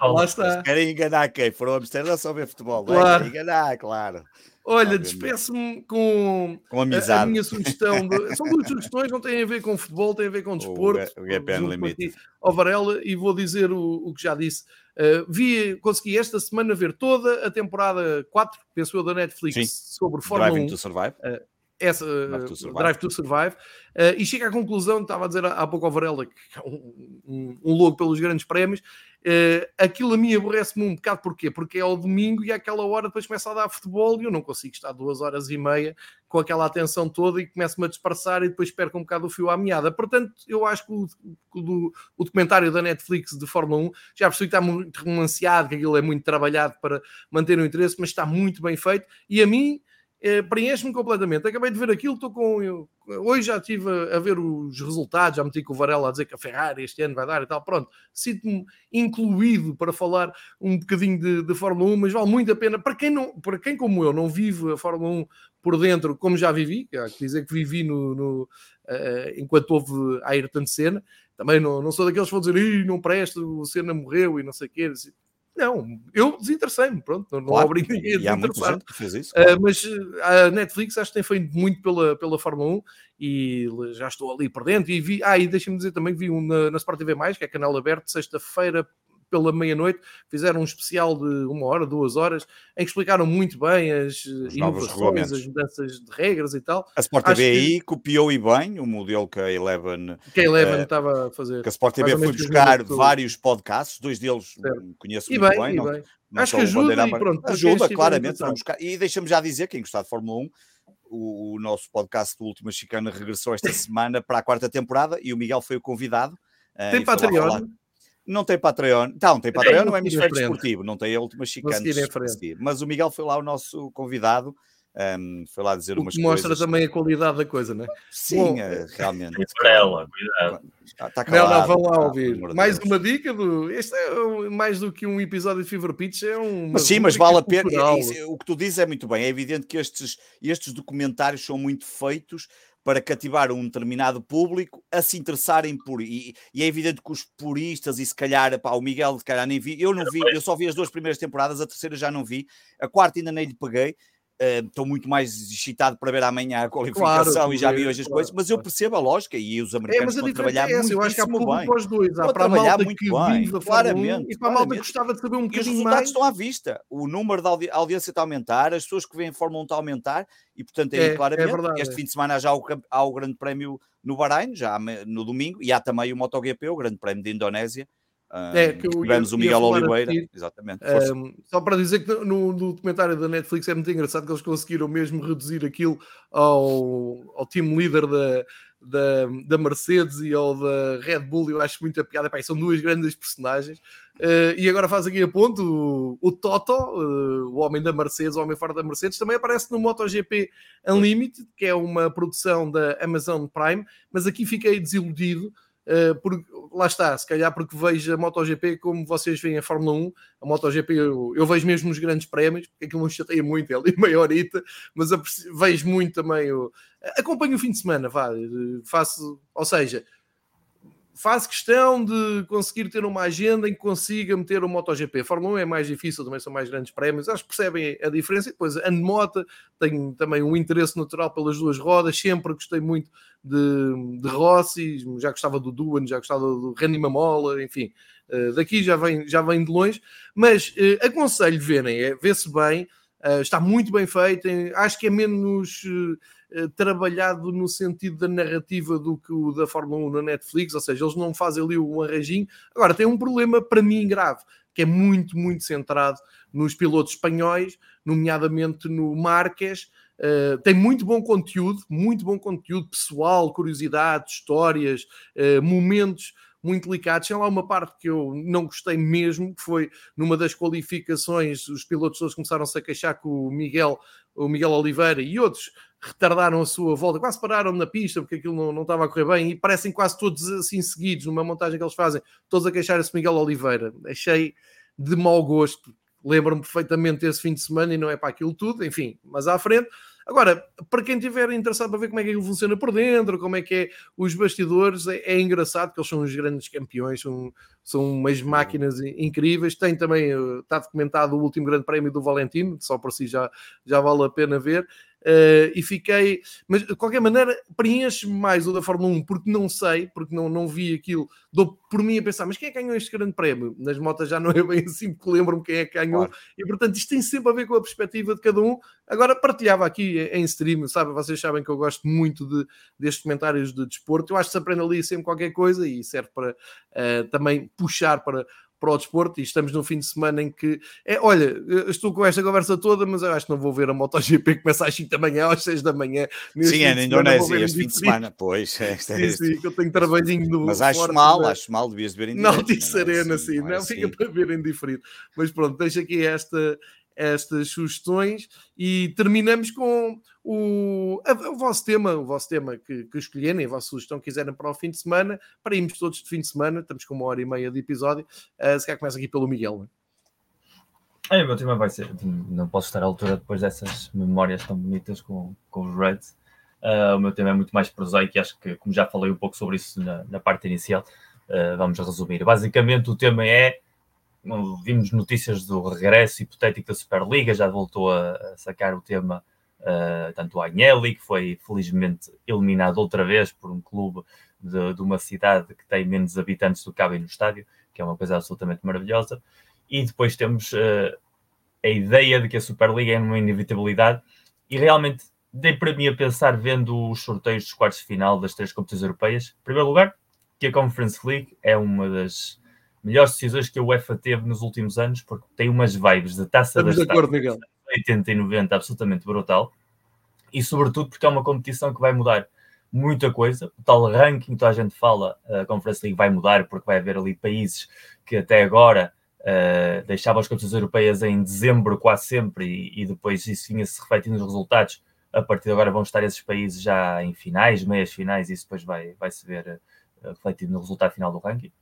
Lá está. querem enganar quem? Foram a Amsterdão só ver futebol. Claro. Querem enganar, claro. Olha, despeço-me com, com amizade. A, a minha sugestão. De... São duas sugestões, não têm a ver com futebol, têm a ver com desporto. O GPN Limite. Ao Varela, e vou dizer o, o que já disse. Uh, vi, consegui esta semana ver toda a temporada 4, penso eu, da Netflix, Sim. sobre Fórmula Driving 1. To survive. Uh, essa Drive to Survive, Drive to survive uh, e chega à conclusão, estava a dizer há pouco ao Varela, que é um, um, um louco pelos grandes prémios, uh, aquilo a mim aborrece-me um bocado, porquê? Porque é ao domingo e àquela hora depois começa a dar futebol e eu não consigo estar duas horas e meia com aquela atenção toda e começo-me a dispersar e depois perco um bocado o fio à meada. Portanto, eu acho que o, o, o documentário da Netflix de Fórmula 1 já percebi que está muito romanceado, que aquilo é muito trabalhado para manter o interesse, mas está muito bem feito e a mim é, preenche-me completamente. Acabei de ver aquilo, estou com. Eu, hoje já estive a, a, ver os resultados, já meti com o Varela a dizer que a Ferrari este ano vai dar e tal. Pronto, sinto-me incluído para falar um bocadinho de, de, Fórmula 1, mas vale muito a pena para quem, não, para quem, como eu, não vive a Fórmula 1 por dentro, como já vivi, há que dizer que vivi no, no uh, enquanto houve Ayrton Senna. Também não, não sou daqueles que vão dizer, não presta, o Senna morreu e não sei o quê. Não, eu desinteressei-me, pronto, não, Claro, obrigo ninguém a E desinteressar. que fez isso. Uh, mas uh, a Netflix acho que tem feito muito pela, pela Fórmula 1 e já estou ali por dentro. E vi, ah, e deixa-me dizer também que vi um na, na Sport TV, que é canal aberto, sexta-feira pela meia-noite, fizeram um especial de uma hora, duas horas, em que explicaram muito bem as uh, novos inovações, as mudanças de regras e tal. A Sport acho TV que- aí copiou e bem o modelo que a Eleven Que a Eleven Uh, estava a fazer. que a Sport TV foi buscar vários podcasts, dois deles Certo. conheço muito bem, bem, e não, bem. não Acho que ajuda e pronto, Ajuda, claramente, buscar. E deixamos já dizer, quem gostar de Fórmula 1, o, o nosso podcast do Última Chicana regressou esta semana para a quarta temporada e o Miguel foi o convidado. eh, Tem lá Patreon? Não tem Patreon. Não, tem Patreon no não hemisfério frente. desportivo, não tem a última chicana. Mas o Miguel foi lá o nosso convidado, ehm, foi lá dizer O umas que mostra coisas. também a qualidade da coisa, não é? Sim, Bom, eh, realmente. Para ela, cuidado. Está, está Não, não, calado, vão lá pá, ouvir. Mais uma dica do. Este é um- mais do que um episódio de Fever Pitch, é um. Mas sim, mas vale a pena. é- isso- o que tu dizes é muito bem. É evidente que estes, estes documentários são muito feitos para cativar um determinado público a se interessarem por. E, e é evidente que os puristas, e se calhar, pá, o Miguel, se calhar nem vi, eu não vi, eu só vi as duas primeiras temporadas, a terceira já não vi, a quarta ainda nem lhe peguei. Eh, Estou muito mais excitado para ver amanhã a qualificação e já vi hoje as claro, coisas, mas eu claro. percebo a lógica e os É, americanos mas a estão a diferença trabalhar é essa. Eu acho que há público bem. para os dois. Há para a malta muito que bem, vive a Fórmula 1 claramente, e para a malta que gostava de saber um E os bocadinho resultados mais. estão à vista. O número da audi- audiência está a aumentar, as pessoas que veem Fórmula 1 está a aumentar e, portanto, aí É, é claramente, verdade, este é. fim de semana já há o, há o Grande Prémio no Bahrein, já no domingo, e há também o MotoGP, o Grande Prémio de Indonésia. É, que eu ia- tivemos o Miguel a Oliveira, exatamente. Um, só para dizer que no, no documentário da Netflix é muito engraçado que eles conseguiram mesmo reduzir aquilo ao, ao team leader da, da, da Mercedes e ao da Red Bull. Eu acho muita piada. Pá, são duas grandes personagens. Uh, e agora faz aqui a ponto o, o Toto, uh, o homem da Mercedes, o homem fora da Mercedes, também aparece no MotoGP Unlimited, que é uma produção da Amazon Prime. Mas aqui fiquei desiludido. Porque, lá está, se calhar porque vejo a MotoGP como vocês veem a Fórmula 1, a MotoGP eu, eu vejo mesmo nos grandes prémios, porque aquilo me chateia muito, é ali meia horita, mas vejo muito também, o, acompanho o fim de semana, vá, eh, faço, ou seja, faço questão de conseguir ter uma agenda em que consiga meter o MotoGP. A Fórmula 1 é mais difícil, também são mais grandes prémios, acho que percebem a diferença. E depois, de moto, tenho também um interesse natural pelas duas rodas, sempre gostei muito de, de Rossi, já gostava do Duan, já gostava do Randy Mamola, enfim, eh, daqui já vem, já vem de longe, mas eh, aconselho verem, é, vê-se bem, eh, está muito bem feito, acho que é menos eh, trabalhado no sentido da narrativa do que o da Fórmula 1 na Netflix, ou seja, eles não fazem ali um arranjinho. Agora, tem um problema para mim grave, que é muito, muito centrado nos pilotos espanhóis, nomeadamente no Marques. Uh, tem muito bom conteúdo, muito bom conteúdo pessoal, curiosidades, histórias, uh, momentos muito delicados. Tem lá uma parte que eu não gostei mesmo, que foi numa das qualificações, os pilotos todos começaram-se a queixar que o Miguel, o Miguel Oliveira e outros retardaram a sua volta, quase pararam na pista porque aquilo não, não estava a correr bem e parecem quase todos assim seguidos numa montagem que eles fazem, todos a queixarem-se de Miguel Oliveira. Achei de mau gosto. Lembro-me perfeitamente desse fim de semana e não é para aquilo tudo, enfim, mas à frente. Agora, para quem estiver interessado para ver como é que aquilo funciona por dentro, como é que é os bastidores, é, é engraçado que eles são os grandes campeões, são, são umas máquinas incríveis. Tem também, eh, está documentado o último grande prémio do Valentino, só por si já, já vale a pena ver. Uh, e fiquei, mas de qualquer maneira preenche mais o da Fórmula 1 porque não sei, porque não, não vi aquilo, dou por mim a pensar, mas quem é que ganhou este grande prémio? Nas motas já não é bem assim, porque lembro-me quem é que ganhou, claro. e portanto isto tem sempre a ver com a perspectiva de cada um. Agora partilhava aqui em stream, sabe? Vocês sabem que eu gosto muito de, destes comentários de desporto, eu acho que se aprende ali sempre qualquer coisa e serve para uh, também puxar para para o desporto e estamos num fim de semana em que é, olha, estou com esta conversa toda, mas eu acho que não vou ver a MotoGP que começa às 5 da manhã, às 6 da manhã. Sim, é na Indonésia este fim de semana, pois. É, sim, é sim, que eu tenho trabalhinho do Mas acho mal, né? acho mal, devias ver em Não, disse Arena, sim, não, não fica para ver em diferido. Mas pronto, deixa aqui esta estas sugestões e terminamos com o, a, o vosso tema, o vosso tema que, que escolherem, a vossa sugestão que quiserem para o fim de semana, para irmos todos de fim de semana, estamos com uma hora e meia de episódio, uh, se calhar começa aqui pelo Miguel. É, o meu tema vai ser, não posso estar à altura depois dessas memórias tão bonitas com, com os Reds, uh, o meu tema é muito mais prosaico e acho que, como já falei um pouco sobre isso na, na parte inicial, uh, vamos resumir. Basicamente o tema é vimos notícias do regresso hipotético da Superliga, já voltou a, sacar o tema uh, tanto o Agnelli, que foi felizmente eliminado outra vez por um clube de, de, uma cidade que tem menos habitantes do que cabem no estádio, que é uma coisa absolutamente maravilhosa. E depois temos uh, a ideia de que a Superliga é uma inevitabilidade e realmente dei para mim a pensar vendo os sorteios dos quartos de final das três competições europeias. Em primeiro lugar, que a Conference League é uma das melhores decisões que a UEFA teve nos últimos anos, porque tem umas vibes de taça Estamos das de acordo, Miguel. 80 e 90 absolutamente brutal, e sobretudo porque é uma competição que vai mudar muita coisa. O tal ranking que a gente fala, a Conference League vai mudar, porque vai haver ali países que até agora uh, deixavam as competições europeias em dezembro quase sempre, e, e depois isso vinha-se refletindo nos resultados. A partir de agora vão estar esses países já em finais, meias finais, e isso depois vai, vai se ver uh, refletido no resultado final do ranking.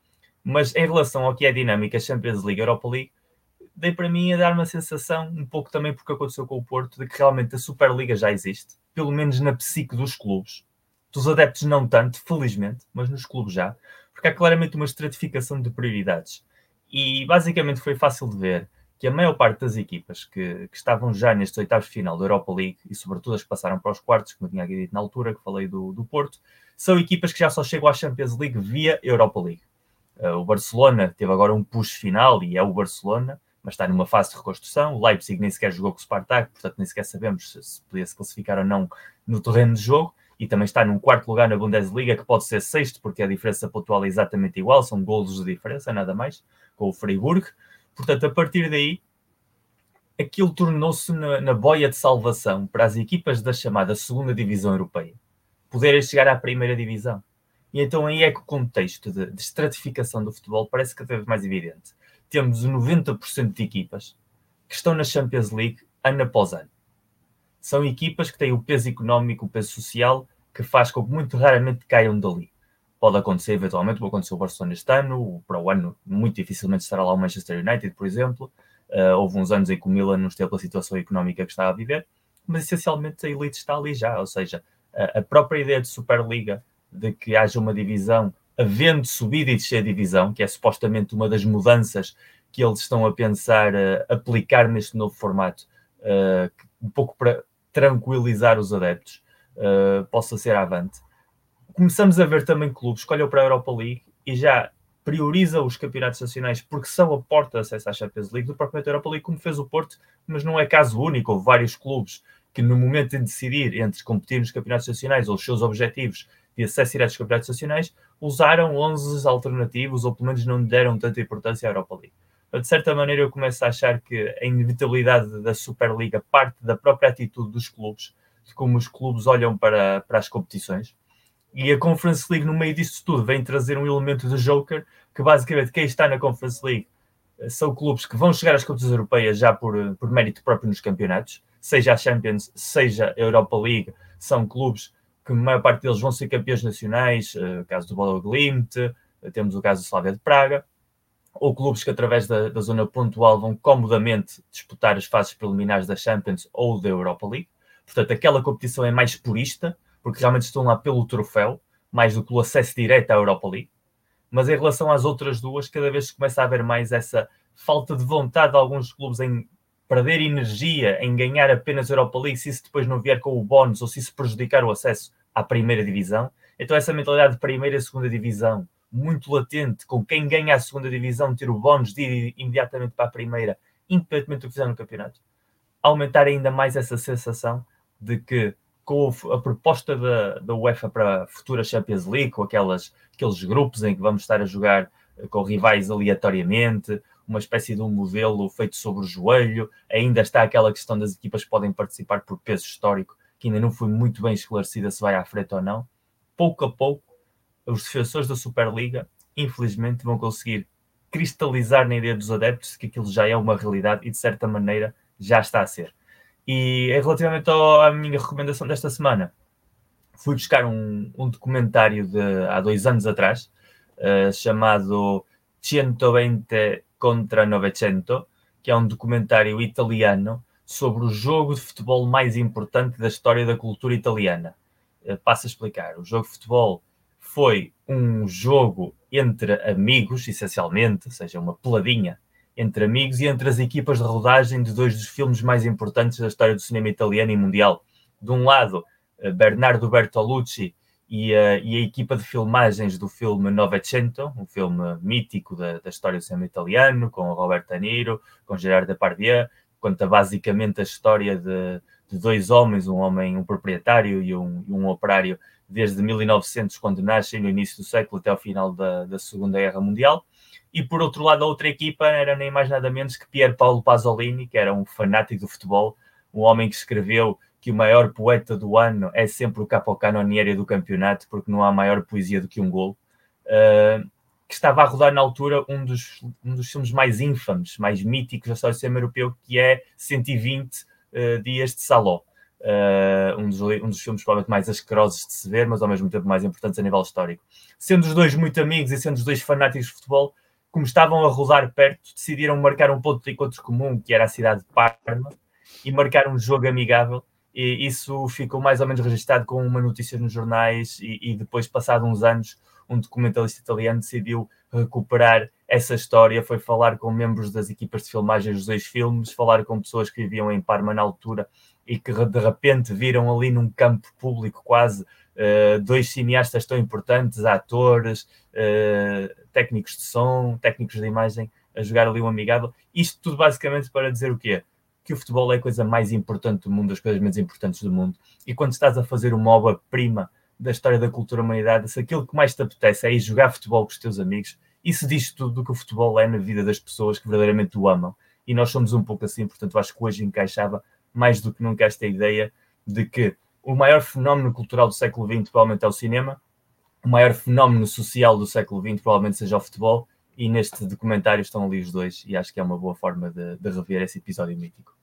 Mas em relação ao que é a dinâmica Champions League, Europa League, dei para mim a dar uma sensação, um pouco também porque aconteceu com o Porto, de que realmente a Superliga já existe, pelo menos na psique dos clubes. Dos adeptos não tanto, felizmente, mas nos clubes já, porque há claramente uma estratificação de prioridades. E basicamente foi fácil de ver que a maior parte das equipas que, que estavam já nestes oitavos final da Europa League, e sobretudo as que passaram para os quartos, como eu tinha dito na altura, que falei do, do Porto, são equipas que já só chegam à Champions League via Europa League. Uh, o Barcelona teve agora um push final e é o Barcelona, mas está numa fase de reconstrução. O Leipzig nem sequer jogou com o Spartak, portanto nem sequer sabemos se, se podia se classificar ou não no terreno de jogo. E também está num quarto lugar na Bundesliga, que pode ser sexto, porque a diferença pontual é exatamente igual, são golos de diferença, nada mais, com o Freiburg. Portanto, a partir daí, aquilo tornou-se na, na boia de salvação para as equipas da chamada segunda divisão europeia poderem chegar à primeira divisão. E então aí é que o contexto de, de estratificação do futebol parece cada vez mais evidente. Temos 90% de equipas que estão na Champions League ano após ano. São equipas que têm o peso económico, o peso social, que faz com que muito raramente caiam dali. Pode acontecer eventualmente, como aconteceu o Barcelona este ano, para o ano muito dificilmente estará lá o Manchester United, por exemplo. Uh, houve uns anos em que o Milan não esteve pela situação económica que estava a viver, mas essencialmente a elite está ali já, ou seja, a, a própria ideia de Superliga de que haja uma divisão, havendo subida e descer divisão, que é supostamente uma das mudanças que eles estão a pensar uh, aplicar neste novo formato, uh, um pouco para tranquilizar os adeptos, uh, possa ser avante. Começamos a ver também clubes que olham para a Europa League e já prioriza os campeonatos nacionais porque são a porta de acesso à Champions League do próprio Europa League, como fez o Porto, mas não é caso único. Houve vários clubes que, no momento de decidir entre competir nos campeonatos nacionais ou os seus objetivos de acesso direto aos campeonatos nacionais, usaram 11 alternativos, ou pelo menos não deram tanta importância à Europa League. De certa maneira, eu começo a achar que a inevitabilidade da Superliga parte da própria atitude dos clubes, de como os clubes olham para, para as competições. E a Conference League, no meio disso tudo, vem trazer um elemento de joker, que basicamente quem está na Conference League eh, são clubes que vão chegar às competições europeias já por, por mérito próprio nos campeonatos, seja a Champions, seja a Europa League, são clubes que a maior parte deles vão ser campeões nacionais, uh, o caso do Bodo Glimt, uh, temos o caso do Slavia de Praga, ou clubes que através da, da, zona pontual vão comodamente disputar as fases preliminares da Champions ou da Europa League. Portanto, aquela competição é mais purista, porque realmente estão lá pelo troféu, mais do que o acesso direto à Europa League. Mas em relação às outras duas, cada vez começa a haver mais essa falta de vontade de alguns clubes em perder energia em ganhar apenas a Europa League se isso depois não vier com o bónus ou se isso prejudicar o acesso à primeira divisão. Então essa mentalidade de primeira e segunda divisão, muito latente, com quem ganha a segunda divisão ter o bónus de ir imediatamente para a primeira, independentemente do que fizer no campeonato, aumentar ainda mais essa sensação de que com a proposta da, da UEFA para a futura Champions League, com aquelas, aqueles grupos em que vamos estar a jogar eh, com rivais aleatoriamente, uma espécie de um modelo feito sobre o joelho. Ainda está aquela questão das equipas que podem participar por peso histórico, que ainda não foi muito bem esclarecida se vai à frente ou não. Pouco a pouco, os defensores da Superliga, infelizmente, vão conseguir cristalizar na ideia dos adeptos que aquilo já é uma realidade e, de certa maneira, já está a ser. E relativamente à minha recomendação desta semana, fui buscar um, um documentário de há dois anos atrás, uh, chamado 120 contra Novecento, que é um documentário italiano sobre o jogo de futebol mais importante da história da cultura italiana. Eh, passo a explicar. O jogo de futebol foi um jogo entre amigos, essencialmente, ou seja, uma peladinha entre amigos e entre as equipas de rodagem de dois dos filmes mais importantes da história do cinema italiano e mundial. De um lado, eh, Bernardo Bertolucci e a, e a equipa de filmagens do filme Novecento, um filme mítico da, da história do cinema italiano, com Roberto De Niro, com Gerard Depardieu, conta basicamente a história de, de dois homens, um homem, um proprietário e um, um operário, desde 1900, quando nascem, no início do século, até ao final da, da Segunda Guerra Mundial. E por outro lado, a outra equipa era nem mais nada menos que Pier Paolo Pasolini, que era um fanático do futebol, um homem que escreveu que o maior poeta do ano é sempre o capocannoniere do campeonato, porque não há maior poesia do que um gol. Uh, que estava a rodar na altura um dos, um dos filmes mais ínfames, mais míticos da história do cinema europeu, que é 120 uh, Dias de Saló. Uh, um, dos, um dos filmes provavelmente mais asquerosos de se ver, mas ao mesmo tempo mais importantes a nível histórico. Sendo os dois muito amigos e sendo os dois fanáticos de futebol, como estavam a rodar perto, decidiram marcar um ponto de encontro comum, que era a cidade de Parma, e marcar um jogo amigável e isso ficou mais ou menos registrado com uma notícia nos jornais e, e depois, passado uns anos, um documentalista italiano decidiu recuperar essa história, foi falar com membros das equipas de filmagem dos dois filmes, falar com pessoas que viviam em Parma na altura e que de repente viram ali num campo público quase uh, dois cineastas tão importantes, atores, uh, técnicos de som, técnicos de imagem, a jogar ali um amigável. Isto tudo basicamente para dizer o quê? Que o futebol é a coisa mais importante do mundo, das coisas mais importantes do mundo. E quando estás a fazer uma obra-prima da história da cultura da humanidade, se aquilo que mais te apetece é ir jogar futebol com os teus amigos, isso diz tudo do que o futebol é na vida das pessoas que verdadeiramente o amam. E nós somos um pouco assim, portanto, acho que hoje encaixava mais do que nunca esta ideia de que o maior fenómeno cultural do século XX provavelmente é o cinema, o maior fenómeno social do século XX provavelmente seja o futebol, e neste documentário estão ali os dois, e acho que é uma boa forma de, de rever esse episódio mítico.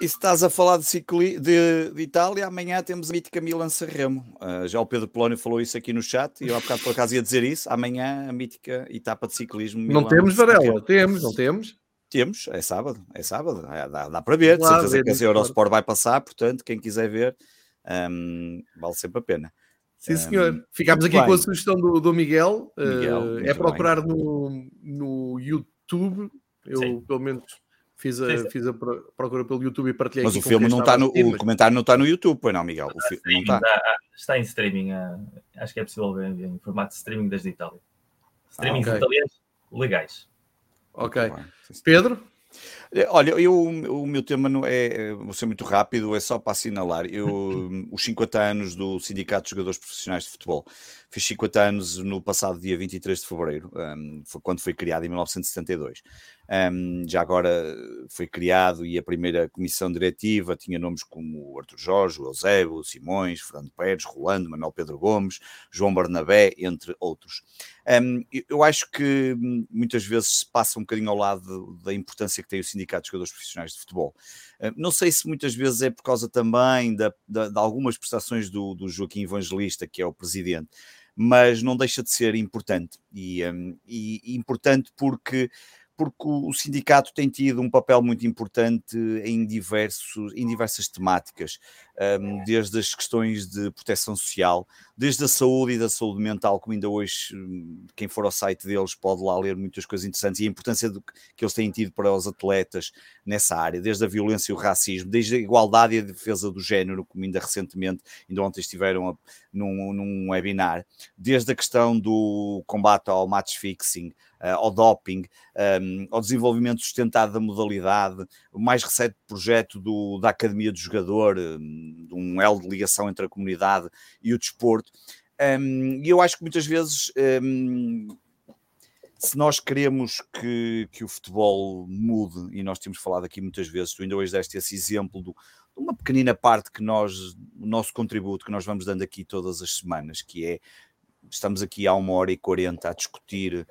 E se estás a falar de, cicli... de, de Itália, amanhã temos a mítica Milan Sanremo. Uh, já o Pedro Polónio falou isso aqui no chat e eu há bocado por acaso ia dizer isso. Amanhã a mítica etapa de ciclismo. Não temos, Varela, temos, não temos. Temos, é sábado, é sábado, é, dá, dá, para ver. Claro, certeza que a Eurosport claro. vai passar, portanto, quem quiser ver, um, vale sempre a pena. Sim, senhor. Um, Ficámos aqui bem. com a sugestão do, do Miguel. Miguel uh, é procurar no, no YouTube. Eu, Sim. pelo menos, fiz a, fiz a procura pelo YouTube e partilhei Mas o filme não está no. O comentário não está no YouTube, pois não, Miguel? O fi, não está. Está, está em streaming. Uh, acho que é possível ver em, formato de streaming desde Itália. Streaming ah, okay. italianos legais. Ok. Pedro? É, olha, eu, o meu tema não é, vou ser muito rápido, é só para assinalar. Eu, os 50 anos do Sindicato de Jogadores Profissionais de Futebol. Fiz 50 anos no passado dia 23 de fevereiro, um, foi quando foi criado em 1972. Um, já agora foi criado e a primeira comissão diretiva tinha nomes como Arthur Jorge, Eusébio, Simões, Fernando Pérez, Rolando, Manuel Pedro Gomes, João Barnabé, entre outros. Um, eu acho que muitas vezes se passa um bocadinho ao lado da importância que tem o Sindicato de Jogadores Profissionais de Futebol. não sei se muitas vezes é por causa também da, da, de algumas prestações do, do Joaquim Evangelista, que é o presidente, mas não deixa de ser importante. E, um, e importante porque porque o sindicato tem tido um papel muito importante em, diversos, em diversas temáticas, um, desde as questões de proteção social, desde a saúde e da saúde mental, como ainda hoje, hum, quem for ao site deles pode lá ler muitas coisas interessantes, e a importância do, que eles têm tido para os atletas nessa área, desde a violência e o racismo, desde a igualdade e a defesa do género, como ainda recentemente, ainda ontem estiveram a, num, num webinar, desde a questão do combate ao match fixing, uh, ao doping, um, ao desenvolvimento sustentado da modalidade, o mais recente projeto do, da Academia do Jogador, um, de um elo de ligação entre a comunidade e o desporto. Um, e eu acho que muitas vezes um, se nós queremos que, que o futebol mude, e nós temos falado aqui muitas vezes, tu ainda hoje deste esse exemplo do, de uma pequenina parte que nós, o nosso contributo que nós vamos dando aqui todas as semanas, que é estamos aqui há uma hora e quarenta a discutir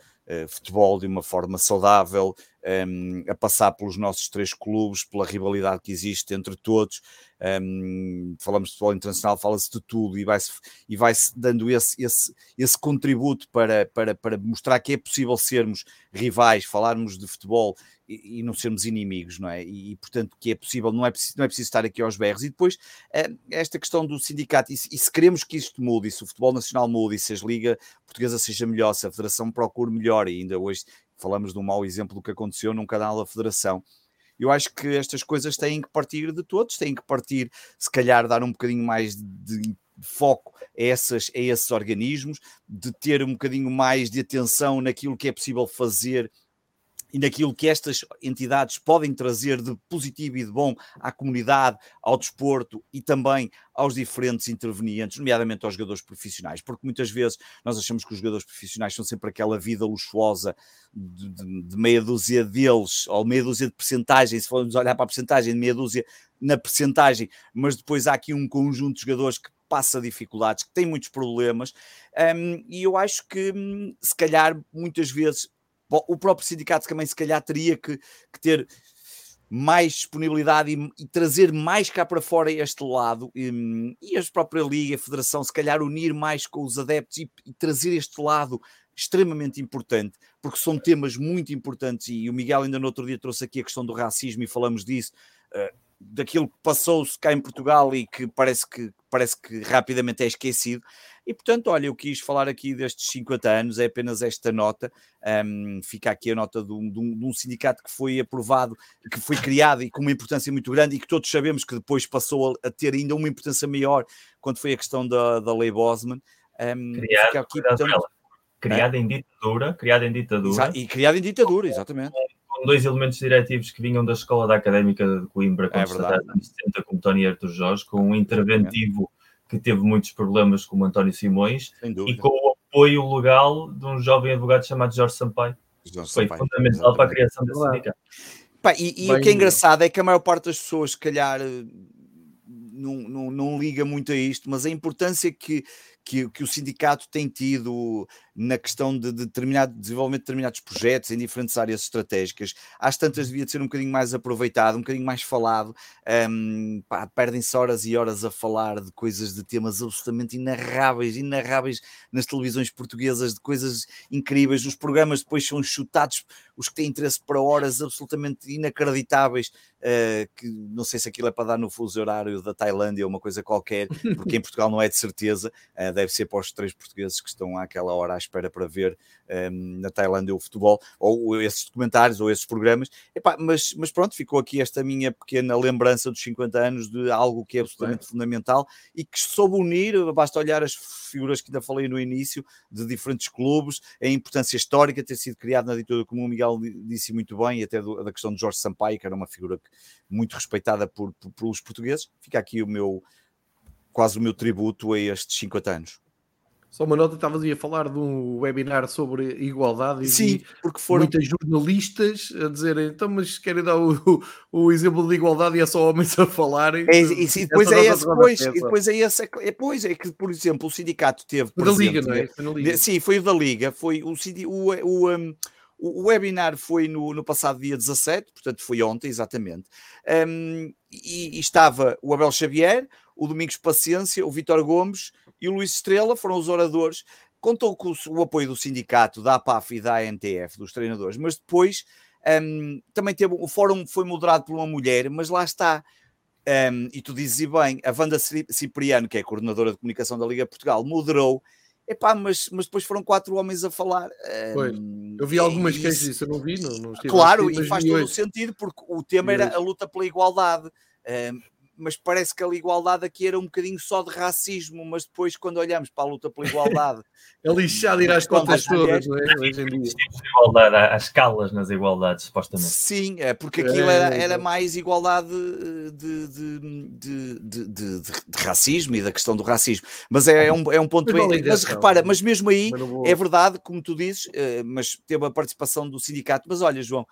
futebol de uma forma saudável, um, a passar pelos nossos três clubes, pela rivalidade que existe entre todos. Um, falamos de futebol internacional, fala-se de tudo e vai-se e vai dando esse, esse, esse contributo para, para, para mostrar que é possível sermos rivais, falarmos de futebol e, e não sermos inimigos, não é? E, e, portanto que é possível, não é preciso, não é preciso estar aqui aos berros. E depois uh, esta questão do sindicato, e, e, se queremos que isto mude, e se o futebol nacional mude, e se a Liga Portuguesa seja melhor, se a Federação procure melhor, e ainda hoje falamos de um mau exemplo do que aconteceu num canal da Federação. Eu acho que estas coisas têm que partir de todos, têm que partir, se calhar, dar um bocadinho mais de foco a, essas, a esses organismos, de ter um bocadinho mais de atenção naquilo que é possível fazer e naquilo que estas entidades podem trazer de positivo e de bom à comunidade, ao desporto e também aos diferentes intervenientes, nomeadamente aos jogadores profissionais, porque muitas vezes nós achamos que os jogadores profissionais são sempre aquela vida luxuosa de, de, de meia dúzia deles, ou meia dúzia de percentagem, se formos olhar para a percentagem, de meia dúzia na percentagem, mas depois há aqui um conjunto de jogadores que passa dificuldades, que tem muitos problemas, um, e eu acho que hum, se calhar muitas vezes o próprio sindicato também se calhar teria que, que ter mais disponibilidade e, e, trazer mais cá para fora este lado. E, e a própria Liga, a Federação, se calhar unir mais com os adeptos e, e, trazer este lado extremamente importante, porque são temas muito importantes. E o Miguel ainda no outro dia trouxe aqui a questão do racismo e falamos disso, uh, daquilo que passou-se cá em Portugal e que parece que, parece que rapidamente é esquecido. E portanto, olha, eu quis falar aqui destes 50 anos, é apenas esta nota. Um, fica aqui a nota de um, de, um, de um, sindicato que foi aprovado, que foi criado e com uma importância muito grande e que todos sabemos que depois passou a, a ter ainda uma importância maior quando foi a questão da, da lei Bosman. Criado, aqui, portanto, criado é? em ditadura, criado em ditadura. E criado em ditadura, exatamente com dois elementos diretivos que vinham da escola da Académica de Coimbra, com é anos 70, como Tony Arthur Jorge, com um interventivo que teve muitos problemas como António Simões e com o apoio legal de um jovem advogado chamado Jorge Sampaio. Jorge Foi Sampaio, fundamental exatamente. para a criação desse sindicato. Pá, e, e o que é engraçado é que a maior parte das pessoas, se calhar, não, não, não liga muito a isto, mas a importância que, que, que o sindicato tem tido na questão de, de determinado desenvolvimento de determinados projetos em diferentes áreas estratégicas, às tantas devia de ser um bocadinho mais aproveitado, um bocadinho mais falado. Um, Perdem-se horas e horas a falar de coisas, de temas absolutamente inarráveis, inarráveis nas televisões portuguesas, de coisas incríveis. Os programas depois são chutados, os que têm interesse para horas absolutamente inacreditáveis, uh, que não sei se aquilo é para dar no fuso horário da Tailândia ou uma coisa qualquer, porque em Portugal não é de certeza, uh, deve ser para os três portugueses que estão àquela hora às espera para ver um, ehm, na Tailândia o futebol, ou esses documentários, ou esses programas. Epá, mas, mas pronto, ficou aqui esta minha pequena lembrança dos 50 anos de algo que é absolutamente fundamental e que soube unir, basta olhar as figuras que ainda falei no início, de diferentes clubes, a importância histórica ter sido criado na ditadura, como o Miguel disse muito bem, e até do, da questão de Jorge Sampaio, que era uma figura muito respeitada por, por, pelos portugueses. Fica aqui o meu quase o meu tributo a estes 50 anos. Só uma nota, estavas a falar de um webinar sobre igualdade Sim, porque foram muitas jornalistas a dizerem, então, mas querem dar o, o, exemplo de igualdade e é só homens a falarem. É, e, e, depois é esse, depois, e depois é esse, é, pois é que, por exemplo, o sindicato teve. Da Liga, não é? Liga. Sim, foi o da Liga, foi o, o, o, um, o webinar foi no, no passado dia 17, portanto foi ontem, exatamente. Um, e, e, estava o Abel Xavier, o Domingos Paciência, o Vitor Gomes e o Luís Estrela foram os oradores. Contou com o, apoio do sindicato, da APAF e da ANTF, dos treinadores, mas depois um, também teve o fórum foi moderado por uma mulher, mas lá está. Um, e tu dizes bem, a Wanda Cipriano, que é a coordenadora de comunicação da Liga Portugal, moderou. Epá, mas, mas depois foram quatro homens a falar. Um, eu vi algumas queixas disso, eu não vi. Não, não claro, e faz todo o sentido, porque o tema era a luta pela igualdade. Um, mas parece que a igualdade aqui era um bocadinho só de racismo, mas depois quando olhamos para a luta pela igualdade... é lixado ir às contas todas, não é? Hoje em dia. Igualdade, há escalas nas igualdades, supostamente. Sim, é porque aquilo era, era mais igualdade de, de, de, de, de, de racismo e da questão do racismo, mas é, é um, é um ponto bem... Mas repara, mas mesmo aí, é verdade, como tu dizes, eh, mas teve a participação do sindicato, mas olha João,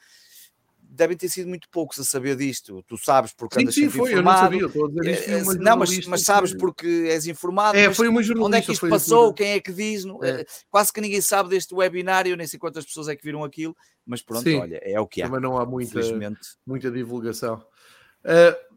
devem ter sido muito poucos a saber disto. Tu sabes porque andas sim, sempre foi, informado. Eu não sabia, dizer isto, é, não, mas, mas sabes porque és informado. É, foi uma jornalista. Onde é que isto passou? Quem é que diz? É. Eh, quase que ninguém sabe deste webinário, nem sei quantas pessoas é que viram aquilo, mas pronto, sim, olha, é o que há. Também não há muita, muita divulgação. Uh,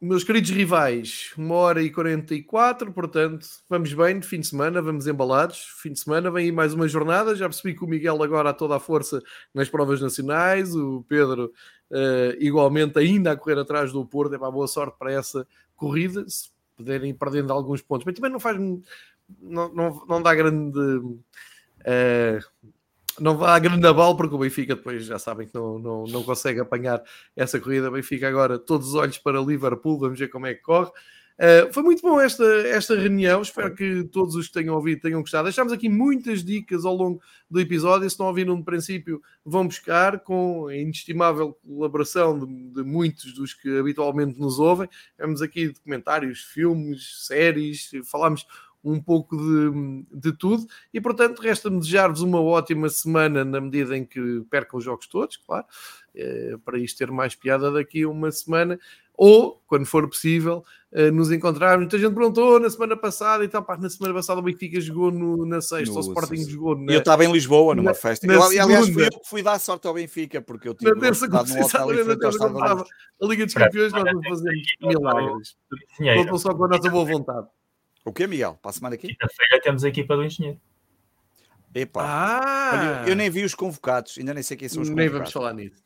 meus queridos rivais, uma hora e 44, portanto, vamos bem de fim de semana, vamos embalados. Fim de semana vem aí mais uma jornada. Já percebi que o Miguel agora a toda a força nas provas nacionais, o Pedro uh, igualmente ainda a correr atrás do Porto. É para boa sorte para essa corrida, se puderem ir perdendo alguns pontos, mas também não faz, não, não, não dá grande. Uh, não vá a Grandaval, porque o Benfica depois já sabem que não, não, não consegue apanhar essa corrida. Benfica agora todos os olhos para Liverpool, vamos ver como é que corre. Uh, foi muito bom esta, esta reunião. Espero que todos os que tenham ouvido tenham gostado. Deixámos aqui muitas dicas ao longo do episódio. Se não ouviram no princípio, vão buscar com a inestimável colaboração de, de, muitos dos que habitualmente nos ouvem. Temos aqui documentários, filmes, séries, falámos um pouco de, de tudo e portanto resta-me desejar-vos uma ótima semana na medida em que percam os jogos todos, claro, é, para isto ter mais piada daqui a uma semana ou, quando for possível, uh, nos encontrarmos. Muita gente perguntou na semana passada e tal, pá, na semana passada o Benfica jogou no, na sexta, no, o Sporting sim, jogou na... Eu estava em Lisboa numa na, festa. Na eu, aliás, fui, fui dar sorte ao Benfica, porque eu tive na terça, e na terça, estava a Liga dos Campeões, nós vamos fazer milagres. Contam só com a nossa boa vontade. O que, Miguel? Para a semana aqui? Quinta-feira temos a equipa do engenheiro. Epá, ah. eu, eu, nem vi os convocados, ainda nem sei quem são os convocados. Nem vamos falar nisso.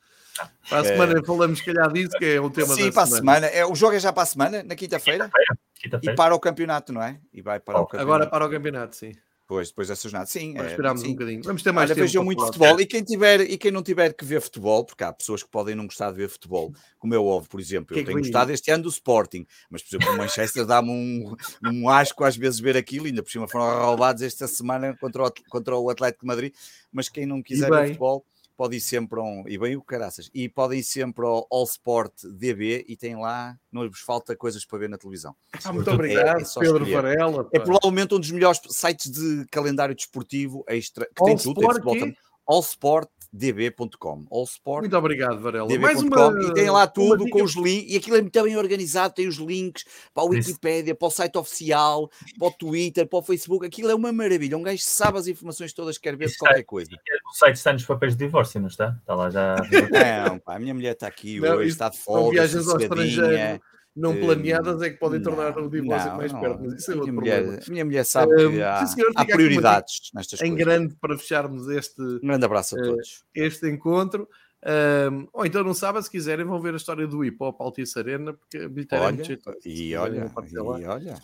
Para a semana é... falamos, se calhar, disso, que é o tema Sim, da para semana. a semana. É, o jogo é já para a semana, na quinta-feira. Quinta e para o campeonato, não é? E vai para oh, o campeonato. Agora para o campeonato, sim. Depois, depois dessa jornada. Sim, é, esperamos sim. um bocadinho. Vamos ter mais Olha, tempo. Vejam muito futebol. E quem, tiver, e quem não tiver que ver futebol, porque há pessoas que podem não gostar de ver futebol, como eu ouvo, por exemplo. Eu que tenho que gostado este ano do Sporting, mas, por exemplo, o Manchester dá-me um, um asco às vezes ver aquilo. Ainda por cima foram roubados esta semana contra o, contra o Atlético de Madrid. Mas quem não quiser ver futebol pode ir sempre a um, e bem o caraças, e podem ir sempre ao All Sport DB e tem lá, não vos falta coisas para ver na televisão. Ah, muito obrigado, é, é Pedro Varela. É provavelmente um dos melhores sites de calendário desportivo extra, que All tem tudo, tem futebol também. All Sport db.com. Allsport. Muito obrigado, Varela. Mais uma, e tem lá tudo com os links, e aquilo é muito bem organizado, tem os links para a Wikipedia, para o site oficial, para o Twitter, para o Facebook, aquilo é uma maravilha. Um gajo sabe as informações todas, quer ver qualquer coisa. O site está nos papéis de divórcio, não está? Está lá já. Não, pá, a minha mulher está aqui não, hoje, está de folga. viagens ao estrangeiro não planeadas é que podem tornar não, o divórcio mais não, perto, mas isso é outro minha problema. Mulher, minha mulher sabe que há, senhor, há prioridades nestas em coisas. Em grande para fecharmos este... Um grande abraço a todos. Este encontro. Um, ou então não sabem, se quiserem, vão ver a história do hip hop Altice Arena, porque a bilheteira é muito E olha, e olha.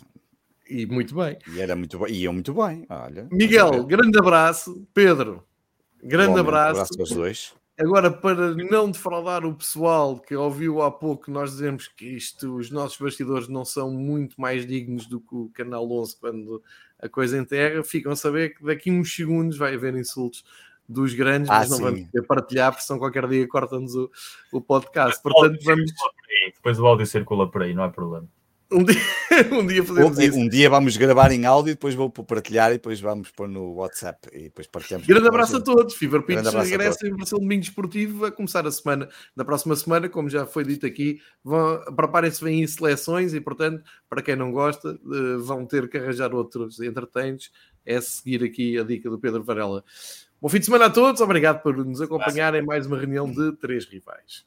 E muito bem. E era muito bem, iam muito bem. Olha, Miguel, grande abraço. Pedro, grande abraço. abraço aos dois. Agora, para não defraudar o pessoal que ouviu há pouco, nós dizemos que isto, os nossos bastidores não são muito mais dignos do que o Canal 11 quando a coisa enterra. Ficam a saber que daqui a uns segundos vai haver insultos dos grandes, ah, mas não sim. vamos poder partilhar, porque são qualquer dia cortam-nos o, o podcast. Portanto, vamos. Depois o áudio circula por aí, não há problema. Um dia, um dia fazemos um, isso. Um dia vamos gravar em áudio, depois vou partilhar e depois vamos pôr no WhatsApp e depois partilhamos. Grande abraço a todos. Fever Pitch regressa em versão domingo esportivo a começar a semana. Na próxima semana, como já foi dito aqui, preparem-se bem em seleções e, portanto, para quem não gosta, uh, vão ter que arranjar outros entreteinos. É seguir aqui a dica do Pedro Varela. Bom fim de semana a todos. Obrigado por nos acompanhar em mais uma reunião de Três Rivais.